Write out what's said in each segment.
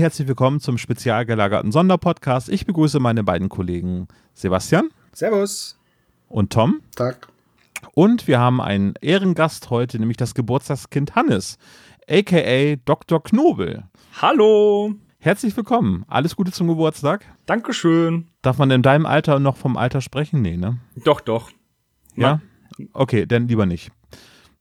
Herzlich willkommen zum spezial gelagerten Sonderpodcast. Ich begrüße meine beiden Kollegen Sebastian. Servus. Und Tom. Tag. Und wir haben einen Ehrengast heute, nämlich das Geburtstagskind Hannes, aka Dr. Knobel. Hallo. Herzlich willkommen. Alles Gute zum Geburtstag. Dankeschön. Darf man in deinem Alter noch vom Alter sprechen? Nee, ne? Doch, doch. Ja? Okay, dann lieber nicht.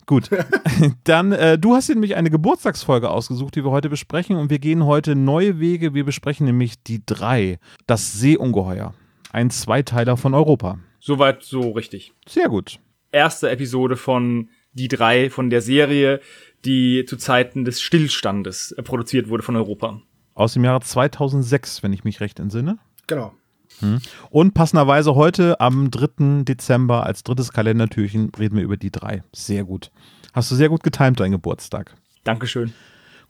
Gut, dann äh, du hast dir nämlich eine Geburtstagsfolge ausgesucht, die wir heute besprechen und wir gehen heute neue Wege. Wir besprechen nämlich die drei, das Seeungeheuer, ein Zweiteiler von Europa. Soweit so richtig. Sehr gut. Erste Episode von die drei von der Serie, die zu Zeiten des Stillstandes äh, produziert wurde von Europa. Aus dem Jahre 2006, wenn ich mich recht entsinne. Genau. Hm. Und passenderweise heute am 3. Dezember als drittes Kalendertürchen reden wir über die drei. Sehr gut. Hast du sehr gut getimt, dein Geburtstag. Dankeschön.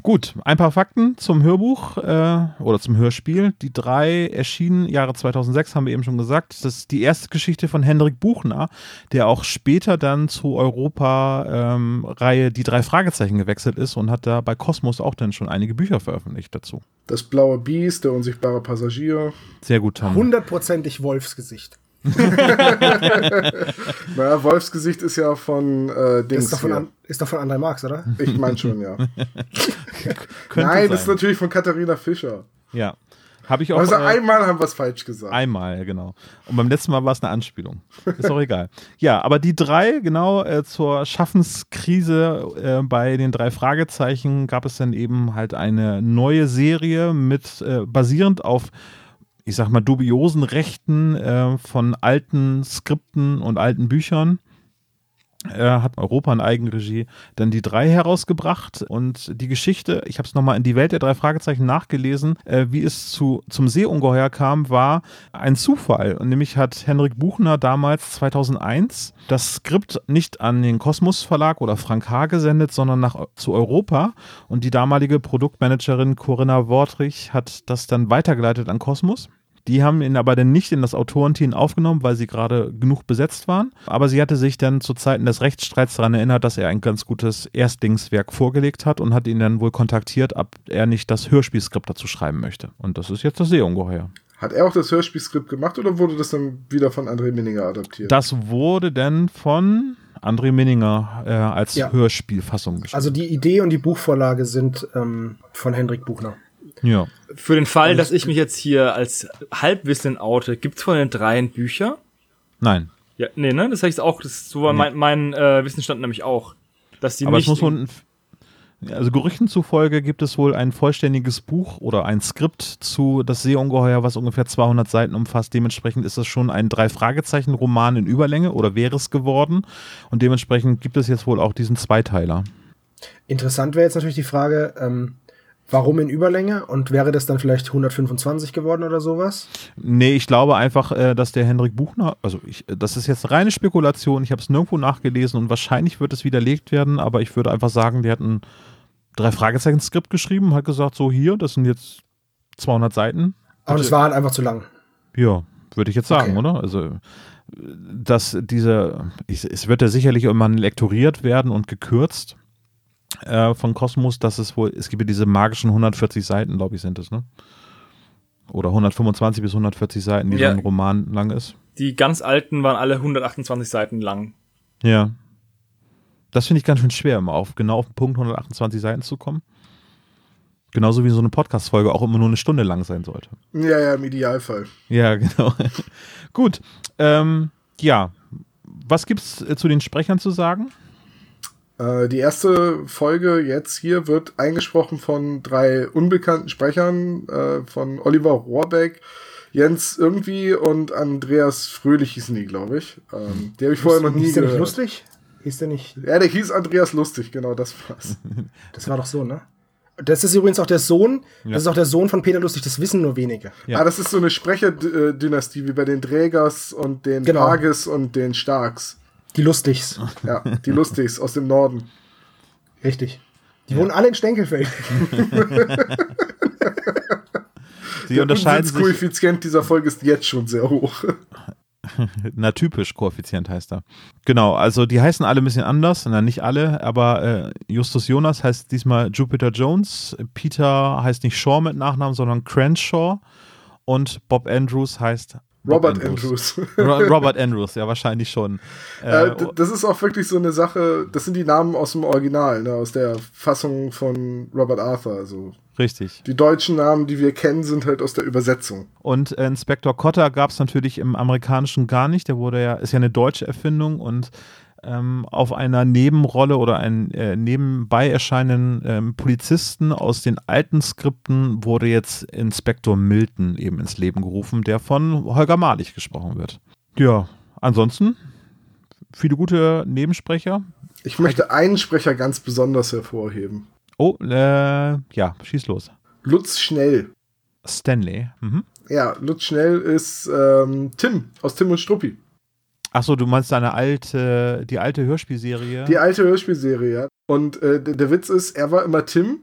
Gut, ein paar Fakten zum Hörbuch äh, oder zum Hörspiel. Die drei erschienen Jahre 2006, haben wir eben schon gesagt. Das ist die erste Geschichte von Hendrik Buchner, der auch später dann zur Europa-Reihe ähm, Die drei Fragezeichen gewechselt ist und hat da bei Kosmos auch dann schon einige Bücher veröffentlicht dazu. Das blaue Biest, der unsichtbare Passagier. Sehr gut, Tom. Hundertprozentig Wolfsgesicht. naja, Wolfsgesicht ist ja von äh, Dings. Ist doch von, an, ist doch von André Marx, oder? Ich meine schon, ja. Nein, sein. das ist natürlich von Katharina Fischer. Ja. Habe ich auch. Also äh, einmal haben wir es falsch gesagt. Einmal, genau. Und beim letzten Mal war es eine Anspielung. Ist auch egal. Ja, aber die drei, genau, äh, zur Schaffenskrise äh, bei den drei Fragezeichen gab es dann eben halt eine neue Serie mit äh, basierend auf ich sag mal, dubiosen Rechten äh, von alten Skripten und alten Büchern. Er hat Europa in Eigenregie dann die drei herausgebracht und die Geschichte, ich habe es nochmal in die Welt der drei Fragezeichen nachgelesen, äh, wie es zu, zum Seeungeheuer kam, war ein Zufall. Und nämlich hat Henrik Buchner damals 2001 das Skript nicht an den Kosmos Verlag oder Frank H. gesendet, sondern nach, zu Europa. Und die damalige Produktmanagerin Corinna Wortrich hat das dann weitergeleitet an Kosmos. Die haben ihn aber dann nicht in das Autorenteam aufgenommen, weil sie gerade genug besetzt waren. Aber sie hatte sich dann zu Zeiten des Rechtsstreits daran erinnert, dass er ein ganz gutes Erstlingswerk vorgelegt hat und hat ihn dann wohl kontaktiert, ob er nicht das Hörspielskript dazu schreiben möchte. Und das ist jetzt das Seeungeheuer. Hat er auch das Hörspielskript gemacht oder wurde das dann wieder von André Minninger adaptiert? Das wurde dann von André Minninger äh, als ja. Hörspielfassung geschrieben. Also die Idee und die Buchvorlage sind ähm, von Hendrik Buchner. Ja. Für den Fall, dass ich mich jetzt hier als Halbwissen oute, gibt's von den dreien Bücher? Nein. Ja, nee, ne? Das heißt auch, das so war nee. mein, mein äh, Wissensstand nämlich auch. Dass die Aber nicht es muss wohl also Gerüchten zufolge gibt es wohl ein vollständiges Buch oder ein Skript zu Das Seeungeheuer, was ungefähr 200 Seiten umfasst. Dementsprechend ist das schon ein Drei-Fragezeichen-Roman in Überlänge oder wäre es geworden. Und dementsprechend gibt es jetzt wohl auch diesen Zweiteiler. Interessant wäre jetzt natürlich die Frage, ähm, Warum in Überlänge? Und wäre das dann vielleicht 125 geworden oder sowas? Nee, ich glaube einfach, äh, dass der Hendrik Buchner, also ich, das ist jetzt reine Spekulation, ich habe es nirgendwo nachgelesen und wahrscheinlich wird es widerlegt werden, aber ich würde einfach sagen, der hat ein drei Fragezeichen Skript geschrieben, hat gesagt, so hier, das sind jetzt 200 Seiten. Aber das war halt einfach zu lang. Ja, würde ich jetzt sagen, okay. oder? Also dass diese, es wird ja sicherlich irgendwann lektoriert werden und gekürzt äh, von Kosmos, dass es wohl, es gibt ja diese magischen 140 Seiten, glaube ich, sind es, ne? Oder 125 bis 140 Seiten, die ja. so ein Roman lang ist. Die ganz alten waren alle 128 Seiten lang. Ja. Das finde ich ganz schön schwer, immer auf genau auf den Punkt 128 Seiten zu kommen. Genauso wie so eine Podcast-Folge auch immer nur eine Stunde lang sein sollte. Ja, ja, im Idealfall. Ja, genau. Gut. Ähm, ja. Was gibt's äh, zu den Sprechern zu sagen? Äh, die erste Folge jetzt hier wird eingesprochen von drei unbekannten Sprechern, äh, von Oliver Rohrbeck, Jens irgendwie und Andreas Fröhlich hießen die, glaube ich. Ähm, die habe ich vorher noch nie hieß gehört. Der nicht lustig? Hieß der nicht? Ja, der hieß Andreas Lustig, genau, das war's. Das war doch so, ne? Das ist übrigens auch der Sohn, ja. das ist auch der Sohn von Peter Lustig, das wissen nur wenige. Ja. Ah, das ist so eine Sprecherdynastie wie bei den Trägers und den genau. Und den Starks. Die Lustigs. Ja, die Lustigs aus dem Norden. Richtig. Die ja. wohnen alle in Stenkelfeld. Sie unterscheiden sich. Das Koeffizient dieser Folge ist jetzt schon sehr hoch. Na, typisch Koeffizient heißt er. Genau, also die heißen alle ein bisschen anders, na nicht alle, aber äh, Justus Jonas heißt diesmal Jupiter Jones, Peter heißt nicht Shaw mit Nachnamen, sondern Crenshaw und Bob Andrews heißt Robert Andrews. Ro Robert Andrews, ja, wahrscheinlich schon. Äh, Äh, das ist auch wirklich so eine Sache, das sind die Namen aus dem Original, ne, aus der Fassung von Robert Arthur. Also richtig. die deutschen Namen, die wir kennen, sind halt aus der Übersetzung. Und äh, Inspektor Cotter gab es natürlich im amerikanischen gar nicht. Der wurde ja, ist ja eine deutsche Erfindung und ähm, auf einer Nebenrolle oder einen äh, nebenbei erscheinenden ähm, Polizisten aus den alten Skripten wurde jetzt Inspektor Milton eben ins Leben gerufen, der von Holger Malich gesprochen wird. Ja, ansonsten viele gute Nebensprecher. Ich möchte einen Sprecher ganz besonders hervorheben. Oh, äh, ja, schieß los. Lutz Schnell. Stanley. Mhm. Ja, Lutz Schnell ist ähm, Tim aus Tim und Struppi. Achso, du meinst deine alte, die alte Hörspielserie? Die alte Hörspielserie, ja. Und äh, der, der Witz ist, er war immer Tim.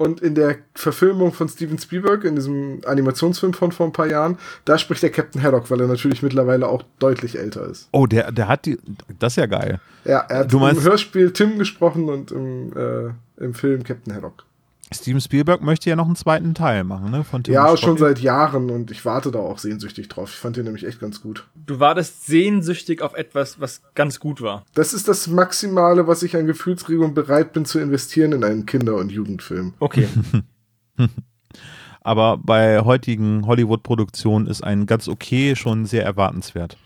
Und in der Verfilmung von Steven Spielberg, in diesem Animationsfilm von vor ein paar Jahren, da spricht der Captain Haddock, weil er natürlich mittlerweile auch deutlich älter ist. oh, der, der hat die, das ist ja geil. Ja, er hat Du meinst- im Hörspiel Tim gesprochen und im, äh, im Film Captain Haddock. Steven Spielberg möchte ja noch einen zweiten Teil machen, ne? Von Tim Ja, und schon seit Jahren und ich warte da auch sehnsüchtig drauf. Ich fand den nämlich echt ganz gut. Du wartest sehnsüchtig auf etwas, was ganz gut war. Das ist das Maximale, was ich an Gefühlsregung bereit bin zu investieren in einen Kinder- und Jugendfilm. Okay. Aber bei heutigen Hollywood-Produktionen ist ein ganz okay schon sehr erwartenswert.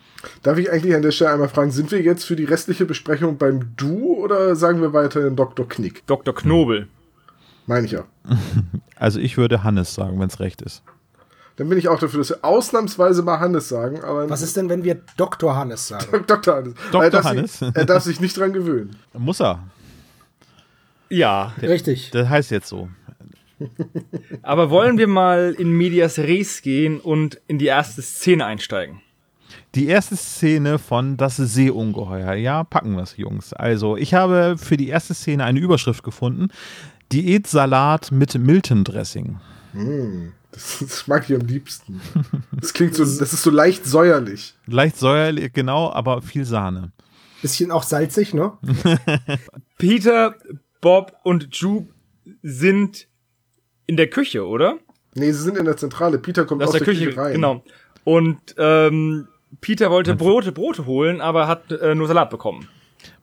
Darf ich eigentlich an der Stelle einmal fragen, sind wir jetzt für die restliche Besprechung beim Du oder sagen wir weiterhin Dr. Knick? Dr. Knobel. Meine ich ja. Also ich würde Hannes sagen, wenn es recht ist. Dann bin ich auch dafür, dass wir ausnahmsweise mal Hannes sagen, aber Was ist denn, wenn wir Dr. Hannes sagen? Dr. Hannes. Dr. Er darf Hannes. Sich, er darf sich nicht dran gewöhnen. Muss er. Ja. Richtig. Das heißt jetzt so. Aber wollen wir mal in Medias Res gehen und in die erste Szene einsteigen? Die erste Szene von Das Seeungeheuer. Ja, packen wir es, Jungs. Also, ich habe für die erste Szene eine Überschrift gefunden. Diätsalat mit Milton-Dressing. Das, das mag ich am liebsten. Das klingt so, das ist so leicht säuerlich. Leicht säuerlich, genau, aber viel Sahne. Bisschen auch salzig, ne? Peter, Bob und Jupe sind in der Küche, oder? Nee, sie sind in der Zentrale. Peter kommt Aus aus der, Küche, rein. genau. Und ähm, Peter wollte Brote, Brote holen, aber hat äh, nur Salat bekommen.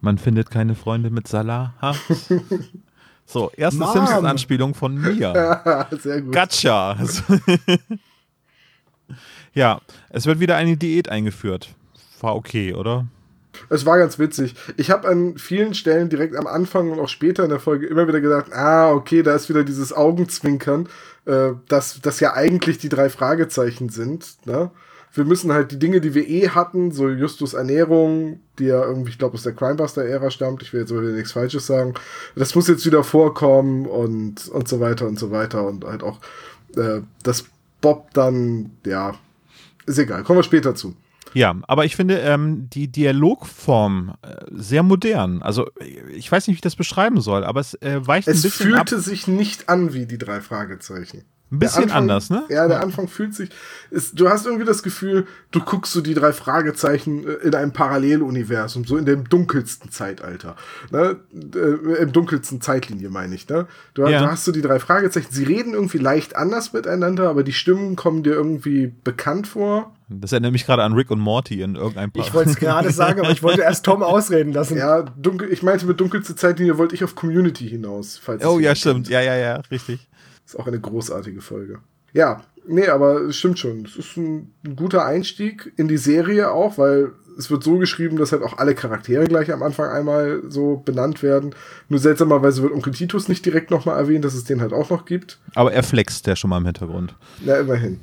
Man findet keine Freunde mit Salat. so, erste. Simpsons-Anspielung von mir. Sehr gut. Gotcha. ja, es wird wieder eine Diät eingeführt. War okay, oder? Es war ganz witzig. Ich habe an vielen Stellen direkt am Anfang und auch später in der Folge immer wieder gedacht, ah, okay, da ist wieder dieses Augenzwinkern, äh, dass das ja eigentlich die drei Fragezeichen sind. Ne? Wir müssen halt die Dinge, die wir eh hatten, so Justus Ernährung, die ja irgendwie, ich glaube, aus der Crimebuster-Ära stammt, ich will jetzt aber wieder nichts Falsches sagen, das muss jetzt wieder vorkommen und, und so weiter und so weiter und halt auch, äh, dass Bob dann, ja, ist egal, kommen wir später zu. Ja, aber ich finde ähm, die Dialogform äh, sehr modern. Also ich weiß nicht, wie ich das beschreiben soll, aber es äh, weicht Es ein bisschen ab. fühlte sich nicht an wie die drei Fragezeichen. Ein bisschen Anfang- anders, ne? Ja, der Anfang fühlt sich. Ist, du hast irgendwie das Gefühl, du guckst so die drei Fragezeichen äh, in einem Paralleluniversum, so in dem dunkelsten Zeitalter. Ne? Äh, Im dunkelsten Zeitlinie, meine ich. Ne? Du, Ja. du hast so die drei Fragezeichen. Sie reden irgendwie leicht anders miteinander, aber die Stimmen kommen dir irgendwie bekannt vor. Das erinnert mich gerade an Rick und Morty in irgendeinem Paar. Ich wollte es gerade sagen, aber ich wollte erst Tom ausreden lassen. Ja, dunkel, ich meinte mit dunkelste Zeitlinie wollte ich auf Community hinaus. Falls oh ja, stimmt. kennt. Ja, ja, ja, richtig. Ist auch eine großartige Folge. Ja, nee, aber es stimmt schon. Es ist ein, ein guter Einstieg in die Serie auch, weil es wird so geschrieben, dass halt auch alle Charaktere gleich am Anfang einmal so benannt werden. Nur seltsamerweise wird Onkel Titus nicht direkt nochmal erwähnt, dass es den halt auch noch gibt. Aber er flext ja schon mal im Hintergrund. Na, immerhin.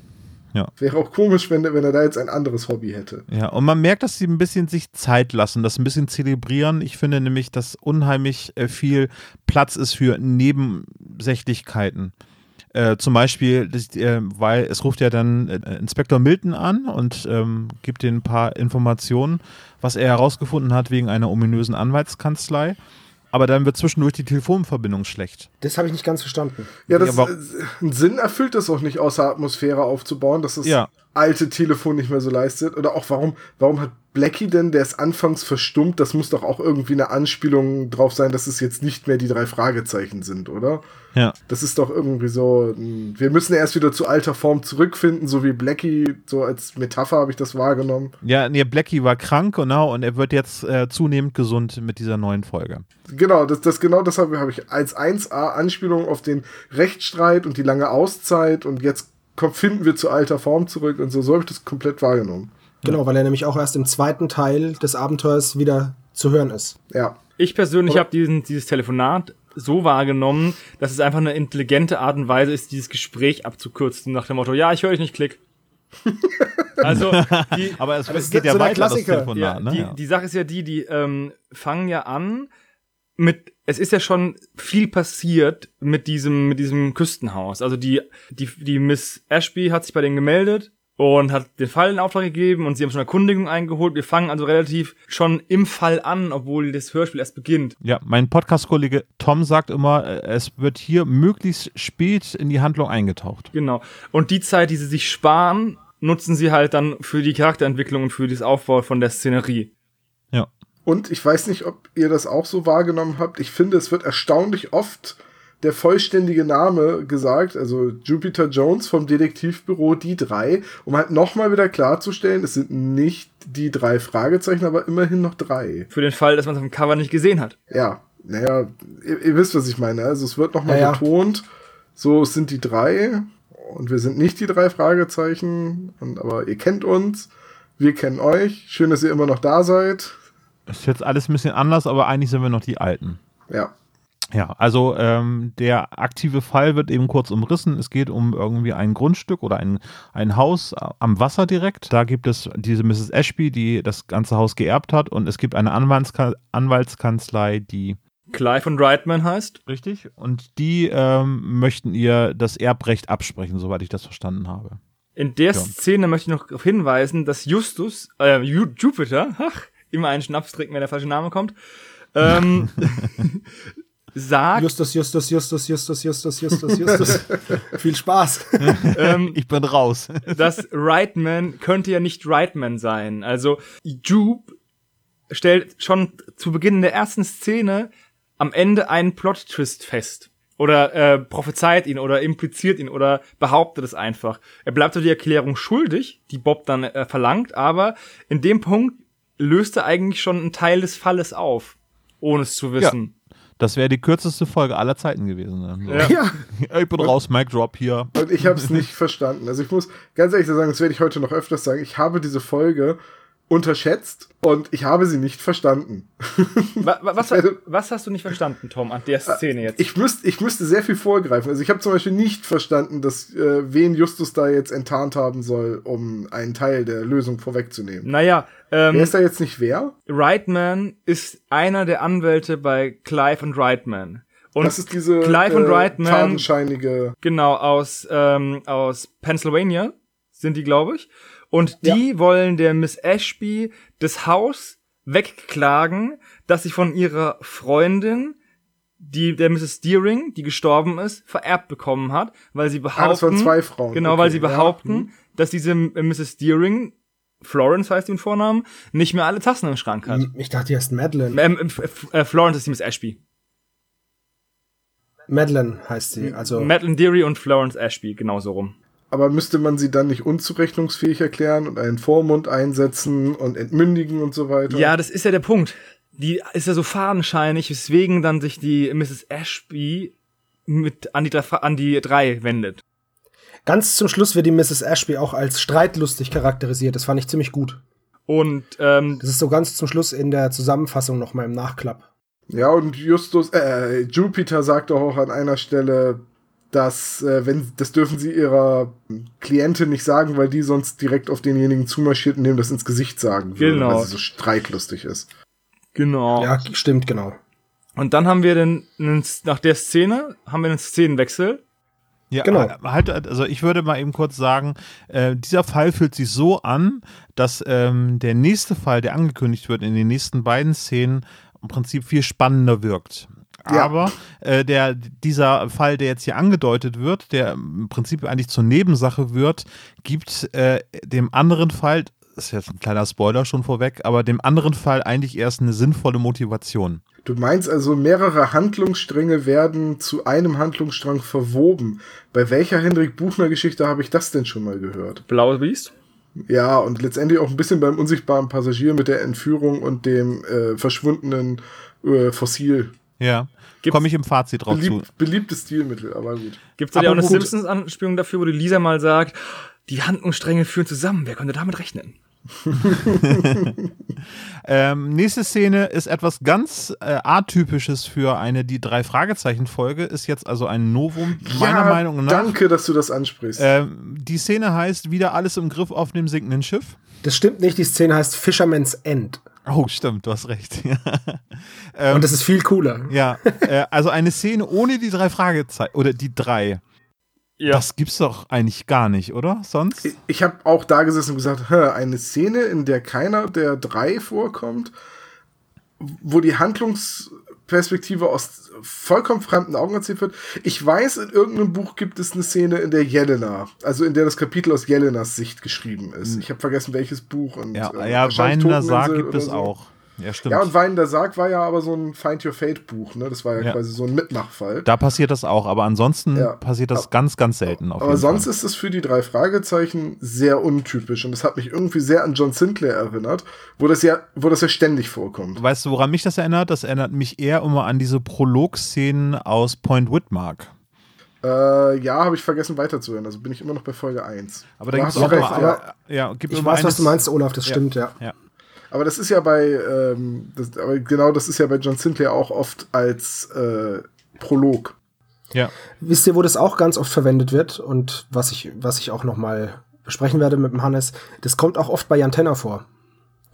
Ja. Wäre auch komisch, wenn, wenn er da jetzt ein anderes Hobby hätte. Ja, und man merkt, dass sie ein bisschen sich Zeit lassen, das ein bisschen zelebrieren. Ich finde nämlich, dass unheimlich äh, viel Platz ist für Nebensächlichkeiten. Äh, zum Beispiel, das, äh, weil es ruft ja dann äh, Inspektor Milton an und ähm, gibt ihm ein paar Informationen, was er herausgefunden hat wegen einer ominösen Anwaltskanzlei. aber dann wird zwischendurch die Telefonverbindung schlecht. Das habe ich nicht ganz verstanden. Ja, das Ja, äh, einen Sinn erfüllt das auch nicht, außer Atmosphäre aufzubauen, dass das Ja. alte Telefon nicht mehr so leistet. Oder auch warum, warum hat Blackie denn, der ist anfangs verstummt, das muss doch auch irgendwie eine Anspielung drauf sein, dass es jetzt nicht mehr die drei Fragezeichen sind, oder? Ja. Das ist doch irgendwie so, wir müssen erst wieder zu alter Form zurückfinden, so wie Blackie, so als Metapher habe ich das wahrgenommen. Ja, nee, Blackie war krank, genau, und er wird jetzt äh, zunehmend gesund mit dieser neuen Folge. Genau, das, das genau das habe hab ich als 1a Anspielung auf den Rechtsstreit und die lange Auszeit und jetzt finden wir zu alter Form zurück und so, so habe ich das komplett wahrgenommen. Genau, weil er nämlich auch erst im zweiten Teil des Abenteuers wieder zu hören ist. Ja. Ich persönlich habe diesen dieses Telefonat so wahrgenommen, dass es einfach eine intelligente Art und Weise ist, dieses Gespräch abzukürzen nach dem Motto, ja, ich höre dich nicht, klick. also die, Aber es Aber es geht ja so weiter, das. Telefonat, ja, ne? die, Ja. die Sache ist ja die, die ähm, fangen ja an mit, es ist ja schon viel passiert mit diesem, mit diesem Küstenhaus. Also die, die, die Miss Ashby hat sich bei denen gemeldet und hat den Fall in Auftrag gegeben und sie haben schon Erkundigung eingeholt. Wir fangen also relativ schon im Fall an, obwohl das Hörspiel erst beginnt. Ja, mein Podcast-Kollege Tom sagt immer, äh, es wird hier möglichst spät in die Handlung eingetaucht. Genau. Und die Zeit, die sie sich sparen, nutzen sie halt dann für die Charakterentwicklung und für das Aufbau von der Szenerie. Ja. Und ich weiß nicht, ob ihr das auch so wahrgenommen habt. Ich finde, es wird erstaunlich oft der vollständige Name gesagt, also Jupiter Jones vom Detektivbüro Die drei, um halt nochmal wieder klarzustellen, es sind nicht die drei Fragezeichen, aber immerhin noch drei. Für den Fall, dass man es auf dem Cover nicht gesehen hat. Ja, naja, ihr, ihr wisst, was ich meine. Also es wird nochmal Ja, ja. betont, so es sind die drei und wir sind nicht die drei Fragezeichen, und, aber ihr kennt uns, wir kennen euch. Schön, dass ihr immer noch da seid. Ist jetzt alles ein bisschen anders, aber eigentlich sind wir noch die Alten. Ja. Ja, also ähm, der aktive Fall wird eben kurz umrissen. Es geht um irgendwie ein Grundstück oder ein, ein Haus am Wasser direkt. Da gibt es diese Mrs. Ashby, die das ganze Haus geerbt hat und es gibt eine Anwaltska Anwaltskanzlei, die Clive und Reitman heißt. richtig und die ähm, möchten ihr das Erbrecht absprechen, soweit ich das verstanden habe. In der Ja. Szene möchte ich noch darauf hinweisen, dass Justus, äh, Ju Jupiter, ach, immer einen Schnaps trinken, wenn der falsche Name kommt, ähm, sagt, Justus, Justus, Justus, Justus, Justus, Justus, Justus. Viel Spaß. ähm, Ich bin raus. dass Reitman könnte ja nicht Reitman sein. Also Jupe stellt schon zu Beginn der ersten Szene am Ende einen Plot-Twist fest. Oder äh, prophezeit ihn oder impliziert ihn oder behauptet es einfach. Er bleibt so die Erklärung schuldig, die Bob dann äh, verlangt, aber in dem Punkt löst er eigentlich schon einen Teil des Falles auf, ohne es zu wissen. Das wäre die kürzeste Folge aller Zeiten gewesen. Dann. So. Ja. ja. Ich bin raus, Mic Drop hier. Und ich habe es nicht verstanden. Also ich muss ganz ehrlich sagen, das werde ich heute noch öfters sagen. Ich habe diese Folge unterschätzt und ich habe sie nicht verstanden. Wa- wa- Was, werde- was hast du nicht verstanden, Tom, an der Szene jetzt? Ich, müsst, ich müsste sehr viel vorgreifen. Also ich habe zum Beispiel nicht verstanden, dass äh, wen Justus da jetzt enttarnt haben soll, um einen Teil der Lösung vorwegzunehmen. naja, ähm, Wer ist da jetzt nicht wer? Reitman ist einer der Anwälte bei Clive und Reitman. Und Das ist diese Clive und äh, Reitman, tatenscheinige. genau, aus, ähm, aus Pennsylvania sind die, glaube ich. Und die wollen der Miss Ashby das Haus wegklagen, das sie von ihrer Freundin, die, der Mrs. Deering, die gestorben ist, vererbt bekommen hat, weil sie behaupten, Ah, das waren zwei Frauen. Genau, Okay, weil sie ja. behaupten, Hm. dass diese äh, Mrs. Deering, Florence heißt im Vornamen, nicht mehr alle Tassen im Schrank hat. Ich dachte, die heißt Madeline. Ähm, F- äh, Florence ist die Miss Ashby. Madeline heißt sie. Also, Madeline Deary und Florence Ashby, genauso rum. Aber müsste man sie dann nicht unzurechnungsfähig erklären und einen Vormund einsetzen und entmündigen und so weiter? Ja, das ist ja der Punkt. Die ist ja so fadenscheinig, weswegen dann sich die Mrs. Ashby mit an die, an die drei wendet. ganz zum Schluss wird die Mrs. Ashby auch als streitlustig charakterisiert. Das fand ich ziemlich gut. Und ähm, Das ist so ganz zum Schluss in der Zusammenfassung noch mal im Nachklapp. Ja, und Justus, äh, Jupiter sagt doch auch an einer Stelle, dass, äh, wenn, das dürfen sie ihrer Klientin nicht sagen, weil die sonst direkt auf denjenigen zumarschiert und dem das ins Gesicht sagen würde, Genau. weil sie so streitlustig ist. genau. Ja, stimmt, genau. Und dann haben wir den, nach der Szene haben wir einen Szenenwechsel. Ja, Genau. Halt, also ich würde mal eben kurz sagen, äh, dieser Fall fühlt sich so an, dass ähm, der nächste Fall, der angekündigt wird in den nächsten beiden Szenen, im Prinzip viel spannender wirkt. Ja. Aber äh, der, dieser Fall, der jetzt hier angedeutet wird, der im Prinzip eigentlich zur Nebensache wird, gibt äh, dem anderen Fall, das ist jetzt ein kleiner Spoiler schon vorweg, aber dem anderen Fall eigentlich erst eine sinnvolle Motivation. Du meinst also, mehrere Handlungsstränge werden zu einem Handlungsstrang verwoben. Bei welcher Hendrik Buchner Geschichte habe ich das denn schon mal gehört? Blaue Biest? Ja, und letztendlich auch ein bisschen beim unsichtbaren Passagier mit der Entführung und dem äh, verschwundenen äh, Fossil. Ja, komme ich im Fazit drauf zu. Beliebt, beliebtes Stilmittel, aber gut. Gibt es da ja auch eine Simpsons-Anspielung dafür, wo die Lisa mal sagt, die Handlungsstränge führen zusammen, wer könnte damit rechnen? Ähm, nächste Szene ist etwas ganz äh, atypisches für eine die drei Fragezeichen Folge, ist jetzt also ein Novum meiner ja, Meinung nach. Danke, dass du das ansprichst. Ähm, die Szene heißt wieder alles im Griff auf dem sinkenden Schiff. Das stimmt nicht, die Szene heißt Fisherman's End. Oh, stimmt, du hast recht. Und das ist viel cooler. ja, äh, also eine Szene ohne die drei Fragezeichen oder die drei. Ja. Das gibt's doch eigentlich gar nicht, oder? Sonst? ich habe auch da gesessen und gesagt, hä, eine Szene, in der keiner der drei vorkommt, wo die Handlungsperspektive aus vollkommen fremden Augen erzählt wird. Ich weiß, in irgendeinem Buch gibt es eine Szene, in der Jelena, also in der das Kapitel aus Jelenas Sicht geschrieben ist. Ich habe vergessen, welches Buch. Und, Hm. Ja, äh, ja weinender Sarg gibt es so. auch. Ja, stimmt. Ja, und Weinender Sarg war ja aber so ein Find Your Fate Buch, ne? Das war ja, Ja. quasi so ein Mitmachfall. da passiert das auch, aber ansonsten Ja. passiert das ganz, ganz selten. Auf Aber jeden sonst Fall. ist es für die drei Fragezeichen sehr untypisch und das hat mich irgendwie sehr an John Sinclair erinnert, wo das ja, wo das ja ständig vorkommt. Weißt du, woran mich das erinnert? Das erinnert mich eher immer an diese Prolog-Szenen aus Point Whitmark. Äh, ja, habe ich vergessen weiterzuhören. Also bin ich immer noch bei Folge 1. Aber da gibt es hast auch recht, aber, ja, gibt Ich weiß, was du meinst, Olaf, das Ja. stimmt, ja. Ja. Aber das ist ja bei, ähm, das, aber genau das ist ja bei John Sinclair auch oft als äh, Prolog. ja. Wisst ihr, wo das auch ganz oft verwendet wird und was ich, was ich auch noch mal besprechen werde mit dem Hannes, das kommt auch oft bei Jan Tenner vor.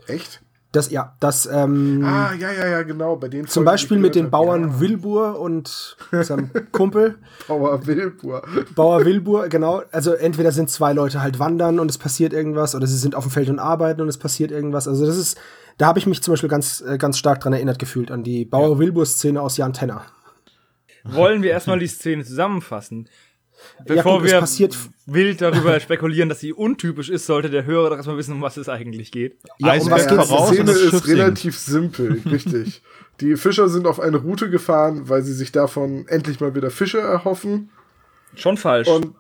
Echt? Das, ja, das, ähm, Ah, ja, ja, ja, genau. Bei den zum Folgen, Beispiel mit den. Bauern Wilbur und seinem Kumpel. Ja, Bauer Wilbur. Bauer Wilbur, genau. Also entweder sind zwei Leute halt wandern und es passiert irgendwas, oder sie sind auf dem Feld und arbeiten und es passiert irgendwas. Also das ist, da habe ich mich zum Beispiel ganz, äh, ganz stark dran erinnert gefühlt, an die Bauer Wilbur-Szene aus Jan Tenner. Wollen wir erstmal die Szene zusammenfassen? Ja, Bevor gut, es wir passiert- wild darüber spekulieren, dass sie untypisch ist, sollte der Hörer doch erstmal wissen, um was es eigentlich geht. Ja, um Eisberg was geht's? Die Szene ist relativ simpel, richtig. Die Fischer sind auf eine Route gefahren, weil sie sich davon endlich mal wieder Fische erhoffen. Schon falsch. Und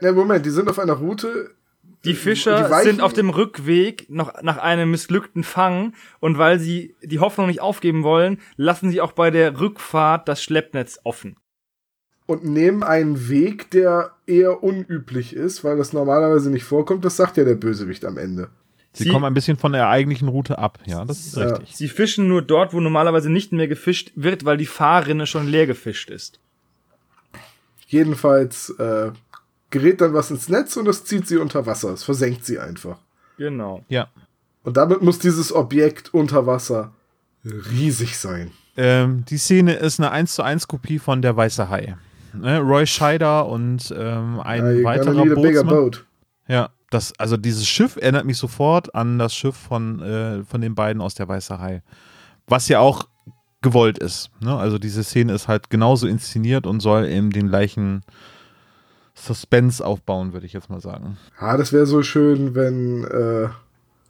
ne, Moment, die sind auf einer Route. die Fischer die weichen- sind auf dem Rückweg noch nach einem missglückten Fang und weil sie die Hoffnung nicht aufgeben wollen, lassen sie auch bei der Rückfahrt das Schleppnetz offen. Und nehmen einen Weg, der eher unüblich ist, weil das normalerweise nicht vorkommt. Das sagt ja der Bösewicht am Ende. Sie, Sie- kommen ein bisschen von der eigentlichen Route ab. Ja, das ist Ja. richtig. Sie fischen nur dort, wo normalerweise nicht mehr gefischt wird, weil die Fahrrinne schon leer gefischt ist. Jedenfalls äh, gerät dann was ins Netz und das zieht sie unter Wasser. Es versenkt sie einfach. Genau. Ja. Und damit muss dieses Objekt unter Wasser riesig sein. Ähm, die Szene ist eine 1 zu 1 Kopie von Der Weiße Hai. Ne? Roy Scheider und ähm, ein Uh, weiterer Bootsmann. boat. Ja, das, also dieses Schiff erinnert mich sofort an das Schiff von, äh, von den beiden aus Der Weiße Hai. Was ja auch gewollt ist. Ne? Also diese Szene ist halt genauso inszeniert und soll eben den gleichen Suspense aufbauen, würde ich jetzt mal sagen. Ja, das wäre so schön, wenn äh,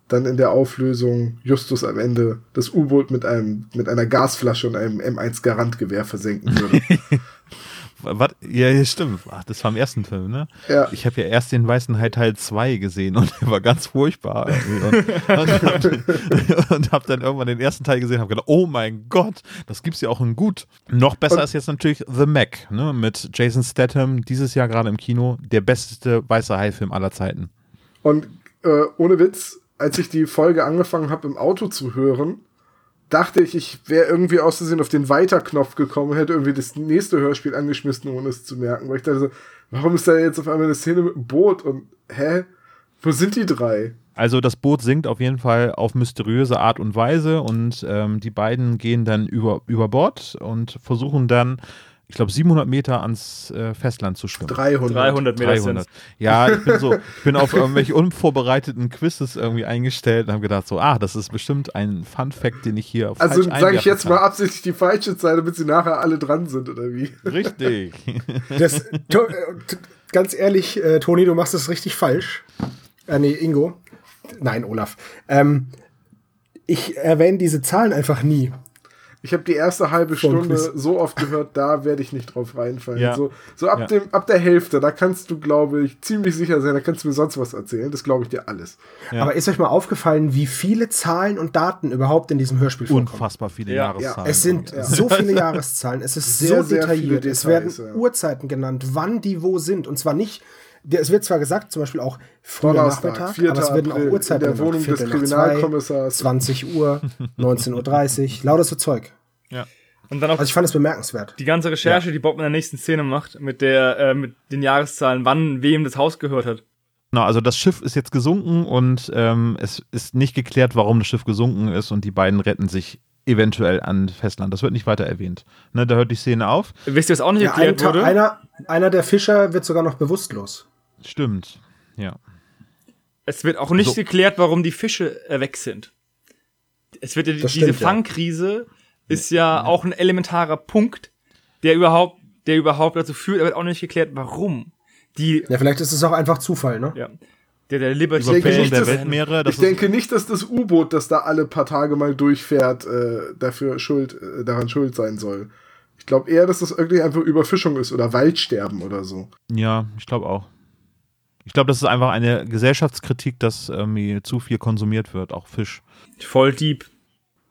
dann in der Auflösung Justus am Ende das U-Boot mit einem mit einer Gasflasche und einem M1 Garantgewehr versenken würde. Was? Ja, ja, stimmt. Ach, das war im ersten Film, ne? Ja. Ich habe ja erst den Weißen Hai Teil 2 gesehen und der war ganz furchtbar. Und, und, und hab dann irgendwann den ersten Teil gesehen und hab gedacht, oh mein Gott, das gibt's ja auch in gut. Noch besser Und- ist jetzt natürlich The Mac, ne? Mit Jason Statham, dieses Jahr gerade im Kino, der beste Weiße Hai-Film aller Zeiten. Und äh, ohne Witz, als ich die Folge angefangen habe im Auto zu hören, dachte ich, ich wäre irgendwie aus Versehen auf den Weiter-Knopf gekommen und hätte irgendwie das nächste Hörspiel angeschmissen, ohne es zu merken. Weil ich dachte so, warum ist da jetzt auf einmal eine Szene mit einem Boot und hä? Wo sind die drei? Also das Boot sinkt auf jeden Fall auf mysteriöse Art und Weise und ähm, die beiden gehen dann über, über Bord und versuchen dann ich glaube, 700 Meter ans äh, Festland zu schwimmen. 300. 300 Meter 300. sind's. Ja, ich bin so, ich bin auf irgendwelche unvorbereiteten Quizzes irgendwie eingestellt und habe gedacht so, ah, das ist bestimmt ein Fun Fact, den ich hier Also falsch sage ich jetzt einwerfen mal kann. absichtlich die falsche Zeit, damit sie nachher alle dran sind, oder wie? Richtig. Das, to, äh, ganz ehrlich, äh, Toni, du machst es richtig falsch. Äh, nee, Ingo. Nein, Olaf. Ähm, ich erwähne diese Zahlen einfach nie. Ich habe die erste halbe Stunde so oft gehört, da werde ich nicht drauf reinfallen. Ja. So, so ab, Ja. dem, ab der Hälfte, da kannst du, glaube ich, ziemlich sicher sein, da kannst du mir sonst was erzählen. Das glaube ich dir alles. Ja. Aber ist euch mal aufgefallen, wie viele Zahlen und Daten überhaupt in diesem Hörspiel vorkommen? Unfassbar viele Ja. Jahreszahlen. Es sind so viele Jahreszahlen, es ist Sehr, so sehr detailliert. viele es werden Details, ja. Uhrzeiten genannt, wann die wo sind. Und zwar nicht, der- es wird zwar gesagt, zum Beispiel auch früher Donnerstag, Nachmittag, 4. aber es werden auch Uhrzeiten in der genannt. Wohnung des Kriminalkommissars. zwei, 20 Uhr, 19.30 Uhr, lauter so Zeug. Ja. Und dann auch Also ich fand es bemerkenswert. die ganze Recherche, die Bob in der nächsten Szene macht, mit der, äh, mit den Jahreszahlen, wann wem das Haus gehört hat. Genau, also das Schiff ist jetzt gesunken und ähm, es ist nicht geklärt, warum das Schiff gesunken ist und die beiden retten sich eventuell an Festland. Das wird nicht weiter erwähnt. Ne, da hört die Szene auf. Wisst ihr, was auch nicht Ja, erklärt wurde? einer, einer der Fischer wird sogar noch bewusstlos. Stimmt. Ja. Es wird auch nicht So. geklärt, warum die Fische äh, weg sind. Es wird ja, Das diese stimmt, ja. Fangkrise ist ja auch ein elementarer Punkt, der überhaupt, der überhaupt dazu führt, aber wird auch nicht geklärt, warum. Die, Ja, vielleicht ist es auch einfach Zufall, ne? ja, der, der Liberty denke Überquerung nicht, der dass- Weltmeere. Ich denke nicht, dass das U-Boot, das da alle paar Tage mal durchfährt, äh, dafür schuld, äh, daran schuld sein soll. Ich glaube eher, dass das irgendwie einfach Überfischung ist oder Waldsterben oder so. ja, ich glaube auch. Ich glaube, das ist einfach eine Gesellschaftskritik, dass irgendwie zu viel konsumiert wird, auch Fisch. voll deep.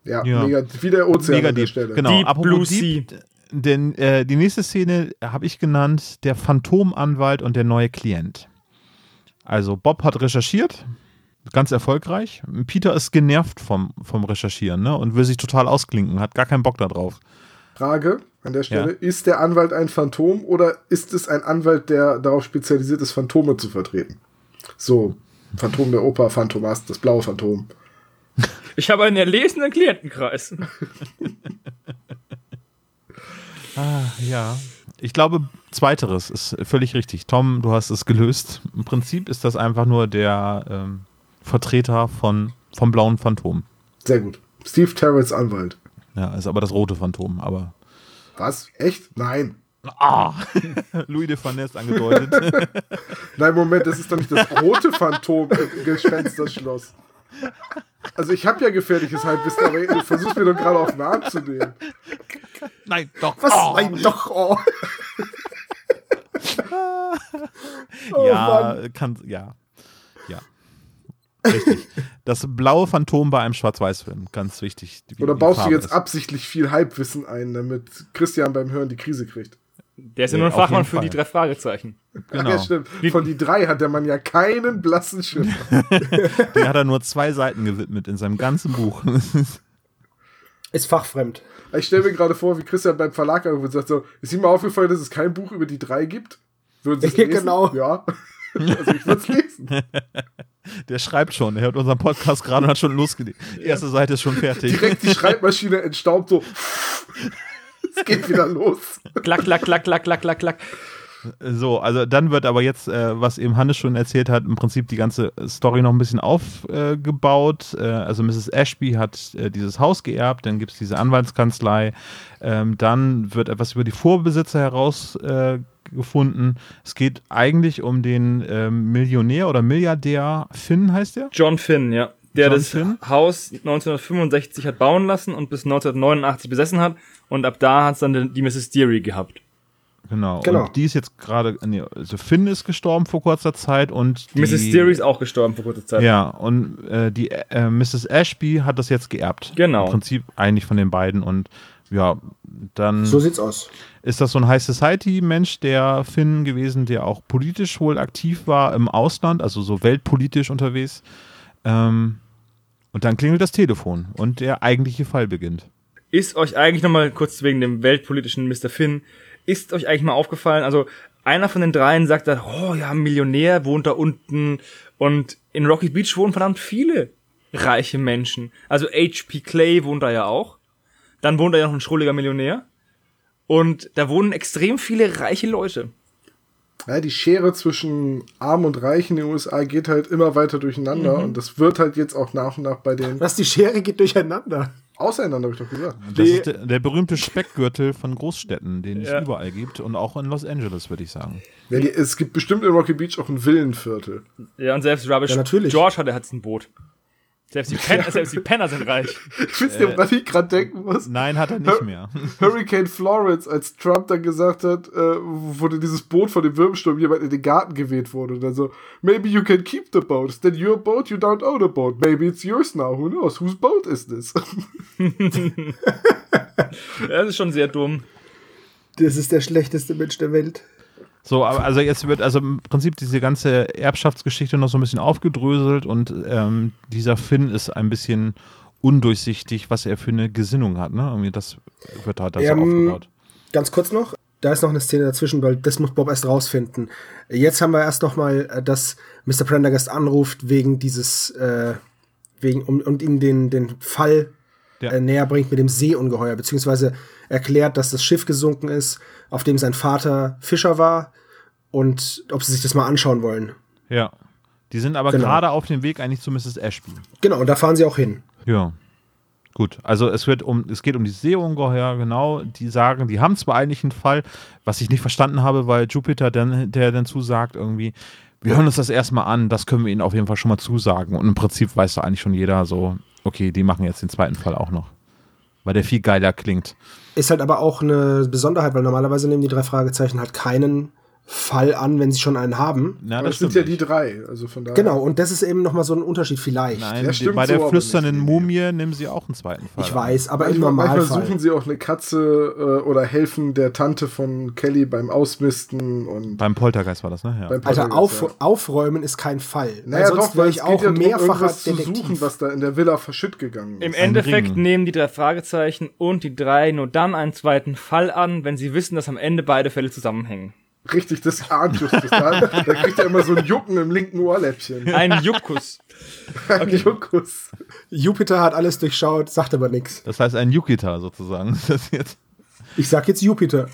Ja, Ja. Mega, wie der Ozean Mega an der deep. Stelle. Genau. Deep Apropos Blue deep, Denn äh, die nächste Szene habe ich genannt, der Phantomanwalt und der neue Klient. Also Bob hat recherchiert, ganz erfolgreich. Peter ist genervt vom, vom Recherchieren ne? und will sich total ausklinken, hat gar keinen Bock darauf. Frage an der Stelle: Ist der Anwalt ein Phantom oder ist es ein Anwalt, der darauf spezialisiert ist, Phantome zu vertreten? So, Phantom der Oper, Phantomast, das blaue Phantom. Ich habe einen erlesenen Klientenkreis. Ah, ja. Ich glaube, zweiteres ist völlig richtig. Tom, du hast es gelöst. Im Prinzip ist das einfach nur der ähm, Vertreter von, vom blauen Phantom. Sehr gut. Steve Terrells Anwalt. Ja, ist aber das rote Phantom, aber. Was? Echt? Nein. Ah! Louis de Funès angedeutet. Nein, Moment, das ist doch nicht das rote Phantom im Gespensterschloss. Also ich habe ja gefährliches Halbwissen, aber du versuchst mir doch gerade auf den Arm zu nehmen. Nein, doch. Was? Oh. Nein, doch. Oh. ja, kann, ja. Ja. Richtig. Das blaue Phantom bei einem Schwarz-Weiß-Film. Ganz wichtig. Die- Oder baust du jetzt ist- absichtlich viel Halbwissen ein, damit Christian beim Hören die Krise kriegt? Der ist ja Nee, nur ein Fachmann für die drei Fragezeichen. Ach Genau. ja, stimmt. Von die drei hat der Mann ja keinen blassen Schimmer. Der hat er nur zwei Seiten gewidmet in seinem ganzen Buch. Ist fachfremd. Ich stelle mir gerade vor, wie Christian beim Verlag und sagt so, ist ihm mal aufgefallen, dass es kein Buch über die drei gibt? Würden Sie es Ja, lesen? genau. Ja. Also ich würde es lesen. Der schreibt schon. Er hört unseren Podcast gerade und hat schon losgelegt. Die erste Seite ist schon fertig. Direkt die Schreibmaschine entstaubt so. Es geht wieder los. Klack, klack, klack, klack, klack, klack, klack. So, also dann wird aber jetzt, äh, was eben Hannes schon erzählt hat, im Prinzip die ganze Story noch ein bisschen aufgebaut. Äh, also Mrs. Ashby hat äh, dieses Haus geerbt, dann gibt es diese Anwaltskanzlei. Ähm, dann wird etwas über die Vorbesitzer herausgefunden. Gefunden. es geht eigentlich um den ähm, Millionär oder Milliardär Finn heißt der? John Finn, ja. Der John das Finn? Haus 1965 hat bauen lassen und bis 1989 besessen hat. Und ab da hat es dann die- die Mrs. Deary gehabt. Genau. Genau. Und die ist jetzt gerade, nee, also Finn ist gestorben vor kurzer Zeit und die, Mrs. Deary ist auch gestorben vor kurzer Zeit. Ja, und äh, die äh, Mrs. Ashby hat das jetzt geerbt. Genau. Im Prinzip eigentlich von den beiden und ja, dann So sieht's aus. ist das so ein High Society-Mensch, der Finn gewesen, der auch politisch wohl aktiv war im Ausland, also so weltpolitisch unterwegs. Ähm, und dann klingelt das Telefon und der eigentliche Fall beginnt. Ist euch eigentlich nochmal kurz wegen dem weltpolitischen Mr. Finn, ist euch eigentlich mal aufgefallen, also einer von den dreien sagt da, oh ja, Millionär wohnt da unten und in Rocky Beach wohnen verdammt viele reiche Menschen. Also H.P. Clay wohnt da ja auch. Dann wohnt da ja noch ein schrulliger Millionär. Und da wohnen extrem viele reiche Leute. Ja, die Schere zwischen Arm und Reich in den USA geht halt immer weiter durcheinander und das wird halt jetzt auch nach und nach bei den Was, die Schere geht durcheinander. auseinander, habe ich doch gesagt. Das ist der, der berühmte Speckgürtel von Großstädten, den es Ja. überall gibt und auch in Los Angeles, würde ich sagen. Ja, die, es gibt bestimmt in Rocky Beach auch ein Villenviertel. Ja, und selbst Rubbish Ja, natürlich. George hat, hat's ein Boot. Selbst die, Pen selbst die Penner sind reich. Wisst ihr, woran ich gerade denken muss? Nein, hat er nicht mehr. Hurricane Florence, als Trump dann gesagt hat, äh, wurde dieses Boot von dem Wirbelsturm jemand in den Garten geweht wurde. Und dann so, maybe you can keep the boat. It's then your boat, you don't own a boat. Maybe it's yours now. Who knows? Whose boat is this? Das ist schon sehr dumm. Das ist der schlechteste Mensch der Welt. So, aber also jetzt wird also im Prinzip diese ganze Erbschaftsgeschichte noch so ein bisschen aufgedröselt und ähm, dieser Finn ist ein bisschen undurchsichtig, was er für eine Gesinnung hat. Ne? Irgendwie das wird halt da so Ähm, aufgebaut. Ganz kurz noch, da ist noch eine Szene dazwischen, weil das muss Bob erst rausfinden. Jetzt haben wir erst noch mal, äh, dass Mr. Prendergast anruft wegen dieses, äh, wegen, um, und ihm den, den Fall Ja. äh, näher bringt mit dem Seeungeheuer, beziehungsweise erklärt, dass das Schiff gesunken ist, auf dem sein Vater Fischer war und ob sie sich das mal anschauen wollen. Ja. Die sind aber Genau. gerade auf dem Weg eigentlich zu Mrs. Ashby. Genau, und da fahren sie auch hin. Ja. Gut, also es wird um, es geht um die Seeungeheuer, genau. Die sagen, die haben zwar eigentlich einen Fall, was ich nicht verstanden habe, weil Jupiter dann, der dann zusagt, irgendwie, wir hören uns das erstmal an, das können wir ihnen auf jeden Fall schon mal zusagen. Und im Prinzip weiß da eigentlich schon jeder so, okay, die machen jetzt den zweiten Fall auch noch. Weil der viel geiler klingt. Ist halt aber auch eine Besonderheit, weil normalerweise nehmen die drei Fragezeichen halt keinen Fall an, wenn sie schon einen haben. Na, das es sind ja die nicht. drei. Also von daher. Genau, und das ist eben noch mal so ein Unterschied vielleicht. Nein, die, stimmt bei so, der aber flüsternden. Mumie nehmen sie auch einen zweiten Fall. Ich an. weiß, aber im Manchmal, manchmal Normalfall. suchen sie auch eine Katze äh, oder helfen der Tante von Kelly beim Ausmisten und Beim Poltergeist war das, ne? Ja. beim Alter, auf, ja. aufräumen ist kein Fall. Naja, sonst doch, wäre weil ich auch ja mehrfacher zu suchen, was da in der Villa verschütt gegangen Im ist. Endeffekt Ring. nehmen die drei Fragezeichen und die drei nur dann einen zweiten Fall an, wenn sie wissen, dass am Ende beide Fälle zusammenhängen. Richtig, das ahnt Justus. Da, da kriegt er immer so ein Jucken im linken Ohrläppchen. Ein Juckus. Ein Juckus. Jupiter hat alles durchschaut, sagt aber nichts. Das heißt ein Jupiter sozusagen. Das jetzt. Ich sag jetzt Jupiter.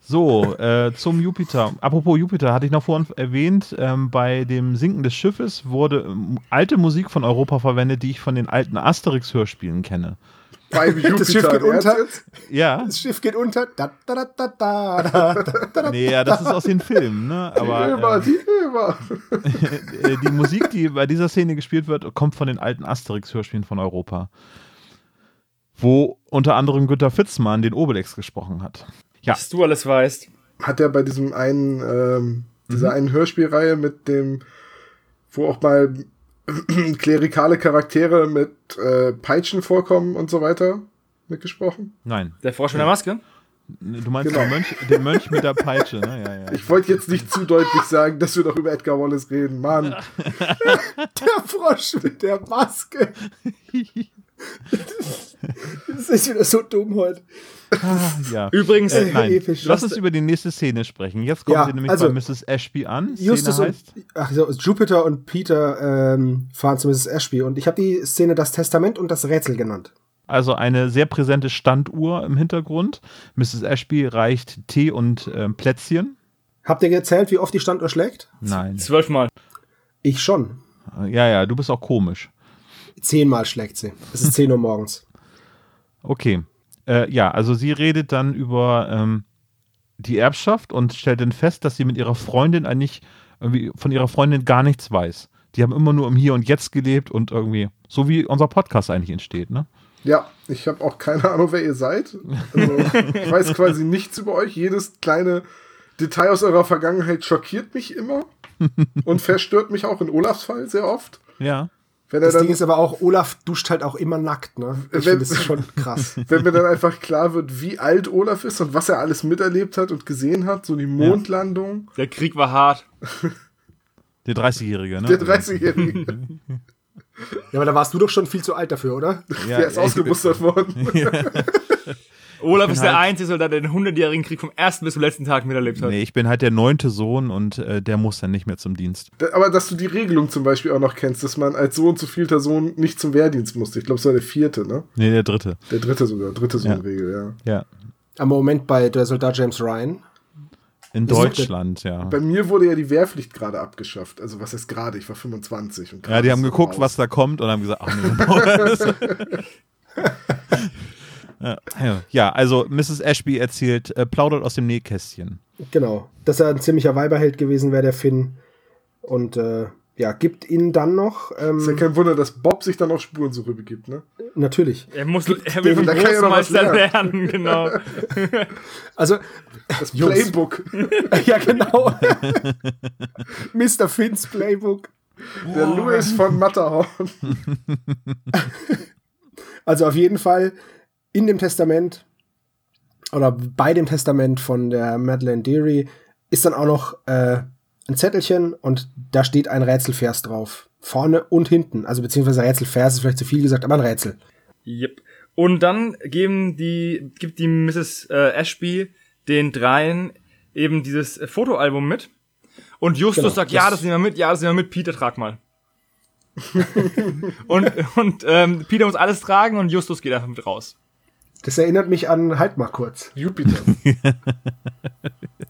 So, äh, zum Jupiter. Apropos Jupiter, hatte ich noch vorhin erwähnt, ähm, bei dem Sinken des Schiffes wurde ähm, alte Musik von Europa verwendet, die ich von den alten Asterix-Hörspielen kenne. Beim Jupiter. Das Schiff geht unter. Ja, Das Schiff geht unter. Da, da, da, da, da, da, da, nee, ja, das ist aus den Filmen, ne? Die Aber Ömer, äh, die Ömer. äh, die Musik, die bei dieser Szene gespielt wird, kommt von den alten Asterix-Hörspielen von Europa. Wo unter anderem Günter Fitzmann den Obelix gesprochen hat. Ja, Was du alles weißt. Hat er bei diesem einen, ähm, dieser einen Hörspielreihe mit dem, wo auch mal klerikale Charaktere mit äh, Peitschen vorkommen und so weiter mitgesprochen? nein. Der Frosch mit der Maske? Du meinst Genau. den, Mönch, den Mönch mit der Peitsche, ne? Ja, ja. Ich wollte jetzt nicht zu deutlich sagen, dass wir doch über Edgar Wallace reden. Mann, Der Frosch mit der Maske. Das ist wieder so dumm heute. Ja. Übrigens, Äh, nein, Episch. lass uns über die nächste Szene sprechen. Jetzt kommen Ja, sie nämlich also, bei Mrs. Ashby an. Szene Justus und heißt, ach so, Jupiter und Peter ähm, fahren zu Mrs. Ashby und ich habe die Szene das Testament und das Rätsel genannt. also eine sehr präsente Standuhr im Hintergrund. Mrs. Ashby reicht Tee und ähm, Plätzchen. Habt ihr gezählt, wie oft die Standuhr schlägt? Nein. zwölfmal. Ich schon. Ja, ja, du bist auch komisch. Zehnmal schlägt sie. Es ist 10 Uhr morgens. Okay. Äh, ja, also sie redet dann über ähm, die Erbschaft und stellt dann fest, dass sie mit ihrer Freundin eigentlich irgendwie von ihrer Freundin gar nichts weiß. Die haben immer nur im Hier und Jetzt gelebt und irgendwie, so wie unser Podcast eigentlich entsteht, ne? ja, ich habe auch keine Ahnung, wer ihr seid. Also, ich weiß quasi nichts über euch. Jedes kleine Detail aus eurer Vergangenheit schockiert mich immer und verstört mich auch in Olafs Fall sehr oft. Ja. Wenn er Das dann Ding ist aber auch, Olaf duscht halt auch immer nackt, ne? Ich Wenn- finde das ist schon krass. wenn mir dann einfach klar wird, wie alt Olaf ist und was er alles miterlebt hat und gesehen hat, so die Mondlandung, Der Krieg war hart. Der 30-Jährige, ne? der 30-Jährige, Ja, aber da warst du doch schon viel zu alt dafür, oder? Ja, der ist ausgemustert worden. Olaf ist der halt- einzige Soldat, der den 100-jährigen Krieg vom ersten bis zum letzten Tag miterlebt hat. Nee, ich bin halt der neunte Sohn und äh, der muss dann nicht mehr zum Dienst. Aber dass du die Regelung zum Beispiel auch noch kennst, dass man als so und so vielter Sohn nicht zum Wehrdienst musste. Ich glaube, es war der vierte, ne? Nee, der dritte. Der dritte sogar, dritte Sohnregel, ja. Ja. Am Moment bei der Soldat James Ryan. In Das Deutschland, ja. Bei mir wurde ja die Wehrpflicht gerade abgeschafft. Also was ist gerade? Ich war 25. Und Ja, die haben geguckt, raus. was da kommt und haben gesagt, ach nee. ja, also Mrs. Ashby erzählt, äh, plaudert aus dem Nähkästchen. Genau. Dass er ein ziemlicher Weiberheld gewesen wäre, der Finn. Und äh, ja, gibt ihnen dann noch. Ist ja Ähm, kein Wunder, dass Bob sich dann auf Spurensuche begibt, ne? natürlich. Er muss, er will vom da kann ja Großmeister lernen, genau. Also, Das. Playbook. ja, genau. Mr. Finns Playbook. Der Louis von Matterhorn. Also auf jeden Fall in dem Testament oder bei dem Testament von der Madeleine Deary ist dann auch noch äh, ein Zettelchen und da steht ein Rätselvers drauf. Vorne und hinten. Also beziehungsweise Rätselvers ist vielleicht zu viel gesagt, aber ein Rätsel. Yep. Und dann geben die, gibt die Mrs. Äh, Ashby den dreien eben dieses äh, Fotoalbum mit. Und Justus Genau, sagt, ja, das- das nehmen wir mit, ja, das nehmen wir mit, Peter, trag mal. und und ähm, Peter muss alles tragen und Justus geht einfach mit raus. Das erinnert mich an, halt mal kurz. Jupiter.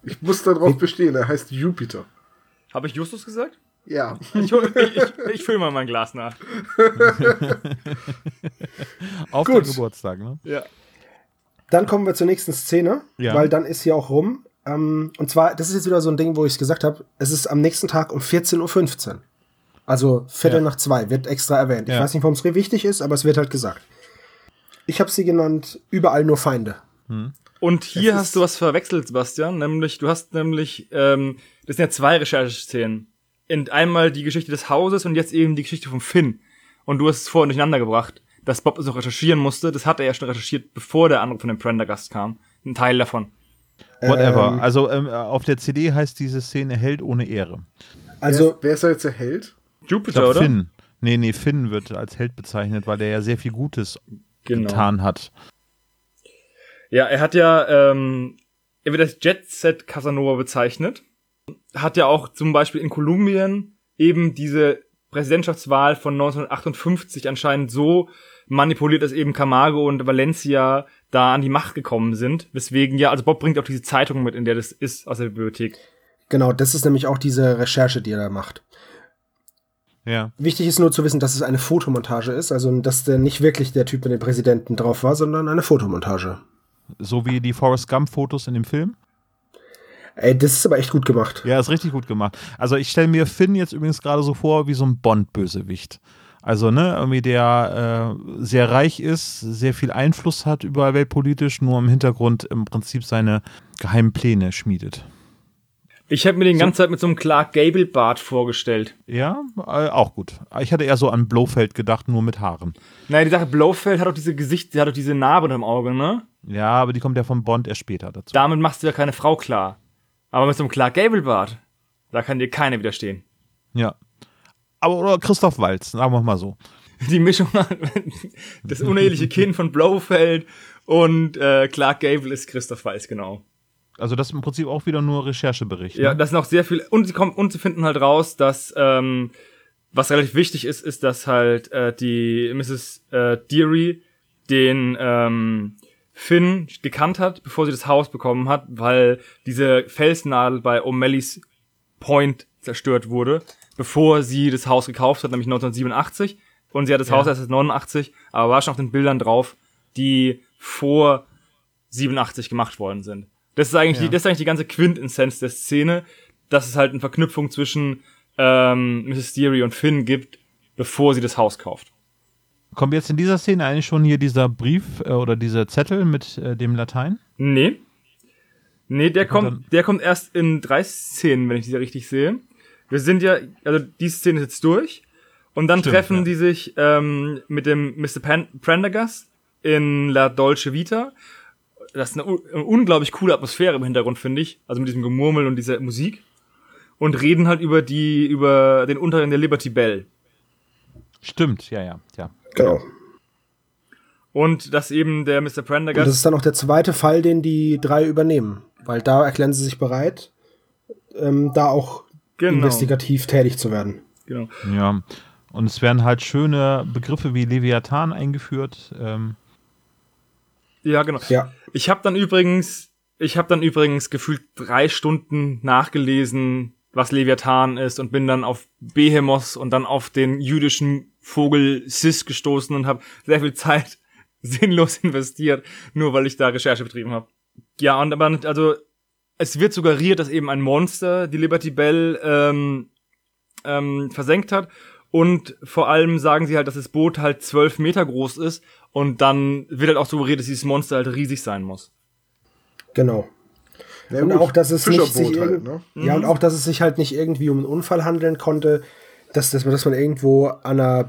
ich muss darauf bestehen, er heißt Jupiter. Habe ich Justus gesagt? Ja. Ich, ich, ich, ich fülle mal mein Glas nach. Auf Gut. den Geburtstag, ne? Ja. Dann kommen wir zur nächsten Szene, Ja. weil dann ist hier auch rum. Ähm, und zwar, das ist jetzt wieder so ein Ding, wo ich es gesagt habe, es ist am nächsten Tag um 14.15 Uhr. Also Viertel Ja. nach zwei, wird extra erwähnt. Ich Ja. weiß nicht, warum es wichtig ist, aber es wird halt gesagt. Ich habe sie genannt, überall nur Feinde. Und hier Es hast du was verwechselt, Sebastian. Nämlich, du hast nämlich, ähm, das sind ja zwei Rechercheszenen. Und einmal die Geschichte des Hauses und jetzt eben die Geschichte von Finn. Und du hast es vorher durcheinander gebracht, dass Bob es noch recherchieren musste. Das hat er ja schon recherchiert, bevor der Anruf von dem Prendergast kam. Ein Teil davon. Whatever. Ähm, also ähm, auf der CD heißt diese Szene Held ohne Ehre. Also, wer, wer ist da jetzt der Held? Ich Jupiter, glaub, oder? Finn. Nee, nee, Finn wird als Held bezeichnet, weil der ja sehr viel Gutes Genau. getan hat. Ja, er hat ja, ähm, er wird als Jet Set Casanova bezeichnet. Hat ja auch zum Beispiel in Kolumbien eben diese Präsidentschaftswahl von 1958 anscheinend so manipuliert, dass eben Camargo und Valencia da an die Macht gekommen sind. Weswegen ja, also Bob bringt auch diese Zeitung mit, in der das ist, aus der Bibliothek. genau, das ist nämlich auch diese Recherche, die er da macht. Ja. Wichtig ist nur zu wissen, dass es eine Fotomontage ist, also dass der nicht wirklich der Typ mit dem Präsidenten drauf war, sondern eine Fotomontage. So wie die Forrest Gump-Fotos in dem Film. Ey, das ist aber echt gut gemacht. Ja, ist richtig gut gemacht. Also ich stelle mir Finn jetzt übrigens gerade so vor wie so ein Bond-Bösewicht. Also, ne, irgendwie der äh, sehr reich ist, sehr viel Einfluss hat überall weltpolitisch, nur im Hintergrund im Prinzip seine geheimen Pläne schmiedet. Ich habe mir den ganze Zeit mit so einem Clark Gable Bart vorgestellt. Ja, äh, auch gut. Ich hatte eher so an Blofeld gedacht, nur mit Haaren. Naja, die Sache Blofeld hat doch diese Gesicht, der hat doch diese Narbe im Auge, ne? Ja, aber die kommt ja von Bond erst später dazu. Damit machst du ja keine Frau klar. Aber mit so einem Clark Gable Bart, da kann dir keiner widerstehen. Ja. Aber oder Christoph Walz, sagen wir mal so. Die Mischung, das uneheliche Kind von Blofeld und äh, Clark Gable ist Christoph Waltz, genau. Also das ist im Prinzip auch wieder nur Recherchebericht. Ja, ne? das sind auch sehr viel. Und sie kommen und sie finden halt raus, dass ähm, was relativ wichtig ist, ist, dass halt äh, die Mrs. Äh, Deary den ähm, Finn gekannt hat, bevor sie das Haus bekommen hat, weil diese Felsnadel bei O'Malley's Point zerstört wurde, bevor sie das Haus gekauft hat, nämlich 1987. Und sie hat das Haus erst 89, aber war schon auf den Bildern drauf, die vor 87 gemacht worden sind. Das ist eigentlich, Ja. die, das ist eigentlich die ganze Quintessenz der Szene, dass es halt eine Verknüpfung zwischen ähm, Mrs. Deary und Finn gibt, bevor sie das Haus kauft. Kommt jetzt in dieser Szene eigentlich schon hier dieser Brief äh, oder dieser Zettel mit äh, dem Latein? Nee. Nee, der kommt kommt, der kommt erst in drei Szenen, wenn ich die richtig sehe. Wir sind ja, also die Szene ist jetzt durch. Und dann Stimmt, treffen ja. die sich ähm, mit dem Mr. Prendergast in La Dolce Vita. Das ist eine, eine unglaublich coole Atmosphäre im Hintergrund, finde ich. Also mit diesem Gemurmel und dieser Musik. Und reden halt über die, über den Untergang der Liberty Bell. Stimmt, ja, ja, ja. Genau. Und dass eben der Mr. Und das Prendergast ist dann auch der zweite Fall, den die drei übernehmen. Weil da erklären sie sich bereit, ähm, da auch Genau. investigativ tätig zu werden. Genau. Ja. Und es werden halt schöne Begriffe wie Leviathan eingeführt. Ähm, Ja, genau. Ja. Ich habe dann übrigens, ich habe dann übrigens gefühlt drei Stunden nachgelesen, was Leviathan ist und bin dann auf Behemoth und dann auf den jüdischen Vogel Sis gestoßen und habe sehr viel Zeit sinnlos investiert, nur weil ich da Recherche betrieben habe. Ja, und aber also es wird suggeriert, dass eben ein Monster die Liberty Bell ähm, ähm, versenkt hat. Und vor allem sagen sie halt, dass das Boot halt zwölf Meter groß ist. Und dann wird halt auch suggeriert, dass dieses Monster halt riesig sein muss. Genau. Ja, und auch, dass es nicht sich halt, ne? Ja, und auch, dass es sich halt nicht irgendwie um einen Unfall handeln konnte, dass, dass, man, dass man irgendwo an einer,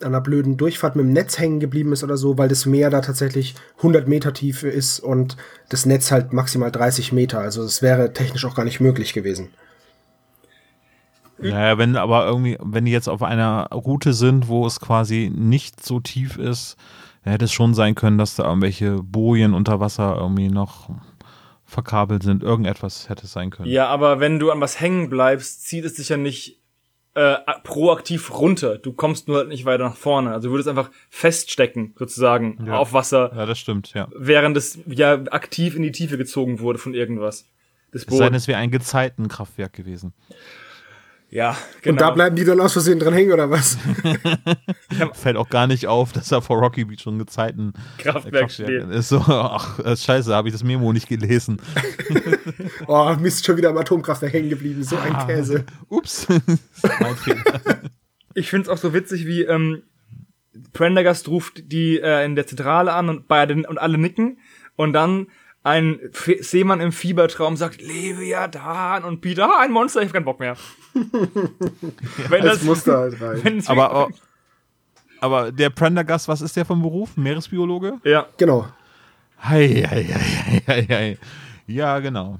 an einer blöden Durchfahrt mit dem Netz hängen geblieben ist oder so, weil das Meer da tatsächlich 100 Meter Tiefe ist und das Netz halt maximal 30 Meter. Also es wäre technisch auch gar nicht möglich gewesen. Naja, wenn aber irgendwie, wenn die jetzt auf einer Route sind, wo es quasi nicht so tief ist, hätte es schon sein können, dass da irgendwelche Bojen unter Wasser irgendwie noch verkabelt sind. Irgendetwas hätte es sein können. Ja, aber wenn du an was hängen bleibst, zieht es dich ja nicht äh, proaktiv runter. Du kommst nur halt nicht weiter nach vorne. Also du würdest einfach feststecken, sozusagen, Ja. auf Wasser, Ja, das stimmt, ja. während es ja aktiv in die Tiefe gezogen wurde von irgendwas. Das Es sei denn, Boot. es wäre ein Gezeitenkraftwerk gewesen. Ja, genau. Und da bleiben die dann aus Versehen dran hängen oder was? Fällt auch gar nicht auf, dass da vor Rocky Beach schon Gezeiten Kraftwerk steht. ist. So, ach, äh, scheiße, habe ich das Memo nicht gelesen. Oh, Mist, schon wieder am Atomkraftwerk hängen geblieben. So ein Käse. Ups. Ich find's auch so witzig, wie ähm, Prendergast ruft die äh, in der Zentrale an und beide und alle nicken und dann ein Fe Seemann im Fiebertraum sagt Leviathan und Peter, ah, ein Monster, ich hab keinen Bock mehr. wenn Das musste halt rein. aber, aber, aber der Prendergast, was ist der vom Beruf? Meeresbiologe? ja, Genau. Hei, hei, hei, hei, hei. Ja, genau.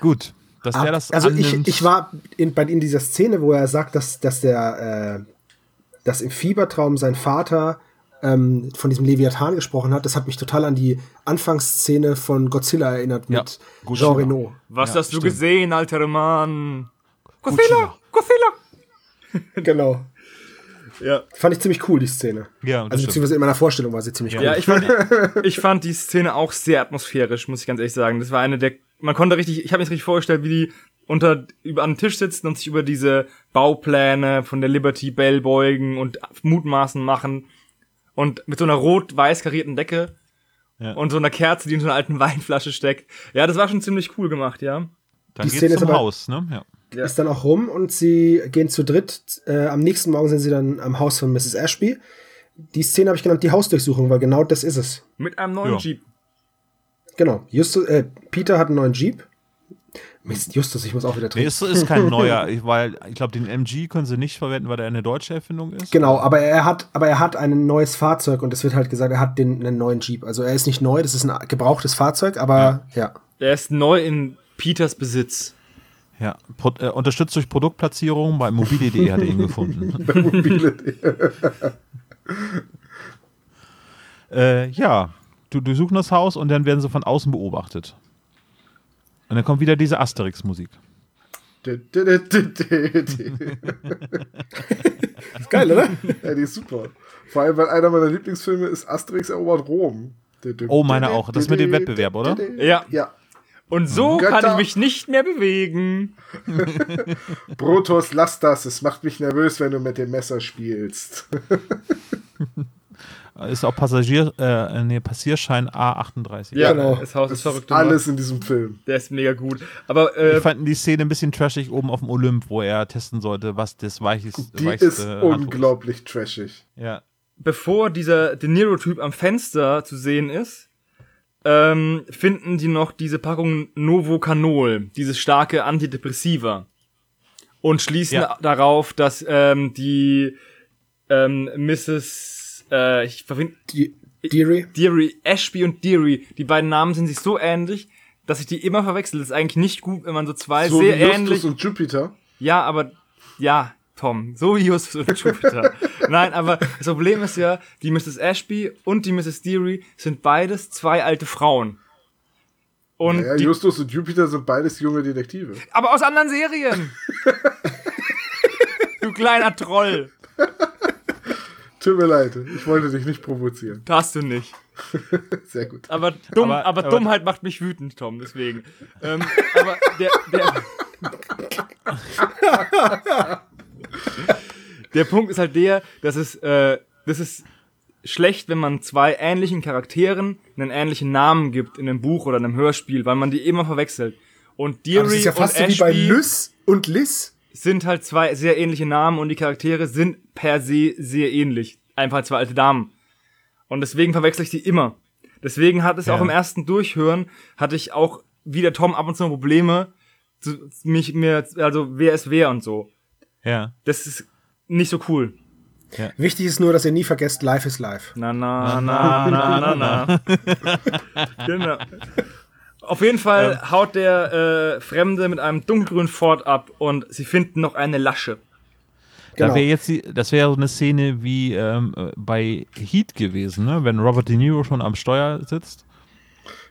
Gut, dass der das also ich, ich war in, bei in dieser Szene, wo er sagt, dass, dass der äh, dass im Fiebertraum sein Vater ähm, von diesem Leviathan gesprochen hat, das hat mich total an die Anfangsszene von Godzilla erinnert Ja, mit Godzilla. Jean Reno. was Ja, hast du stimmt. gesehen, alter Mann? Godzilla, Godzilla. Genau. Ja. Fand ich ziemlich cool, die Szene. Ja, Also stimmt. beziehungsweise in meiner Vorstellung war sie ziemlich cool. Ja, ich fand, ich fand die Szene auch sehr atmosphärisch, muss ich ganz ehrlich sagen. Das war eine der, man konnte richtig, ich habe mir das richtig vorgestellt, wie die unter über an den Tisch sitzen und sich über diese Baupläne von der Liberty Bell beugen und Mutmaßen machen und mit so einer rot-weiß karierten Decke Ja. und so einer Kerze, die in so einer alten Weinflasche steckt. Ja, das war schon ziemlich cool gemacht, ja. Dann die geht's Szene ist zum aber- Haus, ne? Ja. Ja. Ist dann auch rum und sie gehen zu dritt. Äh, am nächsten Morgen sind sie dann am Haus von Mrs. Ashby. Die Szene habe ich genannt, die Hausdurchsuchung, weil genau das ist es. Mit einem neuen Ja. Jeep. Genau. Justus, äh, Peter hat einen neuen Jeep. Mist, Justus, ich muss auch wieder Nee, trinken. ist, ist kein neuer, weil ich glaube, den MG können sie nicht verwenden, weil der eine deutsche Erfindung ist. Genau, aber er hat, aber er hat ein neues Fahrzeug und es wird halt gesagt, er hat den einen neuen Jeep. Also er ist nicht neu, das ist ein gebrauchtes Fahrzeug, aber ja. Der ist neu in Peters Besitz. Ja, Pro, äh, unterstützt durch Produktplatzierung bei mobile.de hat er ihn gefunden. Mobile. äh, ja, du durchsuchen das Haus und dann werden sie von außen beobachtet. Und dann kommt wieder diese Asterix-Musik. Ist geil, oder? Ja, die ist super. Vor allem, weil einer meiner Lieblingsfilme ist Asterix erobert Rom. Oh, meine auch. Das mit dem Wettbewerb, oder? Ja. Ja. Und so Götter. kann ich mich nicht mehr bewegen. Brutus, lass das. Es macht mich nervös, wenn du mit dem Messer spielst. Ist auch Passagier, äh, nee, Passierschein A38. Ja, Genau. das Haus ist verrückt. alles in diesem Film. Der ist mega gut. Aber äh, Ich fand die Szene ein bisschen trashig oben auf dem Olymp, wo er testen sollte, was das weicheste, Die weichste ist Handtuch unglaublich trashig. Ja. bevor dieser De Niro-Typ am Fenster zu sehen ist, ähm, finden die noch diese Packung Novocanol, dieses starke Antidepressiva. Und schließen Ja. darauf, dass ähm, die ähm, Mrs. Äh, ich verwinde Deary. Deary, Ashby und Deary, die beiden Namen sind sich so ähnlich, dass ich die immer verwechsel. Das ist eigentlich nicht gut, wenn man so zwei So sehr wie Justus ähnlich. und Jupiter. Ja, aber ja, Tom, so wie Justus und Jupiter. Nein, aber das Problem ist ja, die Mrs. Ashby und die Mrs. Deary sind beides zwei alte Frauen. Und Ja, die, Justus und Jupiter sind beides junge Detektive. aber aus anderen Serien. du kleiner Troll. Tut mir leid, ich wollte dich nicht provozieren. Hast du nicht. Sehr gut. Aber, dumm, Aber- aber, aber- Dummheit macht mich wütend, Tom, deswegen. ähm, aber der, der, der Punkt ist halt der, dass es, äh, das ist schlecht, wenn man zwei ähnlichen Charakteren einen ähnlichen Namen gibt in einem Buch oder einem Hörspiel, weil man die immer verwechselt. Und Aber Deary das ist ja fast so und wie bei Lys und Liz. Sind halt zwei sehr ähnliche Namen und die Charaktere sind per se sehr ähnlich. Einfach zwei alte Damen. Und deswegen verwechsel ich die immer. Deswegen hat es Ja. auch im ersten Durchhören, hatte ich auch wie der Tom ab und zu Probleme, zu, mich mir, also wer ist wer und so. Ja. Das ist nicht so cool. Wichtig ist nur, dass ihr nie vergesst, Life is Life. Na, na, na, na, na, na. genau. Auf jeden Fall haut der äh, Fremde mit einem dunkelgrünen Ford ab und sie finden noch eine Lasche. Da Genau. wäre jetzt die, das wäre so eine Szene wie ähm, äh, bei Heat gewesen, ne? Wenn Robert De Niro schon am Steuer sitzt.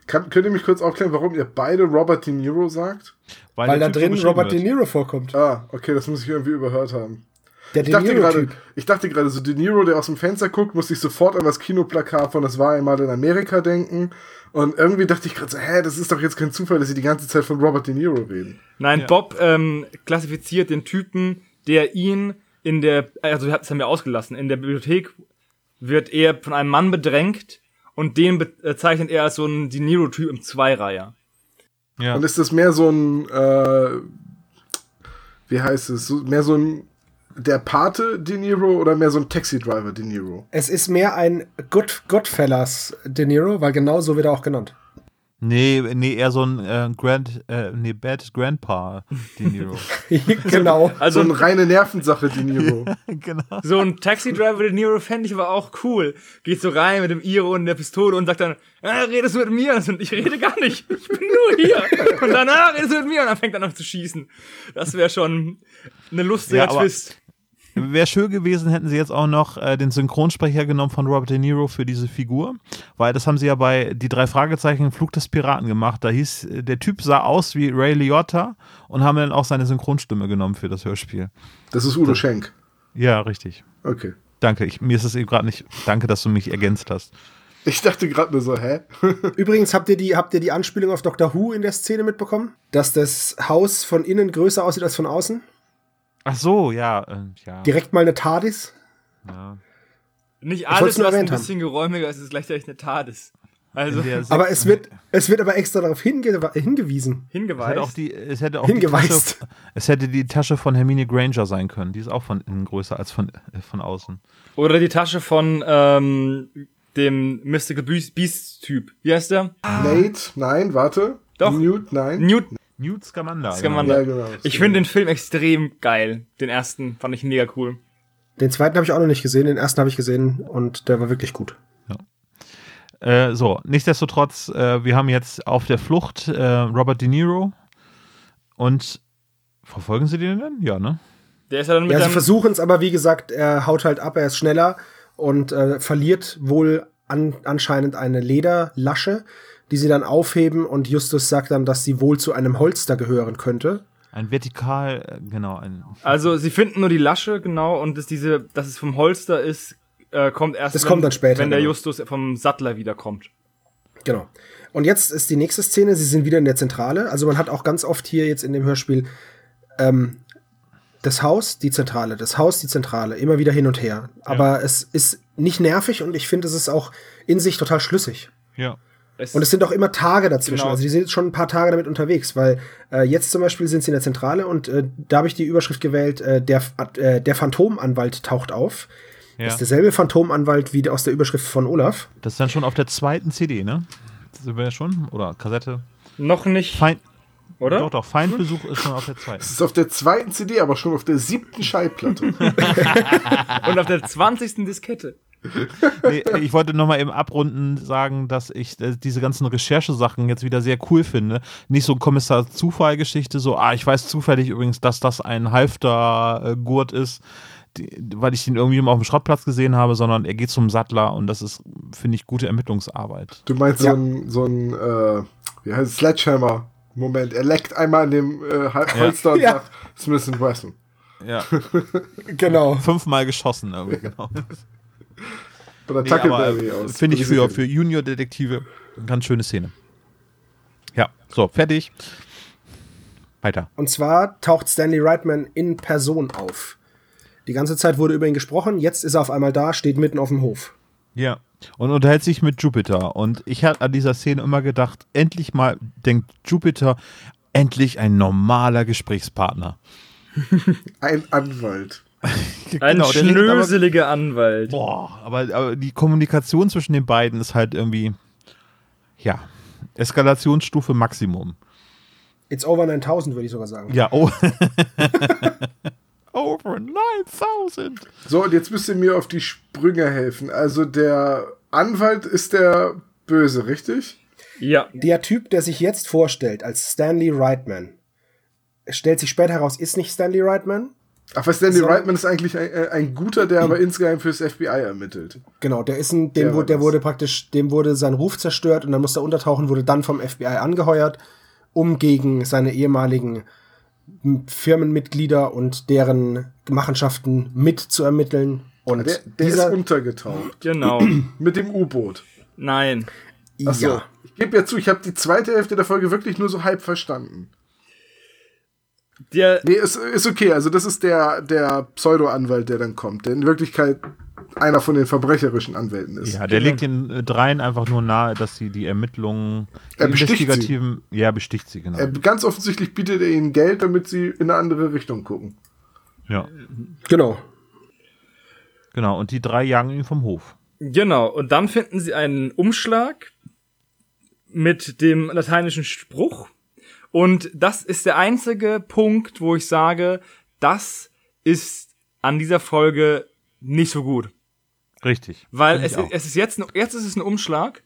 Kann, könnt ihr mich kurz aufklären, warum ihr beide Robert De Niro sagt? Weil der da so drin Robert wird. De Niro vorkommt. Ah, okay, das muss ich irgendwie überhört haben. Der Ich De dachte gerade, ich dachte gerade so De Niro, der aus dem Fenster guckt, muss sich sofort an das Kinoplakat von Das war einmal in Amerika denken. Und irgendwie dachte ich gerade so, hä, das ist doch jetzt kein Zufall, dass sie die ganze Zeit von Robert De Niro reden. Nein, Ja. Bob ähm, klassifiziert den Typen, der ihn in der, also das haben wir ausgelassen, in der Bibliothek wird er von einem Mann bedrängt und den bezeichnet er als so ein De Niro-Typ im Zweireiher. Ja. Und ist das mehr so ein, äh, wie heißt es, so, mehr so ein der Pate De Niro oder mehr so ein Taxi-Driver De Niro? Es ist mehr ein Good, Goodfellas De Niro, weil genau so wird er auch genannt. Nee, nee, eher so ein äh, Grand, äh, nee, Bad Grandpa De Niro. genau. So Also eine reine Nervensache De Niro. genau. so ein Taxi-Driver De Niro fände ich aber auch cool. Geht so rein mit dem Iro und der Pistole und sagt dann, ah, redest du mit mir? Und ich rede gar nicht, ich bin nur hier. Und dann, ah, redest du mit mir? Und dann fängt er an zu schießen. Das wäre schon eine lustige Ja, aber- Twist. Wäre schön gewesen, hätten sie jetzt auch noch äh, den Synchronsprecher genommen von Robert De Niro für diese Figur, weil das haben sie ja bei die drei Fragezeichen Flug des Piraten gemacht. Da hieß, äh, der Typ sah aus wie Ray Liotta und haben dann auch seine Synchronstimme genommen für das Hörspiel. Das ist Udo Schenk. Ja, richtig. Okay. Danke. Ich, mir ist es eben gerade nicht. Danke, dass du mich ergänzt hast. Ich dachte gerade nur so, hä? Übrigens, habt ihr, die, habt ihr die Anspielung auf Doctor Who in der Szene mitbekommen? Dass das Haus von innen größer aussieht als von außen? Ach so, ja, äh, ja. Direkt mal eine TARDIS? ja. Nicht alles, nur was ein haben. bisschen geräumiger ist, ist gleichzeitig eine TARDIS. Also In der Aber es wird, es wird aber extra darauf hinge hingewiesen. Es hätte hingeweist. auch die, es hätte auch die Hingeweist. Tasche, es hätte die Tasche von Hermine Granger sein können. Die ist auch von innen größer als von, äh, von außen. Oder die Tasche von ähm, dem Mystical Beast- Beast-Typ. Wie heißt der? Nate, nein, warte. Doch. Newt, nein. Newt. Newt Scamander. Scamander. Ja, genau. Ich finde den Film extrem geil. Den ersten fand ich mega cool. Den zweiten habe ich auch noch nicht gesehen, den ersten habe ich gesehen und der war wirklich gut. Äh, so, nichtsdestotrotz, äh, wir haben jetzt auf der Flucht äh, Robert De Niro und verfolgen sie den denn? Ja, ne? Der ist ja dann mit Ja, sie versuchen es, aber wie gesagt, er haut halt ab, er ist schneller und äh, verliert wohl an, anscheinend eine Lederlasche, die sie dann aufheben und Justus sagt dann, dass sie wohl zu einem Holster gehören könnte. Ein Vertikal, äh, genau, ein. Also sie finden nur die Lasche, genau, und dass diese, dass es vom Holster ist, äh, kommt erst, Das wenn, kommt dann später, wenn der genau. Justus vom Sattler wiederkommt. Genau. Und jetzt ist die nächste Szene, sie sind wieder in der Zentrale. Also man hat auch ganz oft hier jetzt in dem Hörspiel ähm, das Haus, die Zentrale, das Haus, die Zentrale, immer wieder hin und her. Aber es ist nicht nervig und ich finde, es ist auch in sich total schlüssig. Ja. Es, Und es sind auch immer Tage dazwischen. Genau. Also die sind jetzt schon ein paar Tage damit unterwegs, weil äh, jetzt zum Beispiel sind sie in der Zentrale und äh, da habe ich die Überschrift gewählt, äh, der, äh, der Phantomanwalt taucht auf. ja. Das ist derselbe Phantomanwalt wie aus der Überschrift von Olaf. Das ist dann schon auf der zweiten CD, ne? Sind wir ja schon? Oder Kassette? noch nicht, Feind, oder? Doch, doch, Feindbesuch ist schon auf der zweiten. Es ist auf der zweiten CD, aber schon auf der siebten Schallplatte. Und auf der 20. Diskette. Nee, ich wollte nochmal eben abrunden sagen, dass ich äh, diese ganzen Recherchesachen jetzt wieder sehr cool finde. Nicht so Kommissar-Zufall-Geschichte, so, ah, ich weiß zufällig übrigens, dass das ein Halfter-Gurt ist, die, weil ich ihn irgendwie mal auf dem Schrottplatz gesehen habe, sondern er geht zum Sattler und das ist, finde ich, gute Ermittlungsarbeit. Du meinst Ja. so ein, so ein äh, wie heißt es, Sledgehammer. Moment, er leckt einmal an dem äh, Holster und Ja. sagt, Smith Wesson. Ja, Genau. fünfmal geschossen irgendwie, genau. Oder Nee, aber, Tuckleberry aus. Finde ich für, für Junior-Detektive eine ganz schöne Szene. Ja, so, fertig. Weiter. Und zwar taucht Stanley Reitman in Person auf. Die ganze Zeit wurde über ihn gesprochen, jetzt ist er auf einmal da, steht mitten auf dem Hof. Ja. Und unterhält sich mit Jupiter. Und ich hatte an dieser Szene immer gedacht, endlich mal denkt Jupiter, endlich ein normaler Gesprächspartner. Ein Anwalt. Ein Genau, schnöseliger Anwalt. Boah, aber, aber die Kommunikation zwischen den beiden ist halt irgendwie, ja, Eskalationsstufe Maximum. It's over 9000, würde ich sogar sagen. Ja, oh. Over 9000. So, und jetzt müsst ihr mir auf die Sprünge helfen. Also der Anwalt ist der Böse, richtig? Ja. Der Typ, der sich jetzt vorstellt als Stanley Reitman, stellt sich später heraus, ist nicht Stanley Reitman. Ach, was Stanley So. Reitman ist eigentlich ein, äh, ein guter, der aber insgeheim fürs FBI ermittelt. Genau, der ist ein, Der dem, war wurde, der wurde praktisch, dem wurde sein Ruf zerstört und dann musste er untertauchen, wurde dann vom FBI angeheuert, um gegen seine ehemaligen Firmenmitglieder und deren Machenschaften mitzuermitteln. Und Der, der dieser, ist untergetaucht. Genau. Mit dem U-Boot. Nein. Ach so. ja, Ich gebe ja zu, ich habe die zweite Hälfte der Folge wirklich nur so halb verstanden. Der, Nee, ist, ist okay. Also das ist der, der Pseudo-Anwalt, der dann kommt, der in Wirklichkeit einer von den verbrecherischen Anwälten ist. Ja, der legt den äh, dreien einfach nur nahe, dass sie die Ermittlungen, die Er besticht sie. investigativen, ja, besticht sie, genau. Er, ganz offensichtlich bietet er ihnen Geld, damit sie in eine andere Richtung gucken. ja, genau. genau. Und die drei jagen ihn vom Hof. genau. Und dann finden sie einen Umschlag mit dem lateinischen Spruch. Und das ist der einzige Punkt, wo ich sage, das ist an dieser Folge nicht so gut. Richtig. Weil es, es ist jetzt, jetzt ist es ein Umschlag,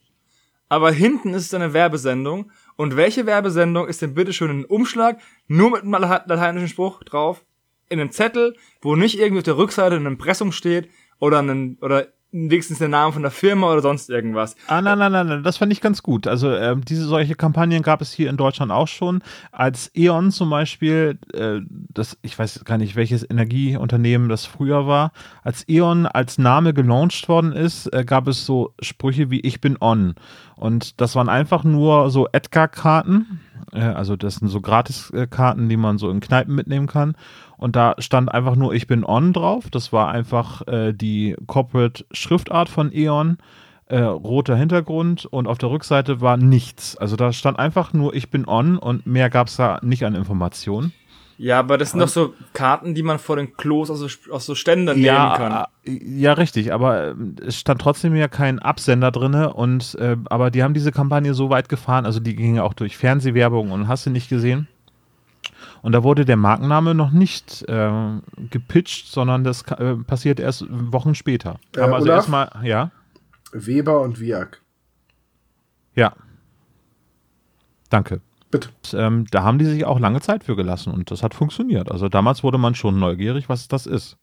aber hinten ist es eine Werbesendung. Und welche Werbesendung ist denn bitte schon ein Umschlag, nur mit einem lateinischen Spruch drauf, in einem Zettel, wo nicht irgendwie auf der Rückseite ein Impressum steht oder ein, oder wenigstens der Name von der Firma oder sonst irgendwas. Ah, nein, nein, nein, nein, das fand ich ganz gut. Also ähm, diese solche Kampagnen gab es hier in Deutschland auch schon. Als E.ON zum Beispiel, äh, das, ich weiß gar nicht, welches Energieunternehmen das früher war, als E.ON als Name gelauncht worden ist, äh, gab es so Sprüche wie Ich bin On. Und das waren einfach nur so Edgar-Karten. Äh, also das sind so Gratis-Karten, die man so in Kneipen mitnehmen kann. Und da stand einfach nur Ich bin On drauf. Das war einfach äh, die Corporate-Schriftart von E.ON äh, roter Hintergrund und auf der Rückseite war nichts. Also da stand einfach nur ich bin on und mehr gab es da nicht an Informationen. Ja, aber das sind doch so Karten, die man vor den Klos aus so, aus so Ständern nehmen kann. äh, ja, richtig, aber ähm, es stand trotzdem ja kein Absender drinne und äh, aber die haben diese Kampagne so weit gefahren, also die ging ja auch durch Fernsehwerbung und hast du nicht gesehen. Und da wurde der Markenname noch nicht äh, gepitcht, sondern das äh, passiert erst Wochen später. Äh, Haben also erstmal, ja, Weber und Viak. ja. Danke. Bitte. ähm, da haben die sich auch lange Zeit für gelassen und das hat funktioniert. Also damals wurde man schon neugierig, was das ist.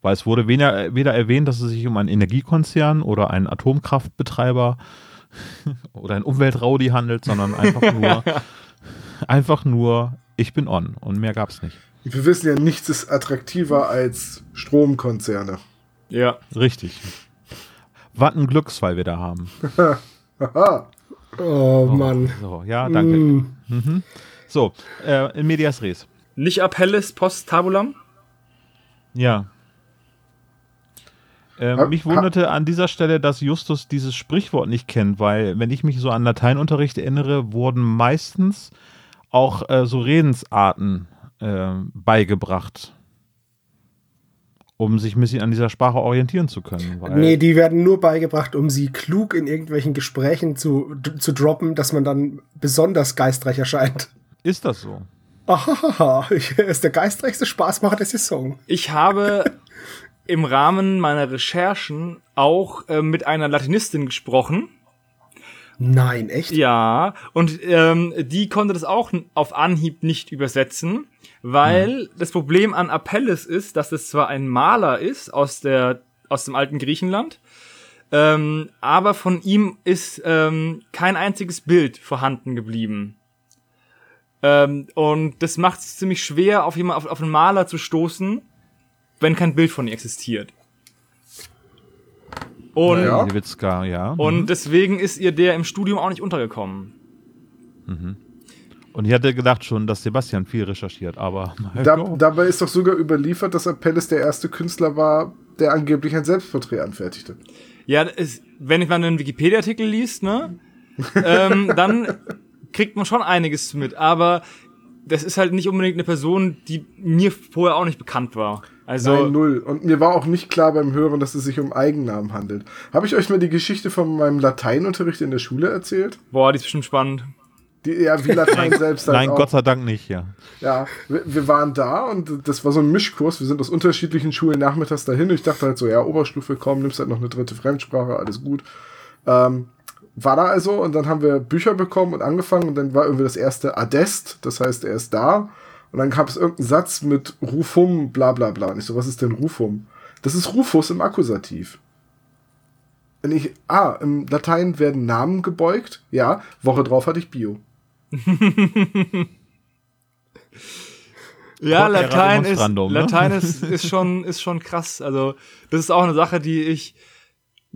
Weil es wurde weder, weder erwähnt, dass es sich um einen Energiekonzern oder einen Atomkraftbetreiber oder einen Umweltraudi handelt, sondern einfach nur, einfach nur, ich bin on und mehr gab es nicht. Wir wissen ja, nichts ist attraktiver als Stromkonzerne. Ja. Richtig. Was ein Glücksfall wir da haben. Haha. Oh, Mann. So, ja, danke. Mm. So, äh, in medias res. Nicht Appellis post tabulam? Ja. Ähm, Ha- mich ha- wunderte an dieser Stelle, dass Justus dieses Sprichwort nicht kennt, weil, wenn ich mich so an Lateinunterricht erinnere, wurden meistens auch äh, so Redensarten äh, beigebracht, um sich ein bisschen an dieser Sprache orientieren zu können. Weil, Nee, die werden nur beigebracht, um sie klug in irgendwelchen Gesprächen zu, zu droppen, dass man dann besonders geistreich erscheint. Ist das so? Ahaha, ich- ist der geistreichste Spaßmacher der Saison. Ich habe im Rahmen meiner Recherchen auch äh, mit einer Latinistin gesprochen. Nein, echt? Ja, und ähm, die konnte das auch auf Anhieb nicht übersetzen, weil das Problem an Apelles ist, dass es zwar ein Maler ist aus der aus dem alten Griechenland, ähm, aber von ihm ist ähm, kein einziges Bild vorhanden geblieben. Ähm, und das macht es ziemlich schwer, auf jemand, auf, auf einen Maler zu stoßen, wenn kein Bild von ihm existiert. Und, Ja. Nowitzka, ja. und deswegen ist ihr der im Studium auch nicht untergekommen. Und ich hatte gedacht schon, dass Sebastian viel recherchiert, aber Da, dabei ist doch sogar überliefert, dass Apelles der erste Künstler war, der angeblich ein Selbstporträt anfertigte. Ja, es, wenn ich mal einen Wikipedia-Artikel liest, ne, ähm, dann kriegt man schon einiges mit. Aber das ist halt nicht unbedingt eine Person, die mir vorher auch nicht bekannt war. Also, Nein, null. Und mir war auch nicht klar beim Hören, dass es sich um Eigennamen handelt. Habe ich euch mal die Geschichte von meinem Lateinunterricht in der Schule erzählt? boah, die ist bestimmt spannend. Die, ja, wie Latein selbst halt Nein, auch. Gott sei Dank nicht, ja. Ja, wir, wir waren da und das war so ein Mischkurs. Wir sind aus unterschiedlichen Schulen nachmittags dahin. Und ich dachte halt so, ja, Oberstufe, komm, nimmst halt noch eine dritte Fremdsprache, alles gut. Ähm, war da also und dann haben wir Bücher bekommen und angefangen und dann war irgendwie das erste Adest, das heißt, er ist da. Und dann gab es irgendeinen Satz mit Rufum, bla bla bla. Und ich so, was ist denn Rufum? Das ist Rufus im Akkusativ. Und ich, ah, im Latein werden Namen gebeugt. Ja, Woche drauf hatte ich Bio. Ja, Latein ist, ne? Latein ist, ist schon, ist schon krass. Also, das ist auch eine Sache, die ich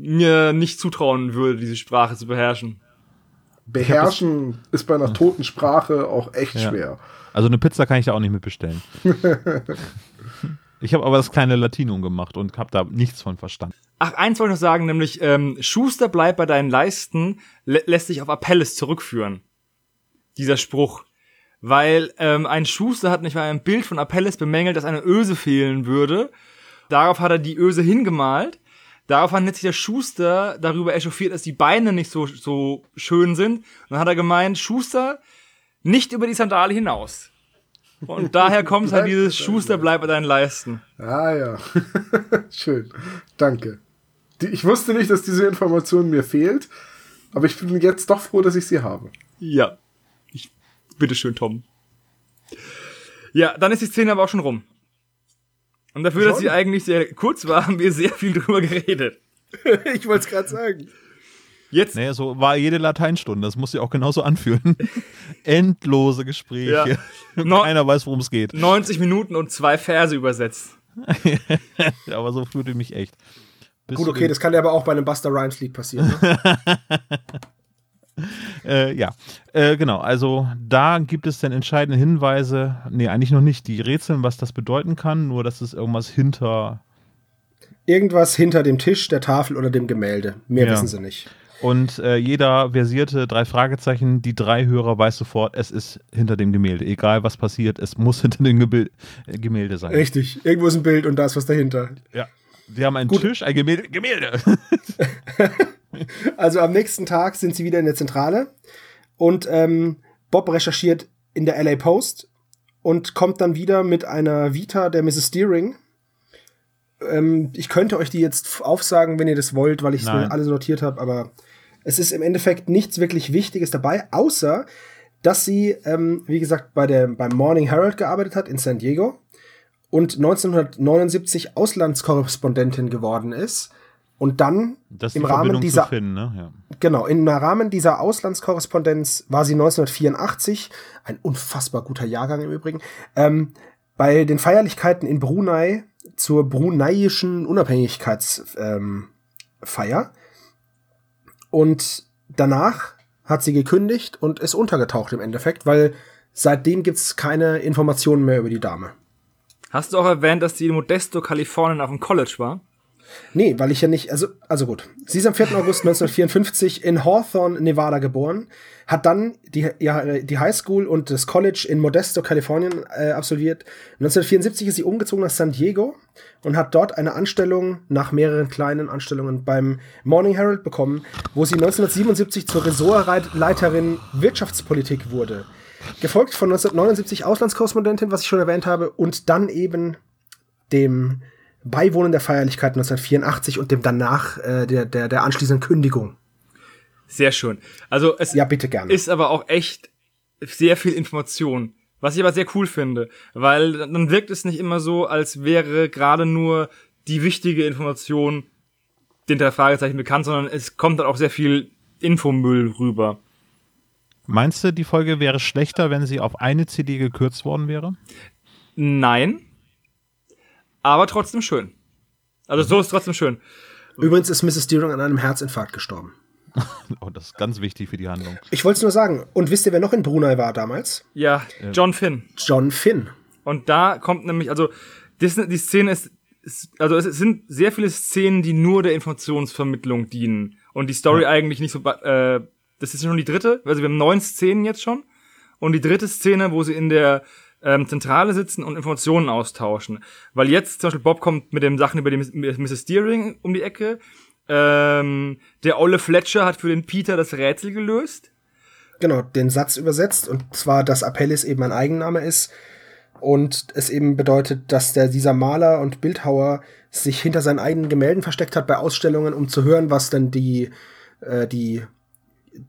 mir nicht zutrauen würde, diese Sprache zu beherrschen. Beherrschen ist bei einer toten Sprache auch echt Ja. schwer. Also eine Pizza kann ich da auch nicht mitbestellen. ich habe aber das kleine Latinum gemacht und habe da nichts von verstanden. Ach, eins wollte ich noch sagen, nämlich ähm, Schuster bleib bei deinen Leisten lä lässt sich auf Apelles zurückführen. Dieser Spruch. Weil ähm, ein Schuster hat nicht mal ein Bild von Apelles bemängelt, dass eine Öse fehlen würde. Darauf hat er die Öse hingemalt. Daraufhin hat sich der Schuster darüber echauffiert, dass die Beine nicht so, so schön sind. Und dann hat er gemeint, Schuster, nicht über die Sandale hinaus. Und daher kommt halt dieses Schuster bleib bei deinen Leisten. Ah ja, schön. Danke. Die, ich wusste nicht, dass diese Information mir fehlt, aber ich bin jetzt doch froh, dass ich sie habe. Ja. Ich, bitteschön, Tom. Ja, dann ist die Szene aber auch schon rum. Und dafür, dass Schon? sie eigentlich sehr kurz war, haben wir sehr viel drüber geredet. ich wollte es gerade sagen. Jetzt, Naja, so war jede Lateinstunde. Das muss sich auch genauso anfühlen. Endlose Gespräche. No- Keiner weiß, worum es geht. 90 Minuten und zwei Verse übersetzt. Aber so fühlte ich mich echt. Bis Gut, okay, das kann ja aber auch bei einem Buster Rhymes Lied passieren. Ne? Äh, ja, äh, genau. Also da gibt es dann entscheidende Hinweise. Nee, eigentlich noch nicht. Die rätseln, was das bedeuten kann, nur dass es irgendwas hinter. Irgendwas hinter dem Tisch, der Tafel oder dem Gemälde. Mehr Ja. wissen sie nicht. Und äh, jeder versierte drei Fragezeichen, die drei Hörer weiß sofort, es ist hinter dem Gemälde. Egal was passiert, es muss hinter dem Gebil äh, Gemälde sein. Richtig. Irgendwo ist ein Bild und da ist was dahinter. Ja. Sie haben einen Gut. Tisch, ein Gemälde. Gemälde! Also am nächsten Tag sind sie wieder in der Zentrale und ähm, Bob recherchiert in der LA Post und kommt dann wieder mit einer Vita der Mrs. Deering. Ähm, ich könnte euch die jetzt aufsagen, wenn ihr das wollt, weil ich es alles notiert habe, aber es ist im Endeffekt nichts wirklich Wichtiges dabei, außer dass sie, ähm, wie gesagt, bei der, beim Morning Herald gearbeitet hat in San Diego und 1979 Auslandskorrespondentin geworden ist und dann Das ist im die Rahmen dieser zu finden, ne? Ja. Genau, im Rahmen dieser Auslandskorrespondenz war sie 1984, ein unfassbar guter Jahrgang im Übrigen, ähm, bei den Feierlichkeiten in Brunei zur bruneiischen Unabhängigkeitsfeier. Ähm, und danach hat sie gekündigt und ist untergetaucht im Endeffekt, weil seitdem gibt's keine Informationen mehr über die Dame. Hast du auch erwähnt, dass sie in Modesto, Kalifornien auf dem College war? Nee, weil ich ja nicht, also, also gut. Sie ist am 4. August 1954 in Hawthorne, Nevada geboren, hat dann die, ja, die High School und das College in Modesto, Kalifornien äh, absolviert. 1974 ist sie umgezogen nach San Diego und hat dort eine Anstellung nach mehreren kleinen Anstellungen beim Morning Herald bekommen, wo sie 1977 zur Ressortleiterin Wirtschaftspolitik wurde. Gefolgt von 1979 Auslandskorrespondentin, was ich schon erwähnt habe, und dann eben dem Beiwohnen der Feierlichkeit 1984 und dem danach äh, der, der, der anschließenden Kündigung. Sehr schön. Also es Ja, bitte gerne. ist aber auch echt sehr viel Information. Was ich aber sehr cool finde, weil dann wirkt es nicht immer so, als wäre gerade nur die wichtige Information den drei Fragezeichen bekannt, sondern es kommt dann auch sehr viel Infomüll rüber. Meinst du, die Folge wäre schlechter, wenn sie auf eine CD gekürzt worden wäre? Nein, aber trotzdem schön. Also so ist trotzdem schön. Übrigens ist Mrs. Deering an einem Herzinfarkt gestorben. Oh, das ist ganz wichtig für die Handlung. Ich wollte es nur sagen. Und wisst ihr, wer noch in Brunei war damals? Ja, John Finn. John Finn. Und da kommt nämlich, also das, die Szene ist, ist, also es sind sehr viele Szenen, die nur der Informationsvermittlung dienen und die Story eigentlich nicht so, äh, das ist schon die dritte, also wir haben neun Szenen jetzt schon und die dritte Szene, wo sie in der ähm, Zentrale sitzen und Informationen austauschen, weil jetzt zum Beispiel Bob kommt mit den Sachen über die Mrs. Deering um die Ecke, ähm, der Olle Fletcher hat für den Peter das Rätsel gelöst. Genau, den Satz übersetzt und zwar, dass Appellis eben ein Eigenname ist und es eben bedeutet, dass der, dieser Maler und Bildhauer sich hinter seinen eigenen Gemälden versteckt hat bei Ausstellungen, um zu hören, was denn die, äh, die,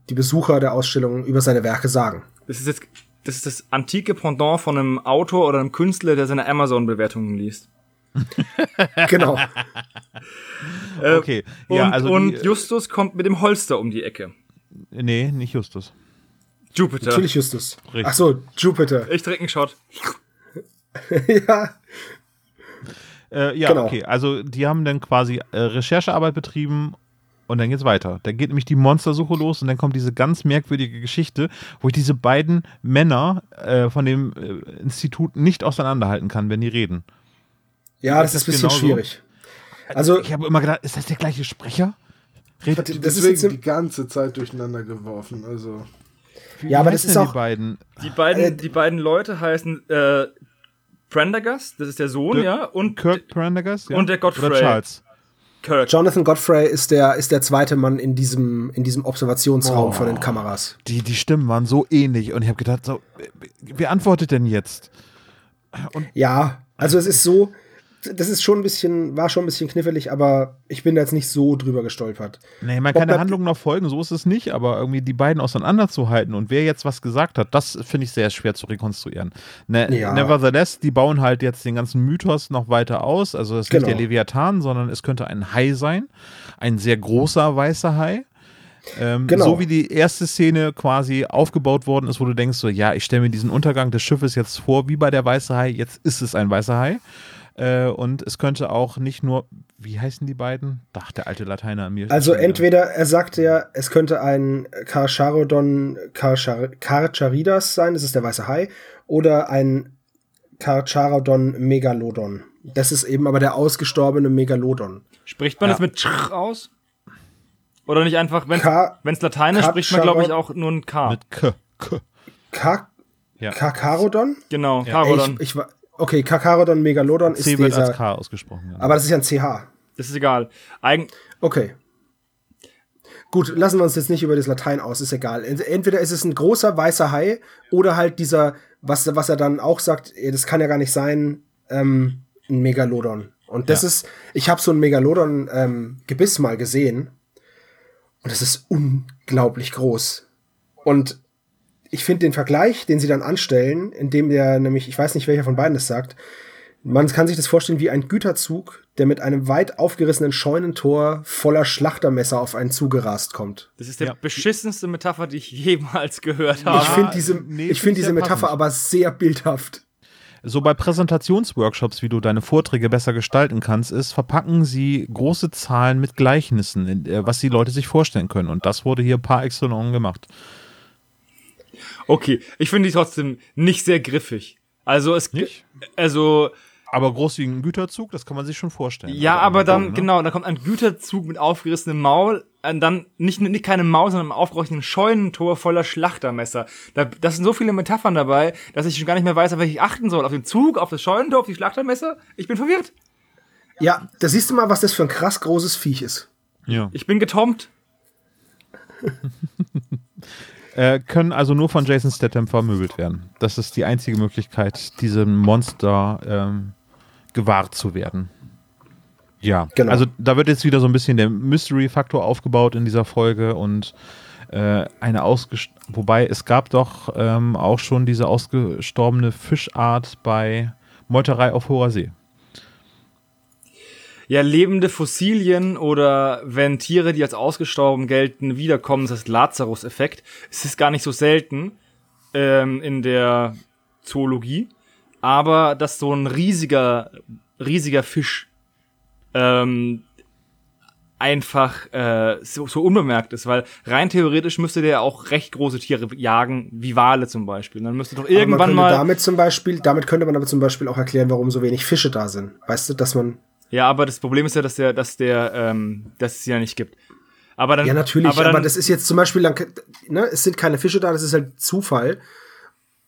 die Besucher der Ausstellungen über seine Werke sagen. Das ist jetzt das ist das antike Pendant von einem Autor oder einem Künstler, der seine Amazon-Bewertungen liest. genau. Äh, Okay, ja, und, also und die- Justus kommt mit dem Holster um die Ecke. Nee, nicht Justus. Jupiter. Natürlich Justus. Richtig. Ach so, Jupiter. Ich trinke einen Shot. ja. Äh, ja, Genau. okay. Also die haben dann quasi äh, Recherchearbeit betrieben und dann geht's weiter. Dann geht nämlich die Monstersuche los und dann kommt diese ganz merkwürdige Geschichte, wo ich diese beiden Männer äh, von dem äh, Institut nicht auseinanderhalten kann, wenn die reden. Ja, das Das ist ein ist bisschen genauso. schwierig. Also, Ich habe immer gedacht, ist das der gleiche Sprecher? Redet, das ist Deswegen jetzt im- die ganze Zeit durcheinander geworfen. Also wie Ja, aber das ist auch- die beiden. Die beiden, Äh, die beiden Leute heißen äh, Prendergast, das ist der Sohn, Dirk- ja, und Kirk Prendergast? Ja? und der Godfrey. Oder Charles. Kirk. Jonathan Godfrey ist der, ist der zweite Mann in diesem, in diesem Observationsraum Oh. von den Kameras. Die, die Stimmen waren so ähnlich und ich habe gedacht, so, wer antwortet denn jetzt? Ja, also es ist so, das ist schon ein bisschen, war schon ein bisschen knifflig, aber ich bin da jetzt nicht so drüber gestolpert. Nee, man kann der Handlung noch folgen, so ist es nicht, aber irgendwie die beiden auseinanderzuhalten und wer jetzt was gesagt hat, das finde ich sehr schwer zu rekonstruieren. Ne, Ja. Nevertheless, die bauen halt jetzt den ganzen Mythos noch weiter aus. Also es ist Genau. nicht der Leviathan, sondern es könnte ein Hai sein. Ein sehr großer weißer Hai. Ähm, Genau. So wie die erste Szene quasi aufgebaut worden ist, wo du denkst, so, ja, ich stelle mir diesen Untergang des Schiffes jetzt vor, wie bei der weiße Hai, jetzt ist es ein weißer Hai. Äh, und es könnte auch nicht nur, wie heißen die beiden? Ach, der alte Lateiner an mir. Also entweder, er sagt ja, es könnte ein Karcharodon Karchar Karcharidas sein, das ist der weiße Hai, oder ein Karcharodon Megalodon. Das ist eben aber der ausgestorbene Megalodon. Spricht man Ja. das mit Ch aus? Oder nicht einfach, wenn es Lateinisch Ka- spricht man, glaube ich, auch nur ein K. Mit K. K. Ka Ja. Kakarodon? genau, Ey, Karodon. Ich, ich, okay, Kakarodon Megalodon C ist wird dieser. als K ausgesprochen. Ja. Aber das ist ja ein CH. Das ist egal. Eigen Okay. Gut, lassen wir uns jetzt nicht über das Latein aus, ist egal. Ent- Entweder ist es ein großer weißer Hai oder halt dieser, was, was er dann auch sagt, ey, das kann ja gar nicht sein, ähm, ein Megalodon. Und das Ja. ist, ich habe so ein Megalodon-Gebiss mal gesehen und das ist unglaublich groß. Und ich finde den Vergleich, den sie dann anstellen, indem der nämlich, ich weiß nicht, welcher von beiden das sagt, man kann sich das vorstellen wie ein Güterzug, der mit einem weit aufgerissenen Scheunentor voller Schlachtermesser auf einen zugerast kommt. Das ist der Ja. beschissenste Metapher, die ich jemals gehört habe. ich finde diese, nee, ich find diese Metapher passend. aber sehr bildhaft. So bei Präsentationsworkshops, wie du deine Vorträge besser gestalten kannst, ist, verpacken sie große Zahlen mit Gleichnissen, in, äh, was die Leute sich vorstellen können. Und das wurde hier par excellence gemacht. Okay, ich finde die trotzdem nicht sehr griffig. Also es Nicht? also Aber groß wie ein Güterzug, das kann man sich schon vorstellen. ja, Also aber dann so, ne? genau, da kommt ein Güterzug mit aufgerissenem Maul, und dann nicht nicht keine Maul, sondern einem aufgerochenen Scheunentor voller Schlachtermesser. Da, das sind so viele Metaphern dabei, dass ich schon gar nicht mehr weiß, auf welche ich achten soll. Auf den Zug, auf das Scheunentor, auf die Schlachtermesser? Ich bin verwirrt. Ja, da siehst du mal, was das für ein krass großes Viech ist. Ja. Ich bin getombt. Äh, können also nur von Jason Statham vermöbelt werden. Das ist die einzige Möglichkeit, diesem Monster ähm, gewahrt zu werden. Ja, Genau. also da wird jetzt wieder so ein bisschen der Mystery-Faktor aufgebaut in dieser Folge und äh, eine ausgest wobei es gab doch ähm, auch schon diese ausgestorbene Fischart bei Meuterei auf hoher See. Ja, lebende Fossilien oder wenn Tiere, die als ausgestorben gelten, wiederkommen, das ist Lazarus-Effekt. Es ist gar nicht so selten ähm, in der Zoologie, aber dass so ein riesiger, riesiger Fisch ähm, einfach äh, so, so unbemerkt ist, weil rein theoretisch müsste der ja auch recht große Tiere jagen, wie Wale zum Beispiel. Und dann müsste doch irgendwann mal. Damit zum Beispiel, damit könnte man aber zum Beispiel auch erklären, warum so wenig Fische da sind. Weißt du, dass man. Ja, aber das Problem ist ja, dass der, dass der, ähm, dass es ja nicht gibt. Aber dann, ja, natürlich, aber, dann, aber das ist jetzt zum Beispiel, dann, ne, es sind keine Fische da, das ist halt Zufall.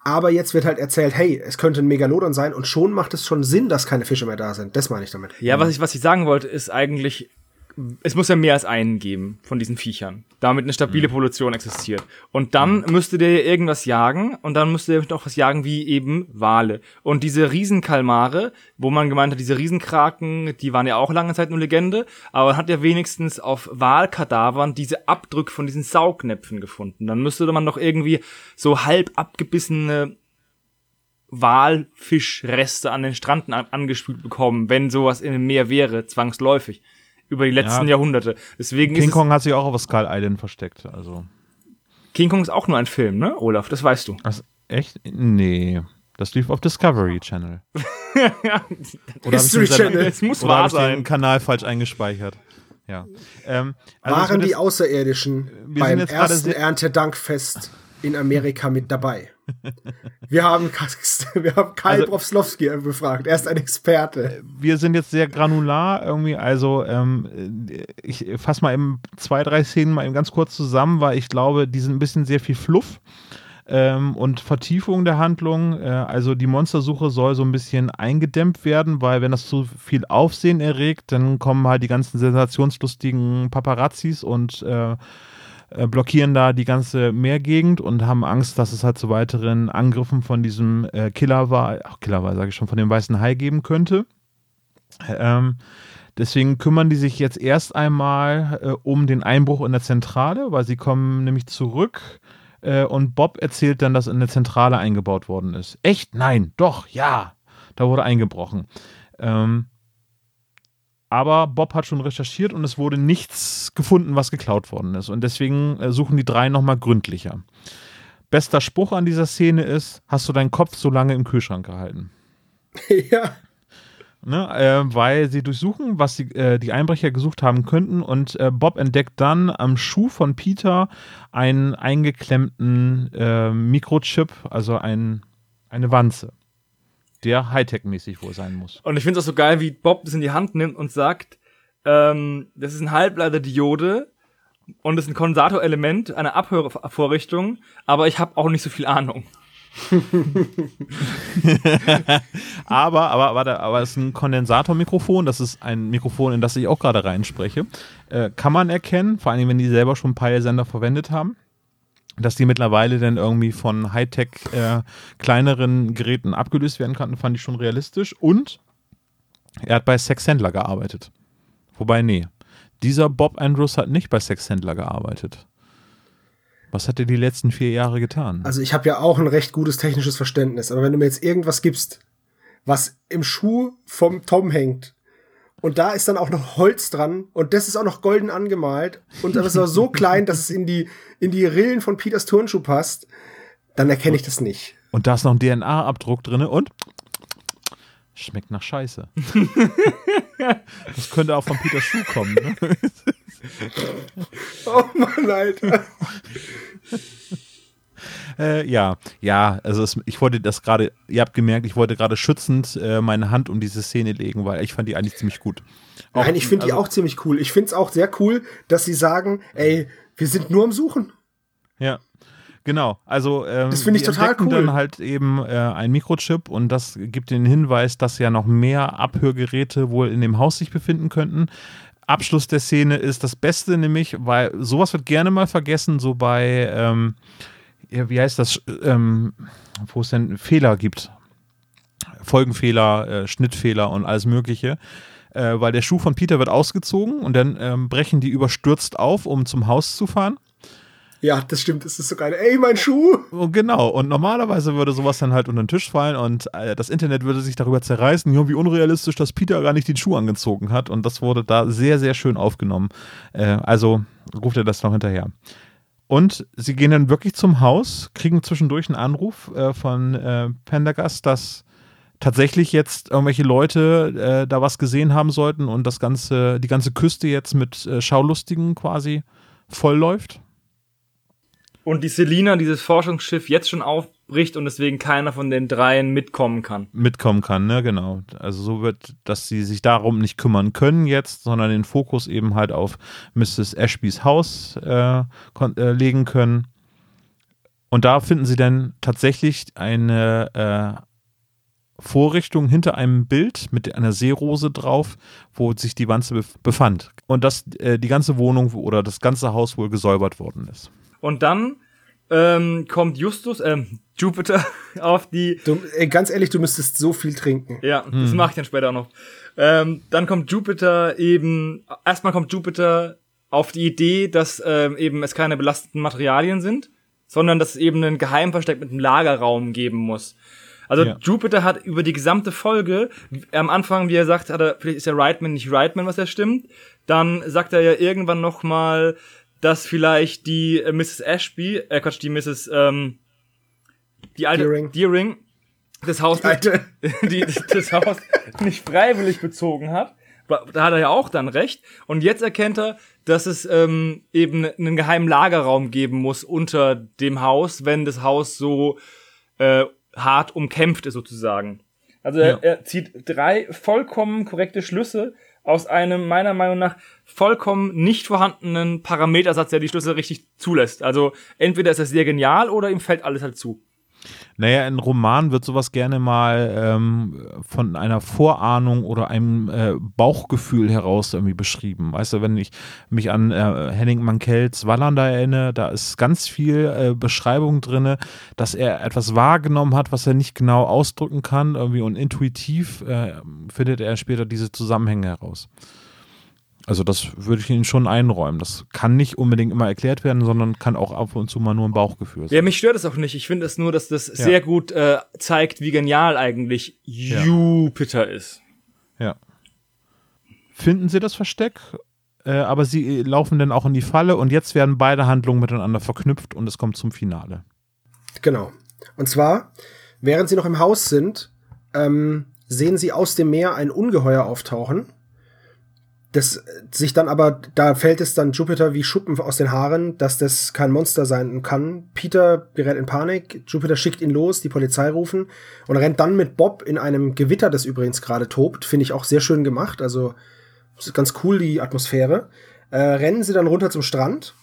Aber jetzt wird halt erzählt, hey, es könnte ein Megalodon sein und schon macht es schon Sinn, dass keine Fische mehr da sind. Das meine ich damit. Ja, was ich, was ich sagen wollte, ist eigentlich, es muss ja mehr als einen geben von diesen Viechern, damit eine stabile mhm. Population existiert. Und dann mhm. müsste der irgendwas jagen und dann müsste der noch was jagen wie eben Wale. Und diese Riesenkalmare, wo man gemeint hat, diese Riesenkraken, die waren ja auch lange Zeit nur Legende, aber man hat ja wenigstens auf Walkadavern diese Abdrücke von diesen Saugnäpfen gefunden. Dann müsste man doch irgendwie so halb abgebissene Walfischreste an den Stranden angespült bekommen, wenn sowas in dem Meer wäre, zwangsläufig über die letzten ja. Jahrhunderte. Deswegen King Kong hat sich auch auf Skull Island versteckt. Also. King Kong ist auch nur ein Film, ne, Olaf? Das weißt du. Also, echt? Nee. Das lief auf Discovery Channel. oder History Channel. Es muss wahr sein. Ich den Kanal falsch eingespeichert. Ja. Ähm, also Waren die Außerirdischen beim ersten Erntedankfest in Amerika mit dabei? Wir haben, wir haben Kai also, Brofslowski befragt. Er ist ein Experte. Wir sind jetzt sehr granular irgendwie. Also, ähm, ich fasse mal eben zwei, drei Szenen mal eben ganz kurz zusammen, weil ich glaube, die sind ein bisschen sehr viel Fluff. Ähm, und Vertiefung der Handlung. Äh, also die Monstersuche soll so ein bisschen eingedämmt werden, weil wenn das zu viel Aufsehen erregt, dann kommen halt die ganzen sensationslustigen Paparazzis und äh, äh, blockieren da die ganze Meergegend und haben Angst, dass es halt zu weiteren Angriffen von diesem äh, Killerwal, ach Killerwal sage ich schon, von dem weißen Hai geben könnte. Ähm, deswegen kümmern die sich jetzt erst einmal äh, um den Einbruch in der Zentrale, weil sie kommen nämlich zurück äh, und Bob erzählt dann, dass in der Zentrale eingebaut worden ist. Echt? Nein, doch, ja. Da wurde eingebrochen. Ähm, aber Bob hat schon recherchiert und es wurde nichts gefunden, was geklaut worden ist. Und deswegen äh, suchen die drei nochmal gründlicher. Bester Spruch an dieser Szene ist: Hast du deinen Kopf so lange im Kühlschrank gehalten? ja. Ne, äh, weil sie durchsuchen, was die, äh, die Einbrecher gesucht haben könnten. Und äh, Bob entdeckt dann am Schuh von Peter einen eingeklemmten äh, Mikrochip, also ein, eine Wanze der Hightech-mäßig wohl sein muss. Und ich finde es auch so geil, wie Bob das in die Hand nimmt und sagt, ähm, das ist ein Halbleiterdiode und es ist ein Kondensator-Element, eine Abhörvorrichtung, aber ich habe auch nicht so viel Ahnung. aber, aber, aber, aber es ist ein Kondensatormikrofon, das ist ein Mikrofon, in das ich auch gerade reinspreche. Äh, kann man erkennen, vor allem wenn die selber schon Peilsender verwendet haben dass die mittlerweile dann irgendwie von Hightech äh, kleineren Geräten abgelöst werden konnten, fand ich schon realistisch. Und er hat bei Sex Händler gearbeitet. Wobei, nee, dieser Bob Andrews hat nicht bei Sex Händler gearbeitet. Was hat er die letzten vier Jahre getan? Also ich habe ja auch ein recht gutes technisches Verständnis, aber wenn du mir jetzt irgendwas gibst, was im Schuh vom Tom hängt und da ist dann auch noch Holz dran und das ist auch noch golden angemalt und das ist auch so klein, dass es in die, in die Rillen von Peters Turnschuh passt. Dann erkenne ich das nicht. Und da ist noch ein DNA-Abdruck drin und schmeckt nach Scheiße. das könnte auch von Peters Schuh kommen. Ne? oh Mann, Alter. Äh, ja, ja, also es, ich wollte das gerade, ihr habt gemerkt, ich wollte gerade schützend äh, meine Hand um diese Szene legen, weil ich fand die eigentlich ziemlich gut. Auch, Nein, ich finde also, die auch ziemlich cool. Ich finde es auch sehr cool, dass sie sagen, ey, wir sind nur am Suchen. Ja. Genau, also ähm, das finde ich total cool. dann halt eben äh, ein Mikrochip und das gibt den Hinweis, dass ja noch mehr Abhörgeräte wohl in dem Haus sich befinden könnten. Abschluss der Szene ist das Beste, nämlich, weil sowas wird gerne mal vergessen, so bei ähm, wie heißt das, ähm, wo es denn Fehler gibt. Folgenfehler, äh, Schnittfehler und alles Mögliche. Äh, weil der Schuh von Peter wird ausgezogen und dann ähm, brechen die überstürzt auf, um zum Haus zu fahren. Ja, das stimmt. Das ist so geil. Ey, mein Schuh! Und genau. Und normalerweise würde sowas dann halt unter den Tisch fallen und äh, das Internet würde sich darüber zerreißen, ja, wie unrealistisch, dass Peter gar nicht den Schuh angezogen hat. Und das wurde da sehr, sehr schön aufgenommen. Äh, also ruft er das noch hinterher. Und sie gehen dann wirklich zum Haus, kriegen zwischendurch einen Anruf äh, von äh, Pendergast, dass tatsächlich jetzt irgendwelche Leute äh, da was gesehen haben sollten und das ganze, die ganze Küste jetzt mit äh, Schaulustigen quasi voll läuft. Und die Selina, dieses Forschungsschiff, jetzt schon aufbricht und deswegen keiner von den dreien mitkommen kann. Mitkommen kann, ne, genau. Also so wird, dass sie sich darum nicht kümmern können jetzt, sondern den Fokus eben halt auf Mrs. Ashbys Haus äh, äh, legen können. Und da finden sie dann tatsächlich eine äh, Vorrichtung hinter einem Bild mit einer Seerose drauf, wo sich die Wanze befand. Und dass äh, die ganze Wohnung oder das ganze Haus wohl gesäubert worden ist. Und dann ähm, kommt Justus, ähm, Jupiter auf die. Du, ey, ganz ehrlich, du müsstest so viel trinken. Ja, hm. das mache ich dann später auch noch. Ähm, dann kommt Jupiter eben, erstmal kommt Jupiter auf die Idee, dass ähm, eben es keine belasteten Materialien sind, sondern dass es eben einen Geheimversteck mit einem Lagerraum geben muss. Also ja. Jupiter hat über die gesamte Folge, am Anfang, wie er sagt, hat er, vielleicht ist der Rightman nicht Rightman, was er stimmt. Dann sagt er ja irgendwann noch mal, dass vielleicht die äh, Mrs. Ashby, äh Quatsch, die Mrs. Ähm, die alte Deering, Deering das Haus, die alte. Die, das Haus nicht freiwillig bezogen hat. Da hat er ja auch dann recht. Und jetzt erkennt er, dass es ähm, eben einen geheimen Lagerraum geben muss unter dem Haus, wenn das Haus so äh, hart umkämpft ist sozusagen. Also er, ja. er zieht drei vollkommen korrekte Schlüsse aus einem meiner Meinung nach vollkommen nicht vorhandenen Parametersatz, der die Schlüsse richtig zulässt. Also entweder ist er sehr genial oder ihm fällt alles halt zu. Naja, in Roman wird sowas gerne mal ähm, von einer Vorahnung oder einem äh, Bauchgefühl heraus irgendwie beschrieben. Weißt du, wenn ich mich an äh, Henning Mankells Wallander erinnere, da ist ganz viel äh, Beschreibung drin, dass er etwas wahrgenommen hat, was er nicht genau ausdrücken kann, irgendwie und intuitiv äh, findet er später diese Zusammenhänge heraus. Also das würde ich Ihnen schon einräumen. Das kann nicht unbedingt immer erklärt werden, sondern kann auch ab und zu mal nur ein Bauchgefühl sein. Ja, mich stört es auch nicht. Ich finde es nur, dass das ja. sehr gut äh, zeigt, wie genial eigentlich Jupiter ja. ist. Ja. Finden Sie das Versteck? Äh, aber Sie laufen dann auch in die Falle und jetzt werden beide Handlungen miteinander verknüpft und es kommt zum Finale. Genau. Und zwar, während Sie noch im Haus sind, ähm, sehen Sie aus dem Meer ein Ungeheuer auftauchen das sich dann aber, da fällt es dann Jupiter wie Schuppen aus den Haaren, dass das kein Monster sein kann. Peter gerät in Panik, Jupiter schickt ihn los, die Polizei rufen und rennt dann mit Bob in einem Gewitter, das übrigens gerade tobt. Finde ich auch sehr schön gemacht, also ganz cool die Atmosphäre. Äh, rennen sie dann runter zum Strand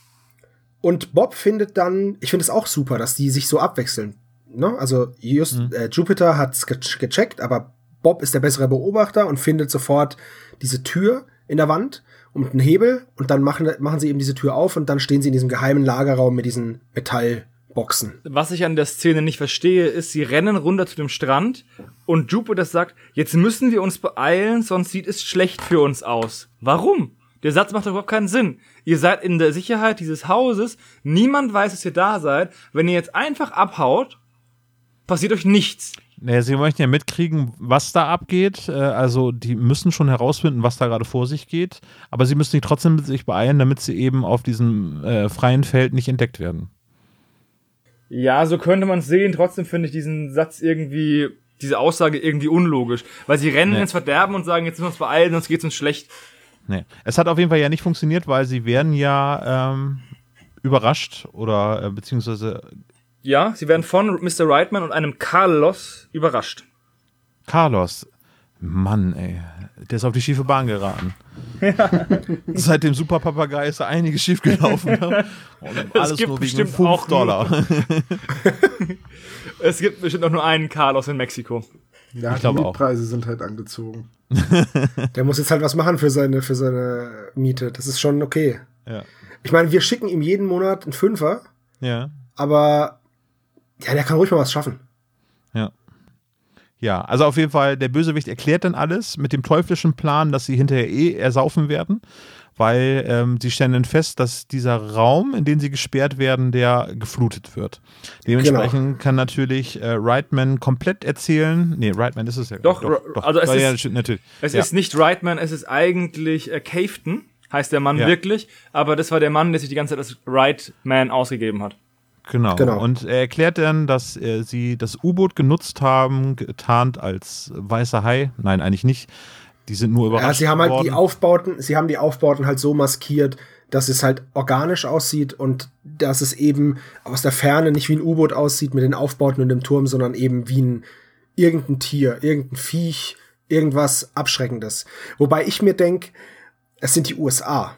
und Bob findet dann, ich finde es auch super, dass die sich so abwechseln. Ne? Also just, mhm. äh, Jupiter hat's ge gecheckt, aber Bob ist der bessere Beobachter und findet sofort diese Tür in der Wand und einen Hebel und dann machen, machen sie eben diese Tür auf und dann stehen sie in diesem geheimen Lagerraum mit diesen Metallboxen. Was ich an der Szene nicht verstehe, ist, sie rennen runter zu dem Strand und Jupiter sagt, jetzt müssen wir uns beeilen, sonst sieht es schlecht für uns aus. Warum? Der Satz macht doch überhaupt keinen Sinn. Ihr seid in der Sicherheit dieses Hauses, niemand weiß, dass ihr da seid. Wenn ihr jetzt einfach abhaut, passiert euch nichts. Naja, sie möchten ja mitkriegen, was da abgeht. Äh, also die müssen schon herausfinden, was da gerade vor sich geht. Aber sie müssen sich trotzdem sich beeilen, damit sie eben auf diesem äh, freien Feld nicht entdeckt werden. Ja, so könnte man es sehen. Trotzdem finde ich diesen Satz irgendwie, diese Aussage irgendwie unlogisch. Weil sie rennen nee. ins Verderben und sagen, jetzt müssen wir uns beeilen, sonst geht es uns schlecht. Nee. Es hat auf jeden Fall ja nicht funktioniert, weil sie werden ja ähm, überrascht oder äh, beziehungsweise ja, sie werden von Mr. Reitman und einem Carlos überrascht. Carlos. Mann, ey. Der ist auf die schiefe Bahn geraten. Ja. Seit dem Superpapagei ist da einiges schief gelaufen. Ne? Und alles gibt nur wegen 5 Dollar. es gibt bestimmt auch nur einen Carlos in Mexiko. Ja, ich die Mietpreise sind halt angezogen. Der muss jetzt halt was machen für seine, für seine Miete. Das ist schon okay. Ja. Ich meine, wir schicken ihm jeden Monat einen Fünfer. Ja. Aber ja, der kann ruhig mal was schaffen. Ja. Ja, also auf jeden Fall, der Bösewicht erklärt dann alles mit dem teuflischen Plan, dass sie hinterher eh ersaufen werden, weil ähm, sie stellen dann fest, dass dieser Raum, in den sie gesperrt werden, der geflutet wird. Dementsprechend genau. kann natürlich äh, Reitman komplett erzählen. Nee, Reitman ist es ja. Doch, doch, doch. also es, ja, ist, natürlich. es ja. ist nicht Reitman, es ist eigentlich äh, Caveton, heißt der Mann ja. wirklich, aber das war der Mann, der sich die ganze Zeit als Reitman ausgegeben hat. Genau. Genau. Und er erklärt dann, dass äh, sie das U-Boot genutzt haben, getarnt als weißer Hai. Nein, eigentlich nicht. Die sind nur überrascht Ja, sie haben halt worden. die Aufbauten, sie haben die Aufbauten halt so maskiert, dass es halt organisch aussieht und dass es eben aus der Ferne nicht wie ein U-Boot aussieht mit den Aufbauten und dem Turm, sondern eben wie ein irgendein Tier, irgendein Viech, irgendwas Abschreckendes. Wobei ich mir denk, es sind die USA.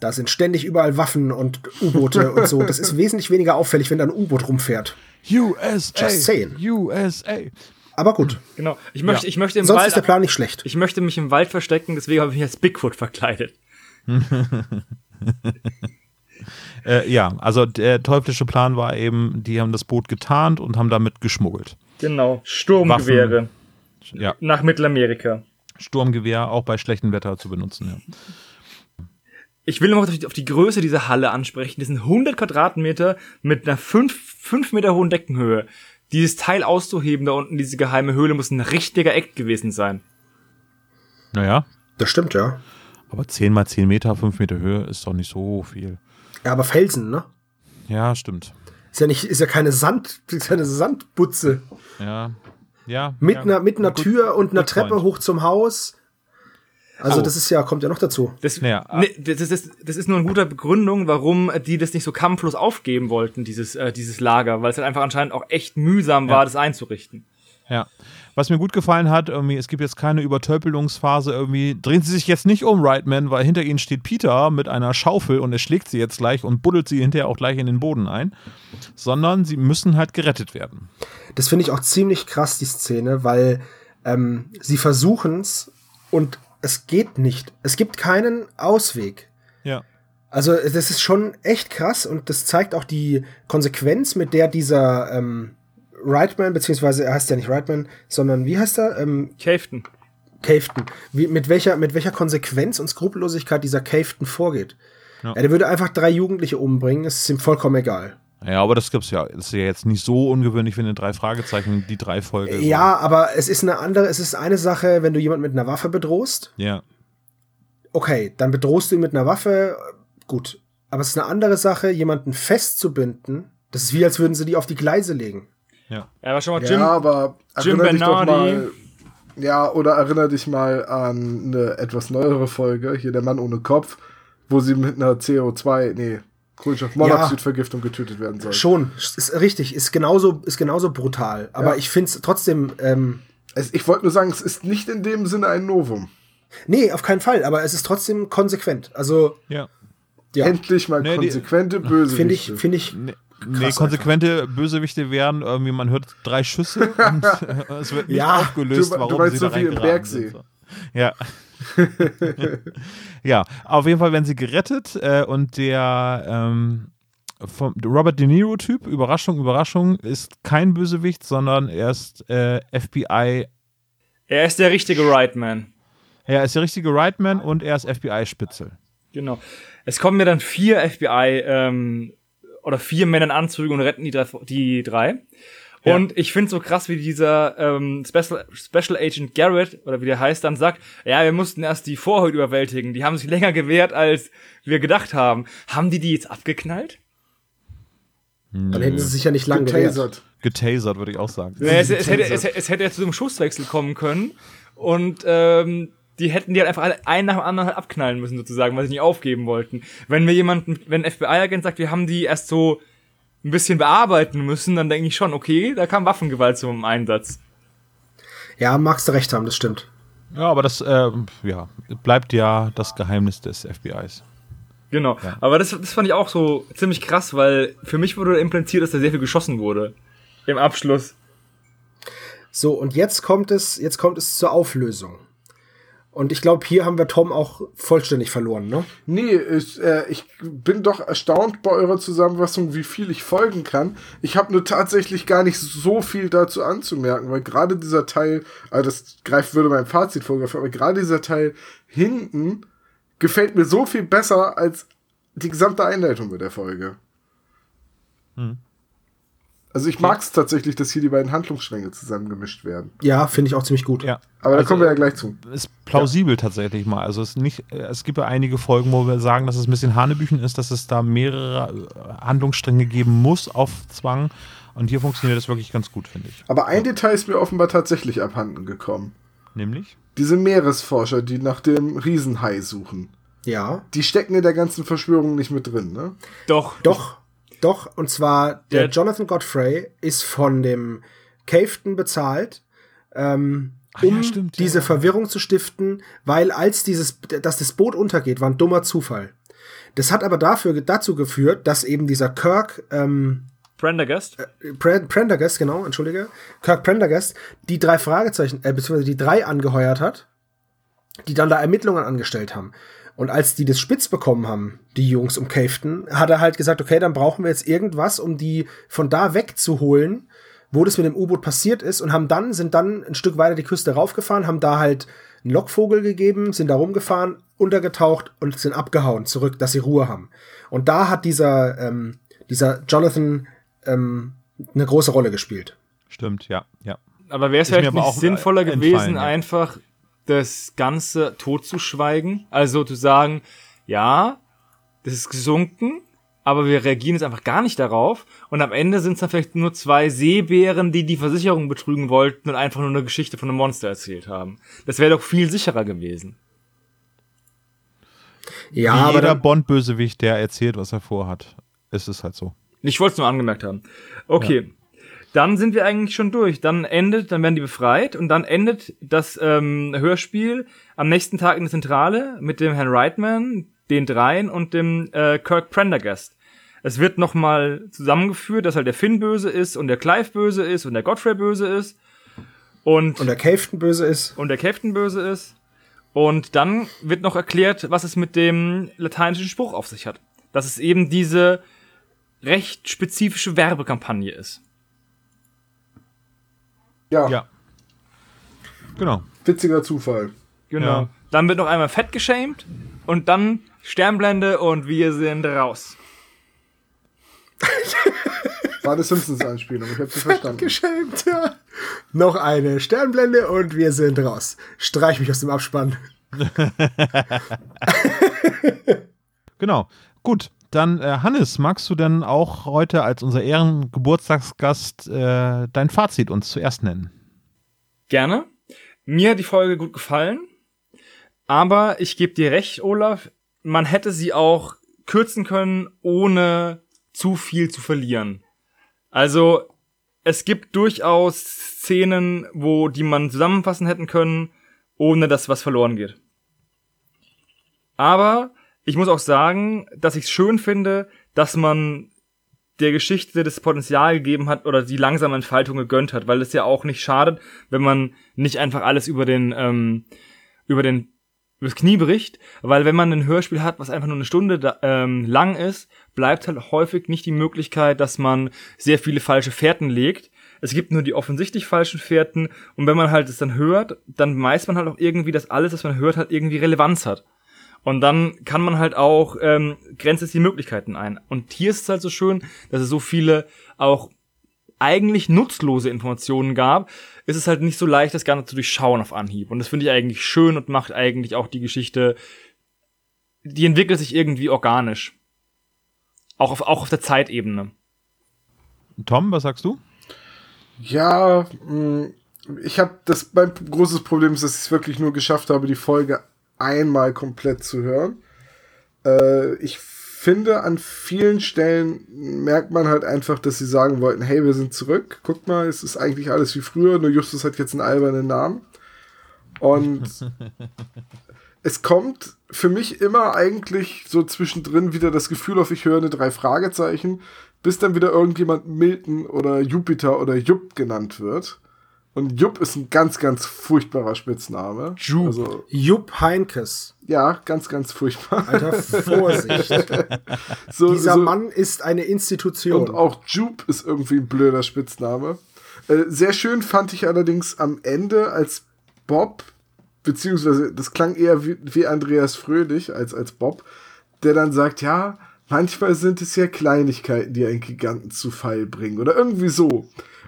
Da sind ständig überall Waffen und U-Boote und so. Das ist wesentlich weniger auffällig, wenn da ein U-Boot rumfährt. USA. Just saying. USA. Aber gut, Genau. Ich möchte, Ja. ich möchte im sonst Wald, ist der Plan nicht schlecht. ich möchte mich im Wald verstecken, deswegen habe ich mich als Bigfoot verkleidet. Äh, ja, also der teuflische Plan war eben, die haben das Boot getarnt und haben damit geschmuggelt. Genau. Sturmgewehre Ja, nach Mittelamerika. Sturmgewehr auch bei schlechtem Wetter zu benutzen. Ja. Ich will noch auf die, auf die Größe dieser Halle ansprechen. Das sind 100 Quadratmeter mit einer 5, 5 Meter hohen Deckenhöhe. Dieses Teil auszuheben da unten, diese geheime Höhle, muss ein richtiger Act gewesen sein. Naja, Das stimmt, ja. aber 10 mal 10 Meter, 5 Meter Höhe ist doch nicht so viel. Ja, aber Felsen, ne? Ja, stimmt. Ist ja nicht, ist ja keine Sand, ist ja eine Sandbutze. Ja, ja. Mit ja. einer, mit einer Gut- Tür und einer Treppe point. hoch zum Haus. Also, Oh. das ist ja, kommt ja noch dazu. Das, Naja, nee, das, ist- das, ist nur eine gute Begründung, warum die das nicht so kampflos aufgeben wollten, dieses, äh, dieses Lager, weil es halt einfach anscheinend auch echt mühsam war, das einzurichten. Ja. Was mir gut gefallen hat, irgendwie, es gibt jetzt keine Übertölpelungsphase, irgendwie, drehen Sie sich jetzt nicht um, Rightman, weil hinter Ihnen steht Peter mit einer Schaufel und er schlägt sie jetzt gleich und buddelt sie hinterher auch gleich in den Boden ein, sondern sie müssen halt gerettet werden. Das finde ich auch ziemlich krass, die Szene, weil ähm, sie versuchen's und es geht nicht. Es gibt keinen Ausweg. Ja. Also, das ist schon echt krass und das zeigt auch die Konsequenz, mit der dieser ähm, Reitman, beziehungsweise er heißt ja nicht Reitman, sondern wie heißt er? Ähm, Cafton. Cafton. Wie, mit, welcher, mit welcher Konsequenz und Skrupellosigkeit dieser Cafton vorgeht. Ja. Der würde einfach drei Jugendliche umbringen, es ist ihm vollkommen egal. Ja, aber das gibt's ja. Das ist ja jetzt nicht so ungewöhnlich, wenn in drei Fragezeichen die drei Folge. Ja, aber es ist eine andere, es ist eine Sache, wenn du jemanden mit einer Waffe bedrohst. Ja. Okay, dann bedrohst du ihn mit einer Waffe, gut. Aber es ist eine andere Sache, jemanden festzubinden. Das ist wie, als würden sie die auf die Gleise legen. Ja. Ja, aber schon mal Jim. ja, aber Jim erinnere dich doch Bernardi. mal. Ja, oder erinnere dich mal an eine etwas neuere Folge, hier der Mann ohne Kopf, wo sie mit einer CO2, nee, Kohlenstoffmonoxidvergiftung getötet werden soll. Schon, ist richtig, ist genauso, ist genauso brutal. Aber Ja. ich finde es trotzdem, ähm, Es, ich wollte nur sagen, es ist nicht in dem Sinne ein Novum. nee, auf keinen Fall, aber es ist trotzdem konsequent. Also, Ja. ja, Endlich mal Nee, die- konsequente Bösewichte. finde ich, finde ich, Nee, Krass nee, konsequente Bösewichte wären irgendwie, man hört drei Schüsse und äh, es wird nicht Ja, aufgelöst, du- du warum meinst sie so da wie im Bergsee. sind. Ja. ja, auf jeden Fall werden sie gerettet äh, und der ähm, vom Robert De Niro-Typ, Überraschung, Überraschung, ist kein Bösewicht, sondern er ist äh, FBI. Er ist der richtige Rightman. Er ist der richtige Rightman und er ist FBI-Spitzel. Genau. Es kommen ja dann vier FBI ähm, oder vier Männer in Anzügen und retten die drei. Die drei. Ja. Und ich finde so krass, wie dieser ähm, Special, Special Agent Garrett, oder wie der heißt, dann sagt, ja, wir mussten erst die Vorhut überwältigen. Die haben sich länger gewehrt, als wir gedacht haben. Haben die die jetzt abgeknallt? dann hätten sie sich ja nicht lang getasert. Getasert, würde ich auch sagen. Ja, es, es, hätte, es, es hätte jetzt zu einem Schusswechsel kommen können und ähm, die hätten die halt einfach alle einen nach dem anderen halt abknallen müssen sozusagen, weil sie nicht aufgeben wollten. Wenn mir jemand, wenn ein FBI-Agent sagt, wir haben die erst so ein bisschen bearbeiten müssen, dann denke ich schon, okay, da kam Waffengewalt zum Einsatz. Ja, magst du recht haben, das stimmt. Ja, aber das äh, ja, bleibt ja das Geheimnis des FBIs. Genau. Aber das, das fand ich auch so ziemlich krass, weil für mich wurde impliziert, dass da sehr viel geschossen wurde. Im Abschluss. So, und jetzt kommt es, jetzt kommt es zur Auflösung. Und ich glaube, hier haben wir Tom auch vollständig verloren, ne? Nee, ich, äh, ich bin doch erstaunt bei eurer Zusammenfassung, wie viel ich folgen kann. Ich habe nur tatsächlich gar nicht so viel dazu anzumerken, weil gerade dieser Teil, also das greift würde mein Fazit vorgreifen, aber gerade dieser Teil hinten gefällt mir so viel besser als die gesamte Einleitung mit der Folge. Also ich mag es tatsächlich, dass hier die beiden Handlungsstränge zusammengemischt werden. Ja, finde ich auch ziemlich gut. Ja. Aber da Also, kommen wir ja gleich zu. ist plausibel tatsächlich mal. Also es ist nicht, es gibt ja einige Folgen, wo wir sagen, dass es ein bisschen Hanebüchen ist, dass es da mehrere äh, Handlungsstränge geben muss auf Zwang. Und hier funktioniert das wirklich ganz gut, finde ich. Aber ein Detail ist mir offenbar tatsächlich abhanden gekommen. Nämlich? Diese Meeresforscher, die nach dem Riesenhai suchen, Ja. die stecken in der ganzen Verschwörung nicht mit drin, ne? Doch. Doch, doch. Und zwar der, Der- Jonathan Godfrey ist von dem Caveton bezahlt, ähm, ja, um stimmt, diese ja. Verwirrung zu stiften, weil als dieses, dass das Boot untergeht, war ein dummer Zufall. Das hat aber dafür, dazu geführt, dass eben dieser Kirk, ähm, Prendergast. Pre- Prendergast, genau, entschuldige, Kirk Prendergast, die drei Fragezeichen, äh, beziehungsweise die drei angeheuert hat, die dann da Ermittlungen angestellt haben. Und als die das spitz bekommen haben, die Jungs um Caveton, hat er halt gesagt, okay, dann brauchen wir jetzt irgendwas, um die von da wegzuholen, wo das mit dem U-Boot passiert ist und haben dann, sind dann ein Stück weiter die Küste raufgefahren, haben da halt einen Lockvogel gegeben, sind da rumgefahren, untergetaucht und sind abgehauen zurück, dass sie Ruhe haben. Und da hat dieser, ähm, dieser Jonathan ähm, eine große Rolle gespielt. Stimmt, ja, ja. Aber wäre es vielleicht nicht auch, sinnvoller gewesen, ja. einfach das Ganze totzuschweigen? Also zu sagen, ja, das ist gesunken, aber wir reagieren jetzt einfach gar nicht darauf. Und am Ende sind es dann vielleicht nur zwei Seebären, die die Versicherung betrügen wollten und einfach nur eine Geschichte von einem Monster erzählt haben. Das wäre doch viel sicherer gewesen. Ja, Wie aber jeder Bond-Bösewicht, der erzählt, was er vorhat. ist es halt so. Ich wollte es nur angemerkt haben. Okay. Dann sind wir eigentlich schon durch. Dann endet, dann werden die befreit und dann endet das ähm, Hörspiel am nächsten Tag in der Zentrale mit dem Herrn Reitman, den dreien und dem äh, Kirk Prendergast. Es wird nochmal zusammengeführt, dass halt der Finn böse ist und der Clive böse ist und der Godfrey böse ist und, und der Caveton böse ist. und der Captain böse ist. Und dann wird noch erklärt, was es mit dem lateinischen Spruch auf sich hat. Dass es eben diese recht spezifische Werbekampagne ist. Ja, Ja. Genau. witziger Zufall. Genau. Ja. Dann wird noch einmal fett geschämt und dann Sternblende und wir sind raus. War eine Simpsons-Anspielung, ich habe sie verstanden. Geschenkt, ja. Noch eine Sternblende und wir sind raus. Streich mich aus dem Abspann. Genau. Gut. Dann, äh, Hannes, magst du denn auch heute als unser Ehrengeburtstagsgast äh, dein Fazit uns zuerst nennen? Gerne. Mir hat die Folge gut gefallen. Aber ich gebe dir recht, Olaf, man hätte sie auch kürzen können, ohne zu viel zu verlieren. Also, es gibt durchaus Szenen, wo die man zusammenfassen hätten können, ohne dass was verloren geht. Aber ich muss auch sagen, dass ich es schön finde, dass man der Geschichte das Potenzial gegeben hat oder die langsame Entfaltung gegönnt hat, weil es ja auch nicht schadet, wenn man nicht einfach alles über den ähm, über den übers Knie bricht, weil wenn man ein Hörspiel hat, was einfach nur eine Stunde da, ähm, lang ist, bleibt halt häufig nicht die Möglichkeit, dass man sehr viele falsche Fährten legt. Es gibt nur die offensichtlich falschen Fährten und wenn man halt es dann hört, dann weiß man halt auch irgendwie, dass alles, was man hört, halt irgendwie Relevanz hat. Und dann kann man halt auch, ähm, grenzt es die Möglichkeiten ein. Und hier ist es halt so schön, dass es so viele auch eigentlich nutzlose Informationen gab, ist es halt nicht so leicht, das Ganze zu durchschauen auf Anhieb. Und das finde ich eigentlich schön und macht eigentlich auch die Geschichte, die entwickelt sich irgendwie organisch. Auch auf, auch auf der Zeitebene. Tom, was sagst du? Ja, mh, ich habe das mein großes Problem ist, dass ich es wirklich nur geschafft habe, die Folge einmal komplett zu hören. Äh, ich finde, an vielen Stellen merkt man halt einfach, dass sie sagen wollten, hey, wir sind zurück. Guck mal, es ist eigentlich alles wie früher, nur Justus hat jetzt einen albernen Namen. Und es kommt für mich immer eigentlich so zwischendrin wieder das Gefühl auf, ich höre eine drei Fragezeichen, bis dann wieder irgendjemand Milton oder Jupiter oder Jupp genannt wird. Und Jupp ist ein ganz, ganz furchtbarer Spitzname. Jupp. Also, Jupp Heinkes. ja, ganz, ganz furchtbar. Alter, Vorsicht. So, Dieser so, Mann ist eine Institution. Und auch Jupe ist irgendwie ein blöder Spitzname. Äh, sehr schön fand ich allerdings am Ende, als Bob, beziehungsweise das klang eher wie, wie Andreas Fröhlich als, als Bob, der dann sagt, ja, manchmal sind es ja Kleinigkeiten, die einen Giganten zu Fall bringen oder irgendwie so.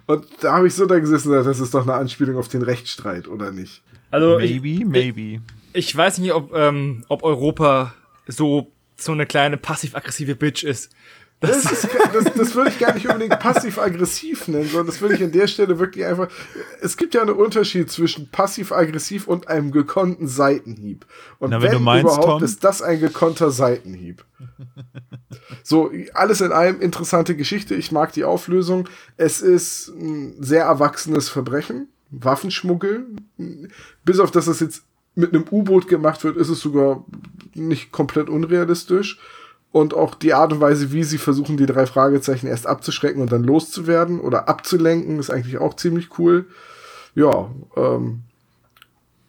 Und da habe ich so da gesessen, das ist doch eine Anspielung auf den Rechtsstreit, oder nicht? Also ich, Maybe, maybe. ich weiß nicht, ob, ähm, ob Europa so so eine kleine passiv-aggressive Bitch ist. Das, ist, das, das würde ich gar nicht unbedingt passiv-aggressiv nennen, sondern das würde ich an der Stelle wirklich einfach. Es gibt ja einen Unterschied zwischen passiv-aggressiv und einem gekonnten Seitenhieb. Und Na, wenn wenn, du meinst, überhaupt, Tom- ist das ein gekonnter Seitenhieb. So, alles in allem interessante Geschichte. Ich mag die Auflösung. Es ist ein sehr erwachsenes Verbrechen. Waffenschmuggel. Bis auf dass das jetzt mit einem U-Boot gemacht wird, ist es sogar nicht komplett unrealistisch. Und auch die Art und Weise, wie sie versuchen, die drei Fragezeichen erst abzuschrecken und dann loszuwerden oder abzulenken, ist eigentlich auch ziemlich cool. Ja, ähm,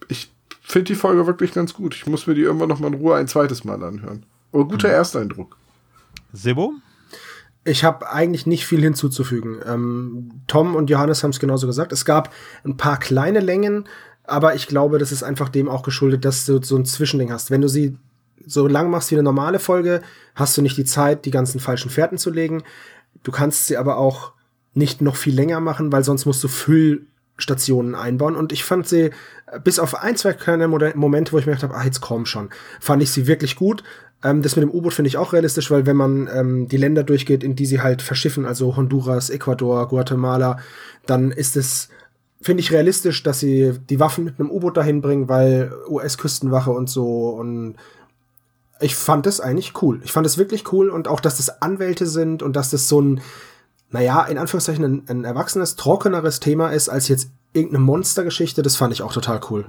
ich finde die Folge wirklich ganz gut. Ich muss mir die irgendwann noch mal in Ruhe ein zweites Mal anhören. Aber guter Ersteindruck. Sebo? Ich habe eigentlich nicht viel hinzuzufügen. Ähm, Tom und Johannes haben es genauso gesagt. Es gab ein paar kleine Längen, aber ich glaube, das ist einfach dem auch geschuldet, dass du so ein Zwischending hast. Wenn du sie so lang machst wie eine normale Folge, hast du nicht die Zeit, die ganzen falschen Fährten zu legen. Du kannst sie aber auch nicht noch viel länger machen, weil sonst musst du Füllstationen einbauen. Und ich fand sie, äh, bis auf ein, zwei kleine Momente, wo ich mir gedacht habe, ah, jetzt komm schon, fand ich sie wirklich gut. Ähm, das mit dem U-Boot finde ich auch realistisch, weil wenn man ähm, die Länder durchgeht, in die sie halt verschiffen, also Honduras, Ecuador, Guatemala, dann ist es, finde ich realistisch, dass sie die Waffen mit einem U-Boot dahin bringen, weil US-Küstenwache und so und ich fand es eigentlich cool. Ich fand es wirklich cool und auch, dass das Anwälte sind und dass das so ein, naja, in Anführungszeichen ein, ein erwachsenes, trockeneres Thema ist als jetzt irgendeine Monstergeschichte, das fand ich auch total cool.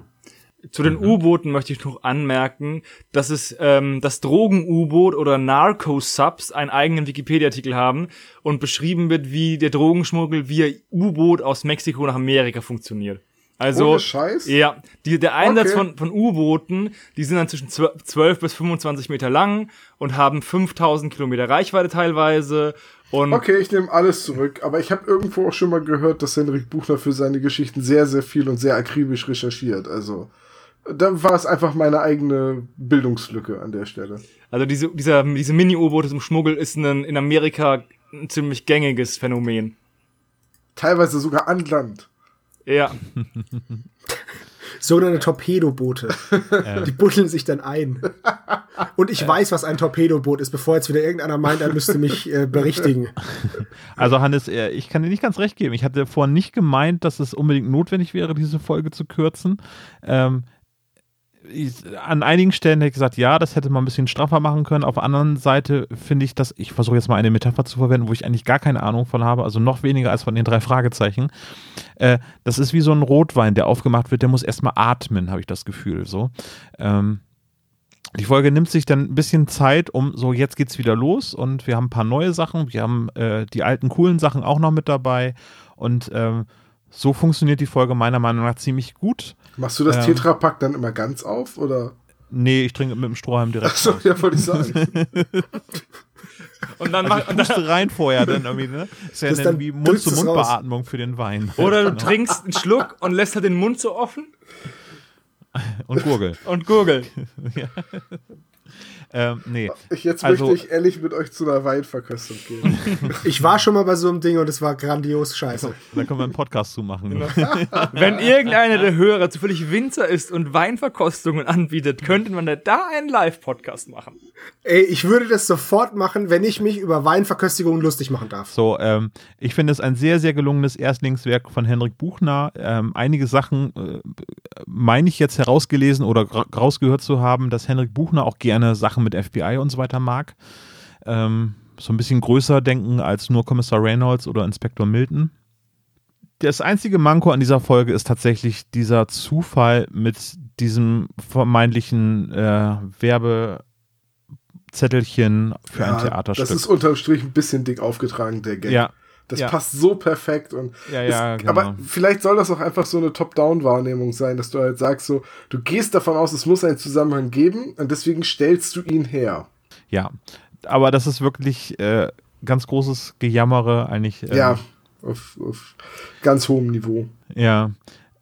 Zu den U-Booten möchte ich noch anmerken, dass es ähm, das Drogen-U-Boot oder Narco-Subs einen eigenen Wikipedia-Artikel haben und beschrieben wird, wie der Drogenschmuggel via U-Boot aus Mexiko nach Amerika funktioniert. Also, ja, die, der Einsatz Okay. von, von U-Booten, die sind dann zwischen 12 bis 25 Meter lang und haben 5000 Kilometer Reichweite teilweise und Okay, ich nehme alles zurück, aber ich habe irgendwo auch schon mal gehört, dass Henrik Buchner für seine Geschichten sehr, sehr viel und sehr akribisch recherchiert. Also, da war es einfach meine eigene Bildungslücke an der Stelle. Also diese, dieser, diese Mini-U-Boote zum Schmuggel ist ein, in Amerika ein ziemlich gängiges Phänomen. Teilweise sogar an Land. Ja, Sogenannte Torpedoboote. Die buddeln sich dann ein. Und ich weiß, was ein Torpedoboot ist, bevor jetzt wieder irgendeiner meint, er müsste mich äh, berichtigen. Also Hannes, äh, ich kann dir nicht ganz recht geben. Ich hatte vorhin nicht gemeint, dass es unbedingt notwendig wäre, diese Folge zu kürzen. Ähm, an einigen Stellen hätte ich gesagt, ja, das hätte man ein bisschen straffer machen können. Auf der anderen Seite finde ich, dass ich versuche jetzt mal eine Metapher zu verwenden, wo ich eigentlich gar keine Ahnung von habe, also noch weniger als von den drei Fragezeichen. Äh, das ist wie so ein Rotwein, der aufgemacht wird, der muss erstmal atmen, habe ich das Gefühl. So. Ähm, die Folge nimmt sich dann ein bisschen Zeit, um so, jetzt geht's wieder los und wir haben ein paar neue Sachen, wir haben äh, die alten coolen Sachen auch noch mit dabei und ähm, so funktioniert die Folge meiner Meinung nach ziemlich gut. Machst du das Ähm. Tetrapack dann immer ganz auf, oder? Nee, ich trinke mit dem Strohhalm direkt. Achso, ja, wollte ich sagen. und dann, Also mach, ich puste rein vorher dann irgendwie, ne? Ist ja Das dann dann wie Mund-zu-Mund-Beatmung für den Wein. oder du trinkst einen Schluck und lässt halt den Mund so offen Und Gurgel. und gurgel. ähm, nee. Ich, jetzt Also- möchte ich ehrlich mit euch zu einer Weinverkostung gehen. Ich war schon mal bei so einem Ding und es war grandios scheiße. Da können wir einen Podcast zu machen. Genau. Wenn irgendeiner der Hörer zufällig Winzer ist und Weinverkostungen anbietet, könnte man da einen Live-Podcast machen. Ey, ich würde das sofort machen, wenn ich mich über Weinverköstigungen lustig machen darf. So, ähm, ich finde es ein sehr, sehr gelungenes Erstlingswerk von Henrik Buchner. Ähm, einige Sachen äh, meine ich jetzt herausgelesen oder ra- rausgehört zu haben, dass Henrik Buchner auch gerne Sachen mit FBI und so weiter mag. Ähm, so ein bisschen größer denken als nur Kommissar Reynolds oder Inspektor Milton. Das einzige Manko an dieser Folge ist tatsächlich dieser Zufall mit diesem vermeintlichen äh, Werbezettelchen für ein Theaterstück. Das ist unterm Strich ein bisschen dick aufgetragen, der Gag. ja, Das Ja. passt so perfekt und Ja, ja, es, genau. aber vielleicht soll das auch einfach so eine Top-Down-Wahrnehmung sein, dass du halt sagst so, du gehst davon aus, es muss einen Zusammenhang geben und deswegen stellst du ihn her. Ja, aber das ist wirklich äh, ganz großes Gejammere eigentlich. ähm, Ja, auf, auf ganz hohem Niveau. Ja.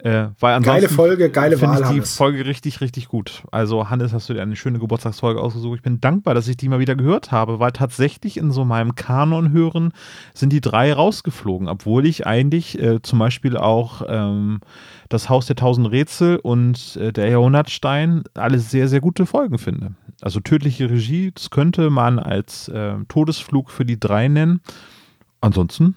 Äh, weil ansonsten Geile Folge, geile Wahl, ich die Hannes. Folge richtig, richtig gut. Also Hannes, hast du dir eine schöne Geburtstagsfolge ausgesucht. Ich bin dankbar, dass ich die mal wieder gehört habe, weil tatsächlich in so meinem Kanon hören sind die drei rausgeflogen, obwohl ich eigentlich äh, zum Beispiel auch ähm, das Haus der tausend Rätsel und äh, der Jahrhundertstein alle sehr, sehr gute Folgen finde. Also tödliche Regie, das könnte man als äh, Todesflug für die drei nennen. Ansonsten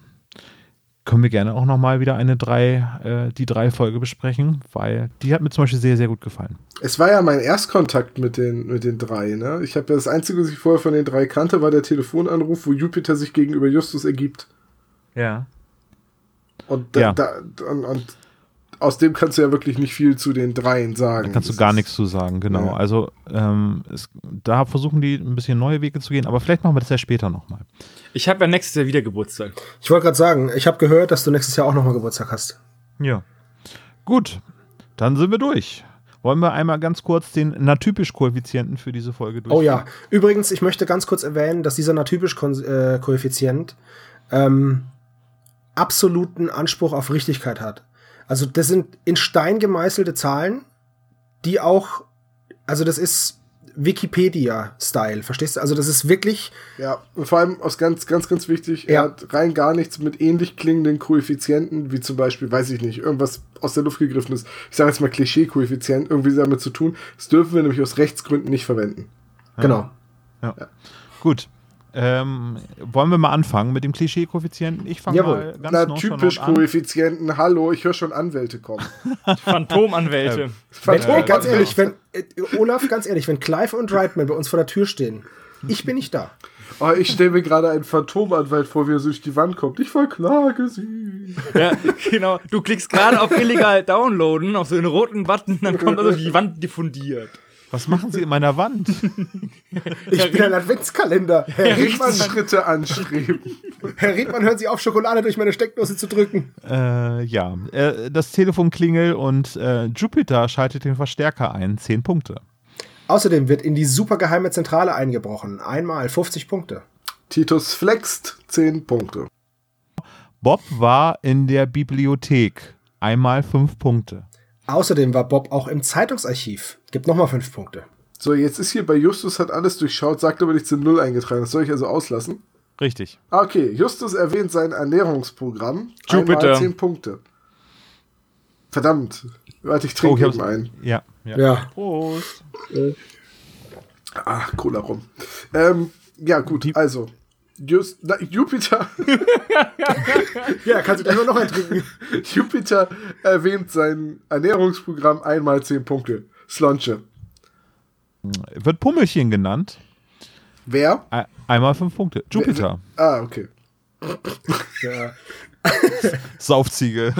können wir gerne auch nochmal wieder eine drei, äh, die drei Folge besprechen, weil die hat mir zum Beispiel sehr, sehr gut gefallen. Es war ja mein Erstkontakt mit den, mit den drei, ne? Ich habe ja das Einzige, was ich vorher von den drei kannte, war der Telefonanruf, wo Jupiter sich gegenüber Justus ergibt. Ja. Und, da, Ja. da, und, und aus dem kannst du ja wirklich nicht viel zu den dreien sagen. Da kannst du gar nichts zu sagen, genau. Ja. Also ähm, es, da versuchen die ein bisschen neue Wege zu gehen, aber vielleicht machen wir das ja später nochmal. Ich habe ja nächstes Jahr wieder Geburtstag. Ich wollte gerade sagen, ich habe gehört, dass du nächstes Jahr auch nochmal Geburtstag hast. Ja. Gut, dann sind wir durch. Wollen wir einmal ganz kurz den Natypisch-Koeffizienten für diese Folge durchgehen? Oh ja. Übrigens, ich möchte ganz kurz erwähnen, dass dieser Natypisch-Koeffizient ähm, absoluten Anspruch auf Richtigkeit hat. Also das sind in Stein gemeißelte Zahlen, die auch, also das ist Wikipedia-Style, verstehst du? Also das ist wirklich, Ja, und vor allem aus ganz, ganz, ganz wichtig, er Ja. hat rein gar nichts mit ähnlich klingenden Koeffizienten, wie zum Beispiel, weiß ich nicht, irgendwas aus der Luft gegriffen ist. Ich sage jetzt mal Klischee-Koeffizient, irgendwie damit zu tun. Das dürfen wir nämlich aus Rechtsgründen nicht verwenden. genau. Ja. Gut. Ähm, wollen wir mal anfangen mit dem Klischee-Koeffizienten? Ich fange mal ganz Na, typisch an. Koeffizienten, hallo, ich höre schon Anwälte kommen. Phantomanwälte. Wenn, Phantom- ey, ganz ehrlich, wenn, äh, Olaf, ganz ehrlich, wenn Clive und Reitman bei uns vor der Tür stehen, ich bin nicht da. Oh, ich stelle mir gerade einen Phantomanwalt vor, wie er so durch die Wand kommt. Ich verklage sie. Ja, genau. Du klickst gerade auf illegal downloaden, auf so einen roten Button, dann kommt also die Wand diffundiert. Was machen Sie in meiner Wand? Ich bin ein Adventskalender. Herr Riedmann, Rechtsschritte anstreben. Herr Riedmann, hören Sie auf, Schokolade durch meine Steckdose zu drücken. Äh, ja, äh, das Telefon klingelt und äh, Jupiter schaltet den Verstärker ein. 10 Punkte. Außerdem wird in die supergeheime Zentrale eingebrochen. Einmal 50 Punkte. Titus flext, 10 Punkte. Bob war in der Bibliothek. Einmal 5 Punkte. Außerdem war Bob auch im Zeitungsarchiv. Gibt nochmal 5 Punkte. So, jetzt ist hier bei Justus hat alles durchschaut, sagt aber nichts in Null eingetragen. Das soll ich also auslassen? Richtig. Ah, Okay, Justus erwähnt sein Ernährungsprogramm. Jupiter. Einmal 10 Punkte. Verdammt. Warte, ich trinke Oh, eben hab's- ein. Ja, ja. Ja. Prost. Ah, Cola rum. Ähm, ja, gut, also. Just, na, Jupiter, Ja, kannst du gleich noch eintrinken. Jupiter erwähnt sein Ernährungsprogramm einmal 10 Punkte. Slonche. Wird Pummelchen genannt. Wer? Ei- Einmal 5 Punkte. Jupiter. Ah, okay. Ja. Saufziege.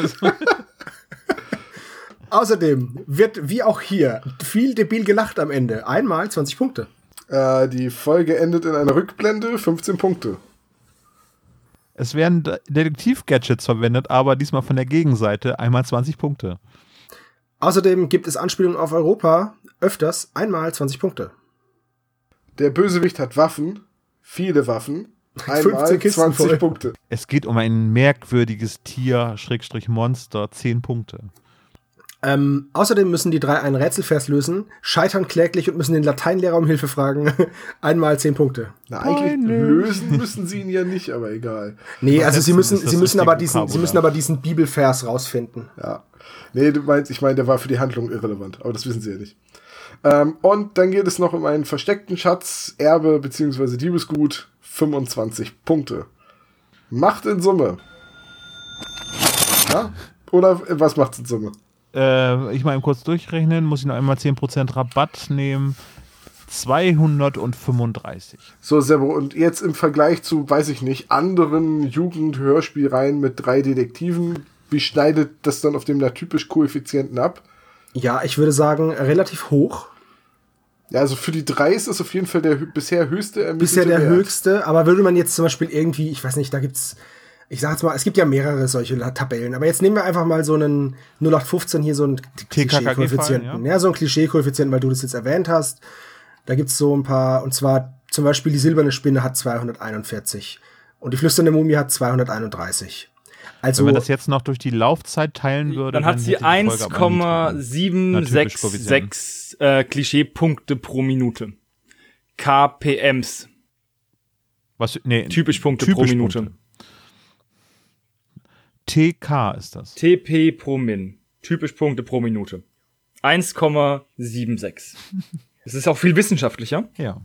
Außerdem wird, wie auch hier, viel debil gelacht am Ende. Einmal 20 Punkte. Äh, die Folge endet in einer Rückblende, 15 Punkte. es werden De- Detektiv-Gadgets verwendet, aber diesmal von der Gegenseite. Einmal 20 Punkte. Außerdem gibt es Anspielungen auf Europa öfters. Einmal 20 Punkte. Der Bösewicht hat Waffen, viele Waffen. 15 Einmal Kisten 20 voll. Punkte. Es geht um ein merkwürdiges Tier, Schrägstrich Monster, 10 Punkte. Ähm, außerdem müssen die drei einen Rätselvers lösen, scheitern kläglich und müssen den Lateinlehrer um Hilfe fragen. Einmal 10 Punkte. Na, eigentlich Peinlich. lösen müssen sie ihn ja nicht, aber egal. Nee, also sie müssen, sie müssen aber diesen, sie Vokabular. müssen aber diesen Bibelvers rausfinden. Ja. Nee, du meinst, ich meine, der war für die Handlung irrelevant, aber das wissen sie ja nicht. Ähm, und dann geht es noch um einen versteckten Schatz, Erbe bzw. Diebesgut, 25 Punkte. Macht in Summe. Ja? Oder was macht's in Summe? Äh, ich mal eben kurz durchrechnen, muss ich noch einmal 10% Rabatt nehmen. 235. So, Sebo, und jetzt im Vergleich zu, weiß ich nicht, anderen Jugend-Hörspielreihen mit drei Detektiven, wie schneidet das dann auf dem typisch Koeffizienten ab? Ja, ich würde sagen, relativ hoch. Ja, also für die drei ist das auf jeden Fall der bisher höchste ermittelte Bisher der Wert. höchste, aber würde man jetzt zum Beispiel irgendwie, ich weiß nicht, da gibt's, ich sag jetzt mal, es gibt ja mehrere solche Tabellen, aber jetzt nehmen wir einfach mal so einen 0815 hier so einen Klischee-Koeffizienten. ja. Ja, so einen Klischee-Koeffizienten, weil du das jetzt erwähnt hast. Da gibt's so ein paar, und zwar zum Beispiel die silberne Spinne hat 241 und die flüsternde Mumie hat 231. Also, Wenn man das jetzt noch durch die Laufzeit teilen würde, Dann hat sie hätte die Folge aber nicht- Na, typisch 1,766 äh, Klischeepunkte pro Minute. KPMs. Was, nee, Typisch Punkte pro typisch Minute. Punkte. TK ist das. TP pro Min. Typisch Punkte pro Minute. 1,76. Das ist auch viel wissenschaftlicher Ja.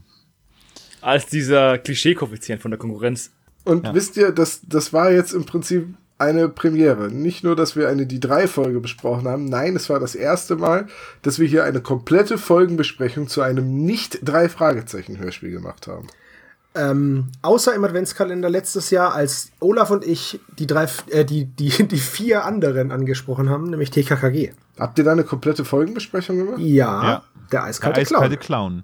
als dieser Klischee-Koeffizient von der Konkurrenz. Und Ja. wisst ihr, das, das war jetzt im Prinzip eine Premiere. Nicht nur, dass wir eine die drei Folge besprochen haben, nein, es war das erste Mal, dass wir hier eine komplette Folgenbesprechung zu einem nicht drei Fragezeichen Hörspiel gemacht haben. Ähm, außer im Adventskalender letztes Jahr, als Olaf und ich die drei, äh, die, die, die vier anderen angesprochen haben, nämlich TKKG. Habt ihr da eine komplette Folgenbesprechung gemacht? Ja, Ja. der Der eiskalte, eiskalte Clown. Clown.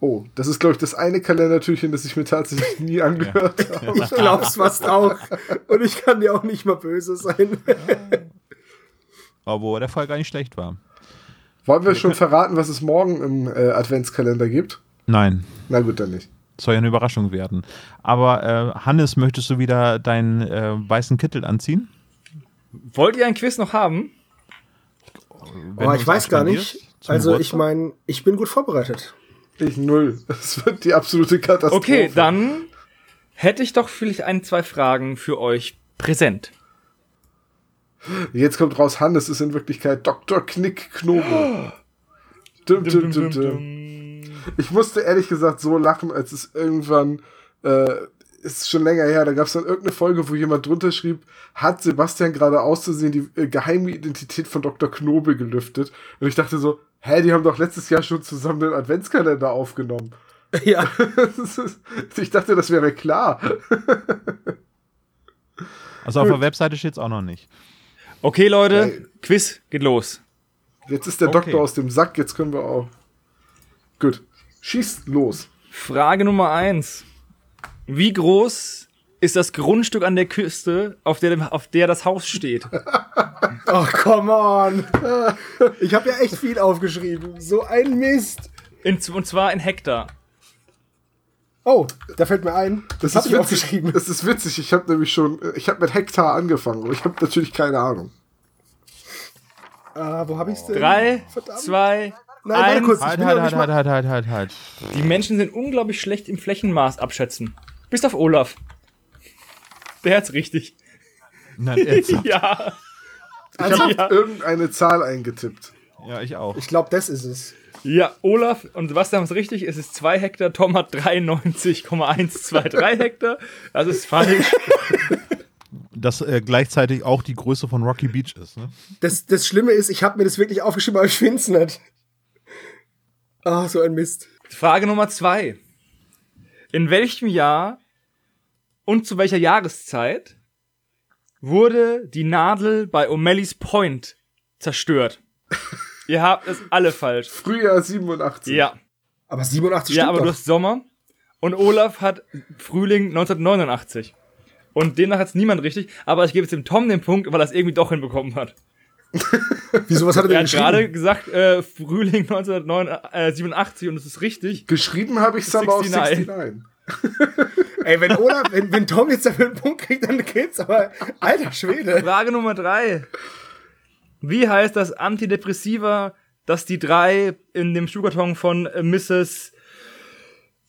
Oh, das ist, glaube ich, das eine Kalendertürchen, das ich mir tatsächlich nie angehört habe. Ich glaub's fast auch. Und ich kann dir auch nicht mal böse sein. Obwohl der Fall gar nicht schlecht war. Wollen wir schon verraten, was es morgen im äh, Adventskalender gibt? Nein, Na gut, dann nicht. Soll ja eine Überraschung werden. Aber äh, Hannes, möchtest du wieder deinen äh, weißen Kittel anziehen? Wollt ihr ein Quiz noch haben? Wenn Aber du ich weiß gar nicht. Also ich Geburtstag? meine, ich bin gut vorbereitet. Ich null. Es wird die absolute Katastrophe. Okay, dann hätte ich doch vielleicht ein, zwei Fragen für euch präsent. Jetzt kommt raus, Hannes ist in Wirklichkeit Dr. Knick Knobel. Dum, dum, dum, dum. Ich musste ehrlich gesagt so lachen, als es irgendwann, äh, ist schon länger her, da gab es dann irgendeine Folge, wo jemand drunter schrieb, hat Sebastian gerade auszusehen die äh, geheime Identität von Dr. Knobel gelüftet. Und ich dachte so, hä, die haben doch letztes Jahr schon zusammen den Adventskalender aufgenommen. Ja. Ist- ich dachte, das wäre klar. Also auf der Webseite steht es auch noch nicht. Okay, Leute, Hey. Quiz geht los. Jetzt ist der Okay. Doktor aus dem Sack, jetzt können wir auch. Gut. Schießt los. Frage Nummer eins: Wie groß ist das Grundstück an der Küste, auf der, auf der das Haus steht? Oh, come on. Ich habe ja echt viel aufgeschrieben. So ein Mist. In, und zwar in Hektar. Oh, da fällt mir ein. Das, habe ich witzig. aufgeschrieben. Das ist witzig. Ich habe nämlich schon, ich habe mit Hektar angefangen, aber ich habe natürlich keine Ahnung. Ah, wo habe ich's denn? Drei, Verdammt. zwei, Nein, warte kurz. Halt, halt, halt, halt, halt, halt, halt, halt. Die Menschen sind unglaublich schlecht im Flächenmaß abschätzen. Bis auf Olaf. Der hat's richtig. Nein, ernsthaft. Ja. Ich habe irgendeine Zahl eingetippt. ja, ich auch. Ich glaube, das ist es. Ja, Olaf und Sebastian haben es richtig. Es ist 2 Hektar. Tom hat 93,123 Hektar. Das ist falsch. Dass äh, gleichzeitig auch die Größe von Rocky Beach ist. Ne? Das, das Schlimme ist, ich habe mir das wirklich aufgeschrieben, aber ich finde es nicht. Ah, so ein Mist. Frage Nummer zwei. In welchem Jahr und zu welcher Jahreszeit wurde die Nadel bei O'Malley's Point zerstört? Ihr habt es alle falsch. Frühjahr 87. Ja. Aber 87 Ja, stimmt aber du doch. hast Sommer und Olaf hat Frühling 1989. Und demnach hat es niemand richtig, aber ich gebe jetzt dem Tom den Punkt, weil er es irgendwie doch hinbekommen hat. Wieso, was hat er Er denn hat gerade gesagt, äh, Frühling 1987 und es ist richtig. Geschrieben habe ich es aber auf 69. 69. Ey, wenn Olaf, wenn, wenn Tom jetzt dafür einen Punkt kriegt, dann geht's aber, alter Schwede. Frage Nummer drei. Wie heißt das Antidepressiva, das die drei in dem Schuhkarton von äh, Mrs.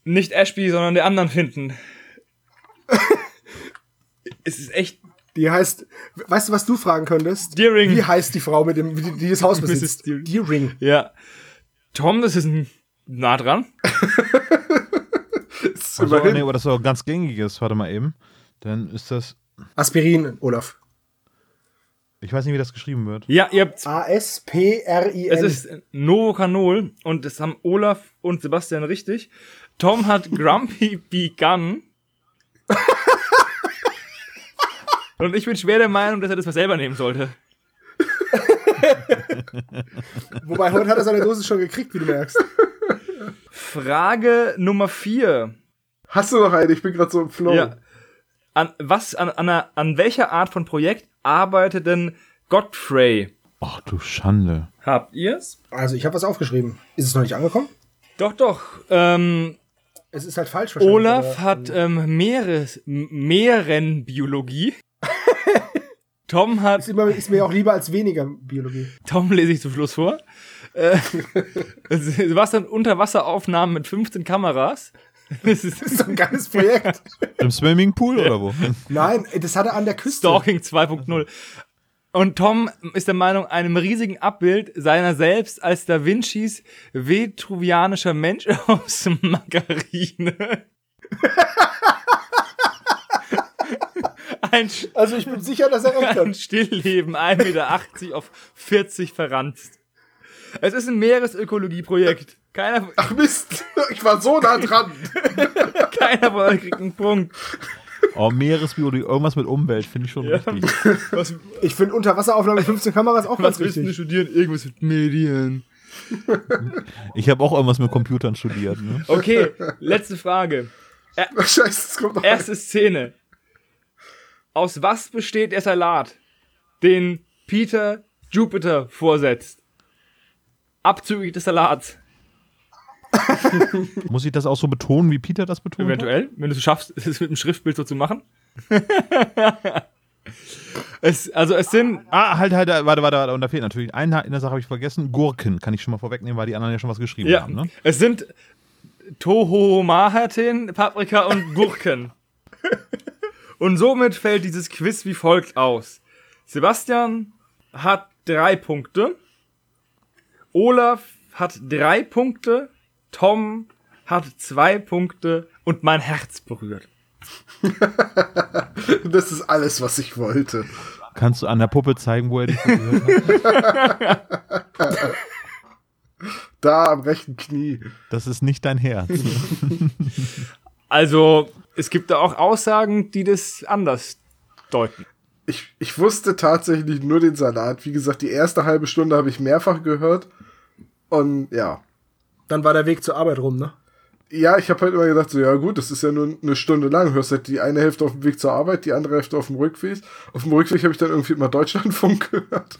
nicht Ashby, sondern der anderen finden? es ist echt Die heißt, weißt du, was du fragen könntest? Deering. Wie heißt die Frau, mit dem, die, die das Haus Mrs. besitzt? Deering. Deering. Ja. Tom, das ist ein nah dran. Ist Also, nee, aber das ist auch ganz gängiges. Warte mal eben. Dann ist das. Aspirin, Olaf. Ich weiß nicht, wie das geschrieben wird. Ja, ihr habt A-S-P-R-I-N. Es ist Novocanol und das haben Olaf und Sebastian richtig. Tom hat Grumpy Begun. und ich bin schwer der Meinung, dass er das mal selber nehmen sollte. Wobei, heute hat er seine Dose schon gekriegt, wie du merkst. Frage Nummer vier. Hast du noch eine? Ich bin gerade so im Flow. Ja. An, was, an, an, an welcher Art von Projekt arbeitet denn Godfrey? Ach du Schande. Habt ihr's? Also, ich habe was aufgeschrieben. Ist es noch nicht angekommen? Doch, doch. Ähm, Es ist halt falsch wahrscheinlich. Olaf hat ähm, Meeres, M- Meerenbiologie. Tom hat, Ist, immer, ist mir auch lieber als weniger Biologie. Tom lese ich zum Schluss vor. Äh, Sebastian Unterwasseraufnahmen mit 15 Kameras. Das ist Das ist ein geiles Projekt. Im Swimmingpool oder wo? Nein, das hat er an der Küste. Stalking 2.0. Und Tom ist der Meinung, einem riesigen Abbild seiner selbst als Da Vincis vetruvianischer Mensch aus Margarine. Ein, Also ich bin sicher, dass er recht ein hat. Stillleben, 1,80 Meter auf 40 verranzt. Es ist ein Meeresökologieprojekt. Keiner, Ach Mist, ich war so nah dran. keiner von euch kriegt einen Punkt. Oh, Meeresbiologie, irgendwas mit Umwelt, finde ich schon Ja. richtig. Was, Ich finde Unterwasseraufnahme mit 15 Kameras auch was ganz willst du denn wichtig. studieren? Irgendwas mit Medien. Ich habe auch irgendwas mit Computern studiert. Ne? Okay, letzte Frage. Scheiße, es kommt noch Erste Szene. Aus was besteht der Salat, den Peter Jupiter vorsetzt? Abzüglich des Salats. Muss ich das auch so betonen, wie Peter das betont Eventuell, wenn du es schaffst, es mit dem Schriftbild so zu machen. es, also es sind hat? Ah, halt, halt, warte, warte, warte. Und da fehlt natürlich eine in der Sache habe ich vergessen. Gurken kann ich schon mal vorwegnehmen, weil die anderen ja schon was geschrieben ja, haben. Ne? es sind Tohomahatin, Paprika und Gurken. und somit fällt dieses Quiz wie folgt aus. Sebastian hat drei Punkte. Olaf hat drei Punkte. Tom hat zwei Punkte und mein Herz berührt. Das ist alles, was ich wollte. Kannst du an der Puppe zeigen, wo er dich gehört hat? Da am rechten Knie. Das ist nicht dein Herz. Also, es gibt da auch Aussagen, die das anders deuten. Ich, ich wusste tatsächlich nur den Salat. Wie gesagt, die erste halbe Stunde habe ich mehrfach gehört. Und ja. Dann war der Weg zur Arbeit rum, ne? Ja, ich habe halt immer gedacht, so, ja gut, das ist ja nur eine Stunde lang. Hörst halt die eine Hälfte auf dem Weg zur Arbeit, die andere Hälfte auf dem Rückweg. Auf dem Rückweg habe ich dann irgendwie immer Deutschlandfunk gehört.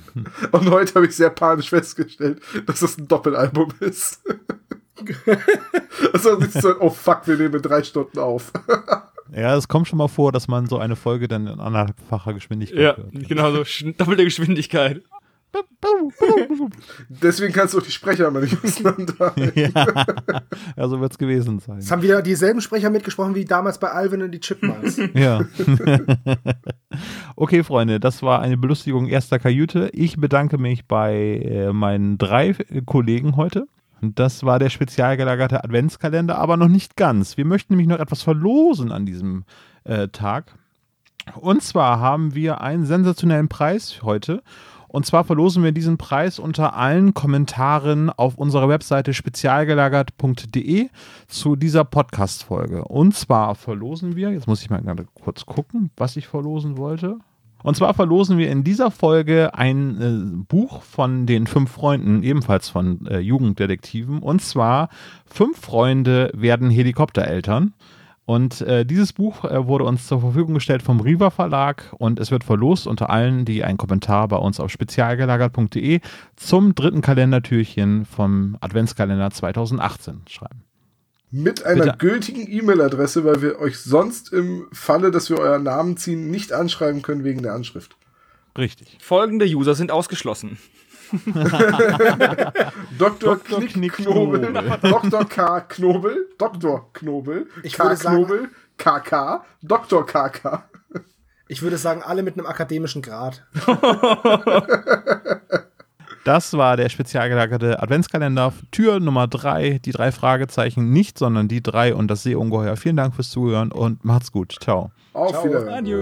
Und heute habe ich sehr panisch festgestellt, dass das ein Doppelalbum ist. also, ist so, oh fuck, wir nehmen drei Stunden auf. ja, es kommt schon mal vor, dass man so eine Folge dann in anderthalbfacher Geschwindigkeit Ja, hört. genau so. Doppelte Geschwindigkeit. Deswegen kannst du auch die Sprecher mal nicht auseinanderhalten. ja. ja, so wird es gewesen sein. Es haben wieder dieselben Sprecher mitgesprochen wie damals bei Alvin und die Chipmunks. Ja. okay, Freunde, das war eine Belustigung erster Kajüte. Ich bedanke mich bei äh, meinen drei äh, Kollegen heute. Das war der spezial gelagerte Adventskalender, aber noch nicht ganz. Wir möchten nämlich noch etwas verlosen an diesem äh, Tag. Und zwar haben wir einen sensationellen Preis heute. Und zwar verlosen wir diesen Preis unter allen Kommentaren auf unserer Webseite spezialgelagert.de zu dieser Podcast-Folge. Und zwar verlosen wir, jetzt muss ich mal gerade kurz gucken, was ich verlosen wollte. Und zwar verlosen wir in dieser Folge ein äh, Buch von den fünf Freunden, ebenfalls von äh, Jugenddetektiven. Und zwar Fünf Freunde werden Helikoptereltern. Und äh, dieses Buch äh, wurde uns zur Verfügung gestellt vom Riva Verlag und es wird verlost unter allen, die einen Kommentar bei uns auf spezialgelagert.de zum dritten Kalendertürchen vom Adventskalender 2018 schreiben. Mit einer Bitte. gültigen E-Mail-Adresse, weil wir euch sonst im Falle, dass wir euren Namen ziehen, nicht anschreiben können wegen der Anschrift. Richtig. Folgende User sind ausgeschlossen. Dr. Dr. Knick Knobel. Dr. K. Knobel, Dr. Knobel, Ich K. Knobel, KK, Dr. KK. Ich würde sagen, alle mit einem akademischen Grad. Das war der spezial gelagerte Adventskalender. Tür Nummer drei, die drei Fragezeichen, nicht, sondern die drei und das Seeungeheuer. Vielen Dank fürs Zuhören und macht's gut. Ciao. Auf Ciao. Wiedersehen. Adieu.